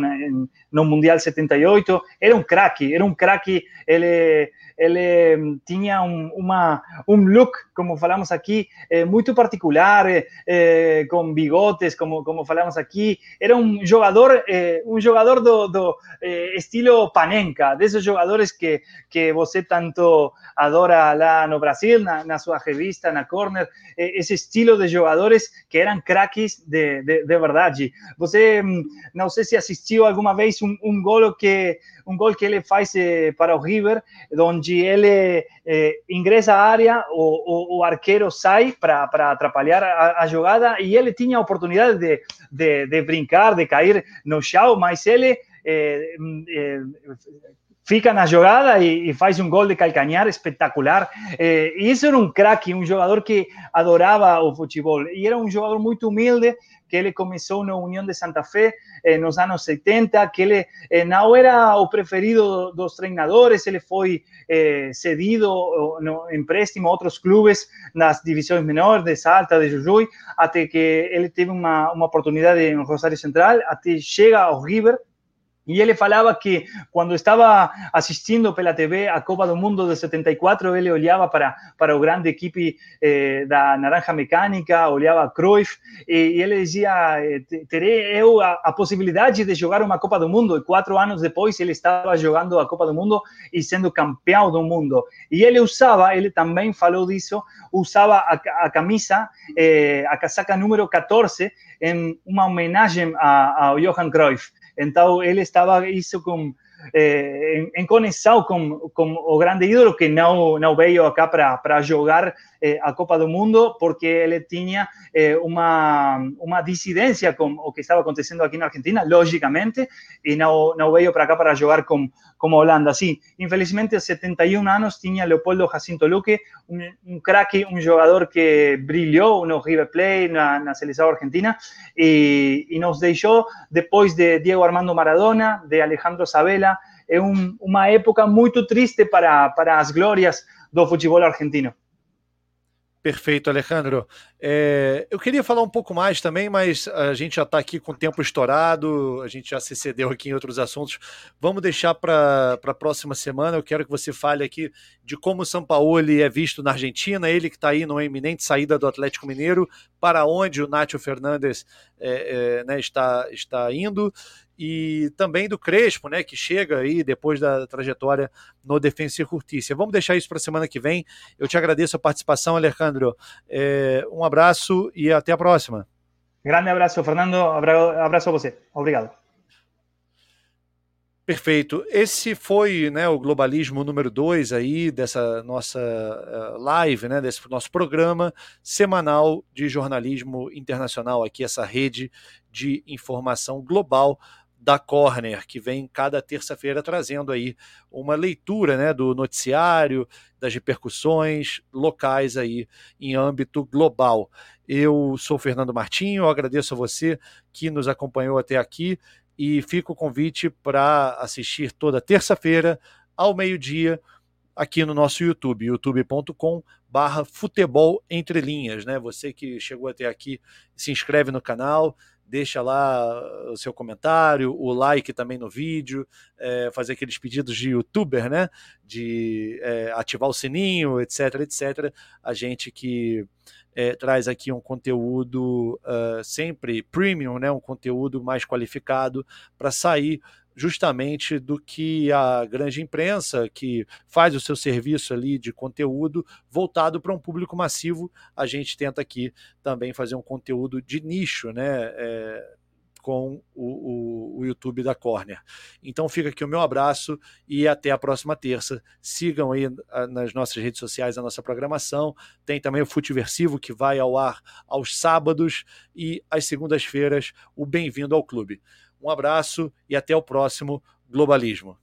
no, Mundial 78. Era um craque, era um craque, ele ele hum, tinha um, uma, um look, como falamos aqui, eh, muito particular, eh, eh, com bigotes, como, como falamos aqui. Era um jogador, eh, um jogador do, do eh, estilo Panenka, desses jogadores que, que você tanto adora lá no Brasil, na, na sua revista, na Corner, eh, esse estilo de jogadores que eram craques de, de, de verdade. Você, hum, não sei se assistiu alguma vez um, um gol que um gol que ele faz para o River, onde ele eh, ingressa à área, o, o, o arqueiro sai para atrapalhar a, a, jogada e ele tinha a oportunidade de, de, de, brincar, de cair no chão, mas ele eh, eh, fica na jogada e, e, faz um gol de calcanhar espetacular. e isso era um craque, um jogador que adorava o futebol e era um jogador muito humilde que ele começou na União de Santa Fé nos anos 70, que ele não era o preferido dos treinadores, ele foi cedido no empréstimo a outros clubes nas divisões menores de Salta, de Jujuy, até que ele teve uma, uma oportunidade no Rosário Central, até chega ao River, e ele falava que quando estava assistindo pela TV a Copa do Mundo de 74, ele olhava para, para o grande equipe eh, da Naranja Mecânica, olhava Cruyff, e, e ele dizia: Terei eu a, a, possibilidade de jogar uma Copa do Mundo. E quatro anos depois, ele estava jogando a Copa do Mundo e sendo campeão do mundo. E ele usava, ele também falou disso, usava a, a camisa, eh, a casaca número 14, em uma homenagem ao Johan Cruyff. Então, ele estava isso com, eh, em, em, conexão com, com o grande ídolo que não, não veio acá para jogar eh, a Copa do Mundo, porque ele tinha eh, uma, uma dissidência com o que estava acontecendo aqui na Argentina, logicamente, e não, não veio para cá para jogar com, com a Holanda. Sim, infelizmente, aos 71 anos, tinha Leopoldo Jacinto Luque, um, um craque, um jogador que brilhou no River Plate, na, na seleção argentina, e, e nos deixou depois de Diego Armando Maradona, de Alejandro Sabella, é um, uma época muito triste para, para as glórias do futebol argentino. Perfeito, Alejandro. É, eu queria falar um pouco mais também, mas a gente já está aqui com o tempo estourado, a gente já se cedeu aqui em outros assuntos. Vamos deixar para a próxima semana. Eu quero que você fale aqui de como o São Paulo é visto na Argentina, ele que está aí numa iminente saída do Atlético Mineiro, para onde o Nátio Fernandes é, é, né, está, está indo e também do Crespo, né, que chega aí depois da trajetória no Defensa e Justiça. Vamos deixar isso para a semana que vem. Eu te agradeço a participação, Alejandro. É, um abraço e até a próxima. Grande abraço, Fernando. Abraço a você. Obrigado. Perfeito. Esse foi né, o Globalismo número 2 aí dessa nossa uh, live, né, desse nosso programa semanal de jornalismo internacional aqui, essa rede de informação global da Corner, que vem cada terça-feira trazendo aí uma leitura né, do noticiário, das repercussões locais aí em âmbito global. Eu sou Fernando Martinho, agradeço a você que nos acompanhou até aqui e fica o convite para assistir toda terça-feira ao meio-dia aqui no nosso YouTube, youtube.com barra futebol entre linhas, né? Você que chegou até aqui, se inscreve no canal, deixa lá o seu comentário, o like também no vídeo, é, fazer aqueles pedidos de youtuber, né? De é, ativar o sininho, etc, etc. A gente que é, traz aqui um conteúdo uh, sempre premium, né? Um conteúdo mais qualificado para sair justamente do que a grande imprensa, que faz o seu serviço ali de conteúdo voltado para um público massivo, a gente tenta aqui também fazer um conteúdo de nicho, né? É, com o, o, o, YouTube da Corner. Então fica aqui o meu abraço e até a próxima terça. Sigam aí nas nossas redes sociais a nossa programação. Tem também o Futiversivo que vai ao ar aos sábados e às segundas-feiras o Bem-vindo ao Clube. Um abraço e até o próximo Globalismo.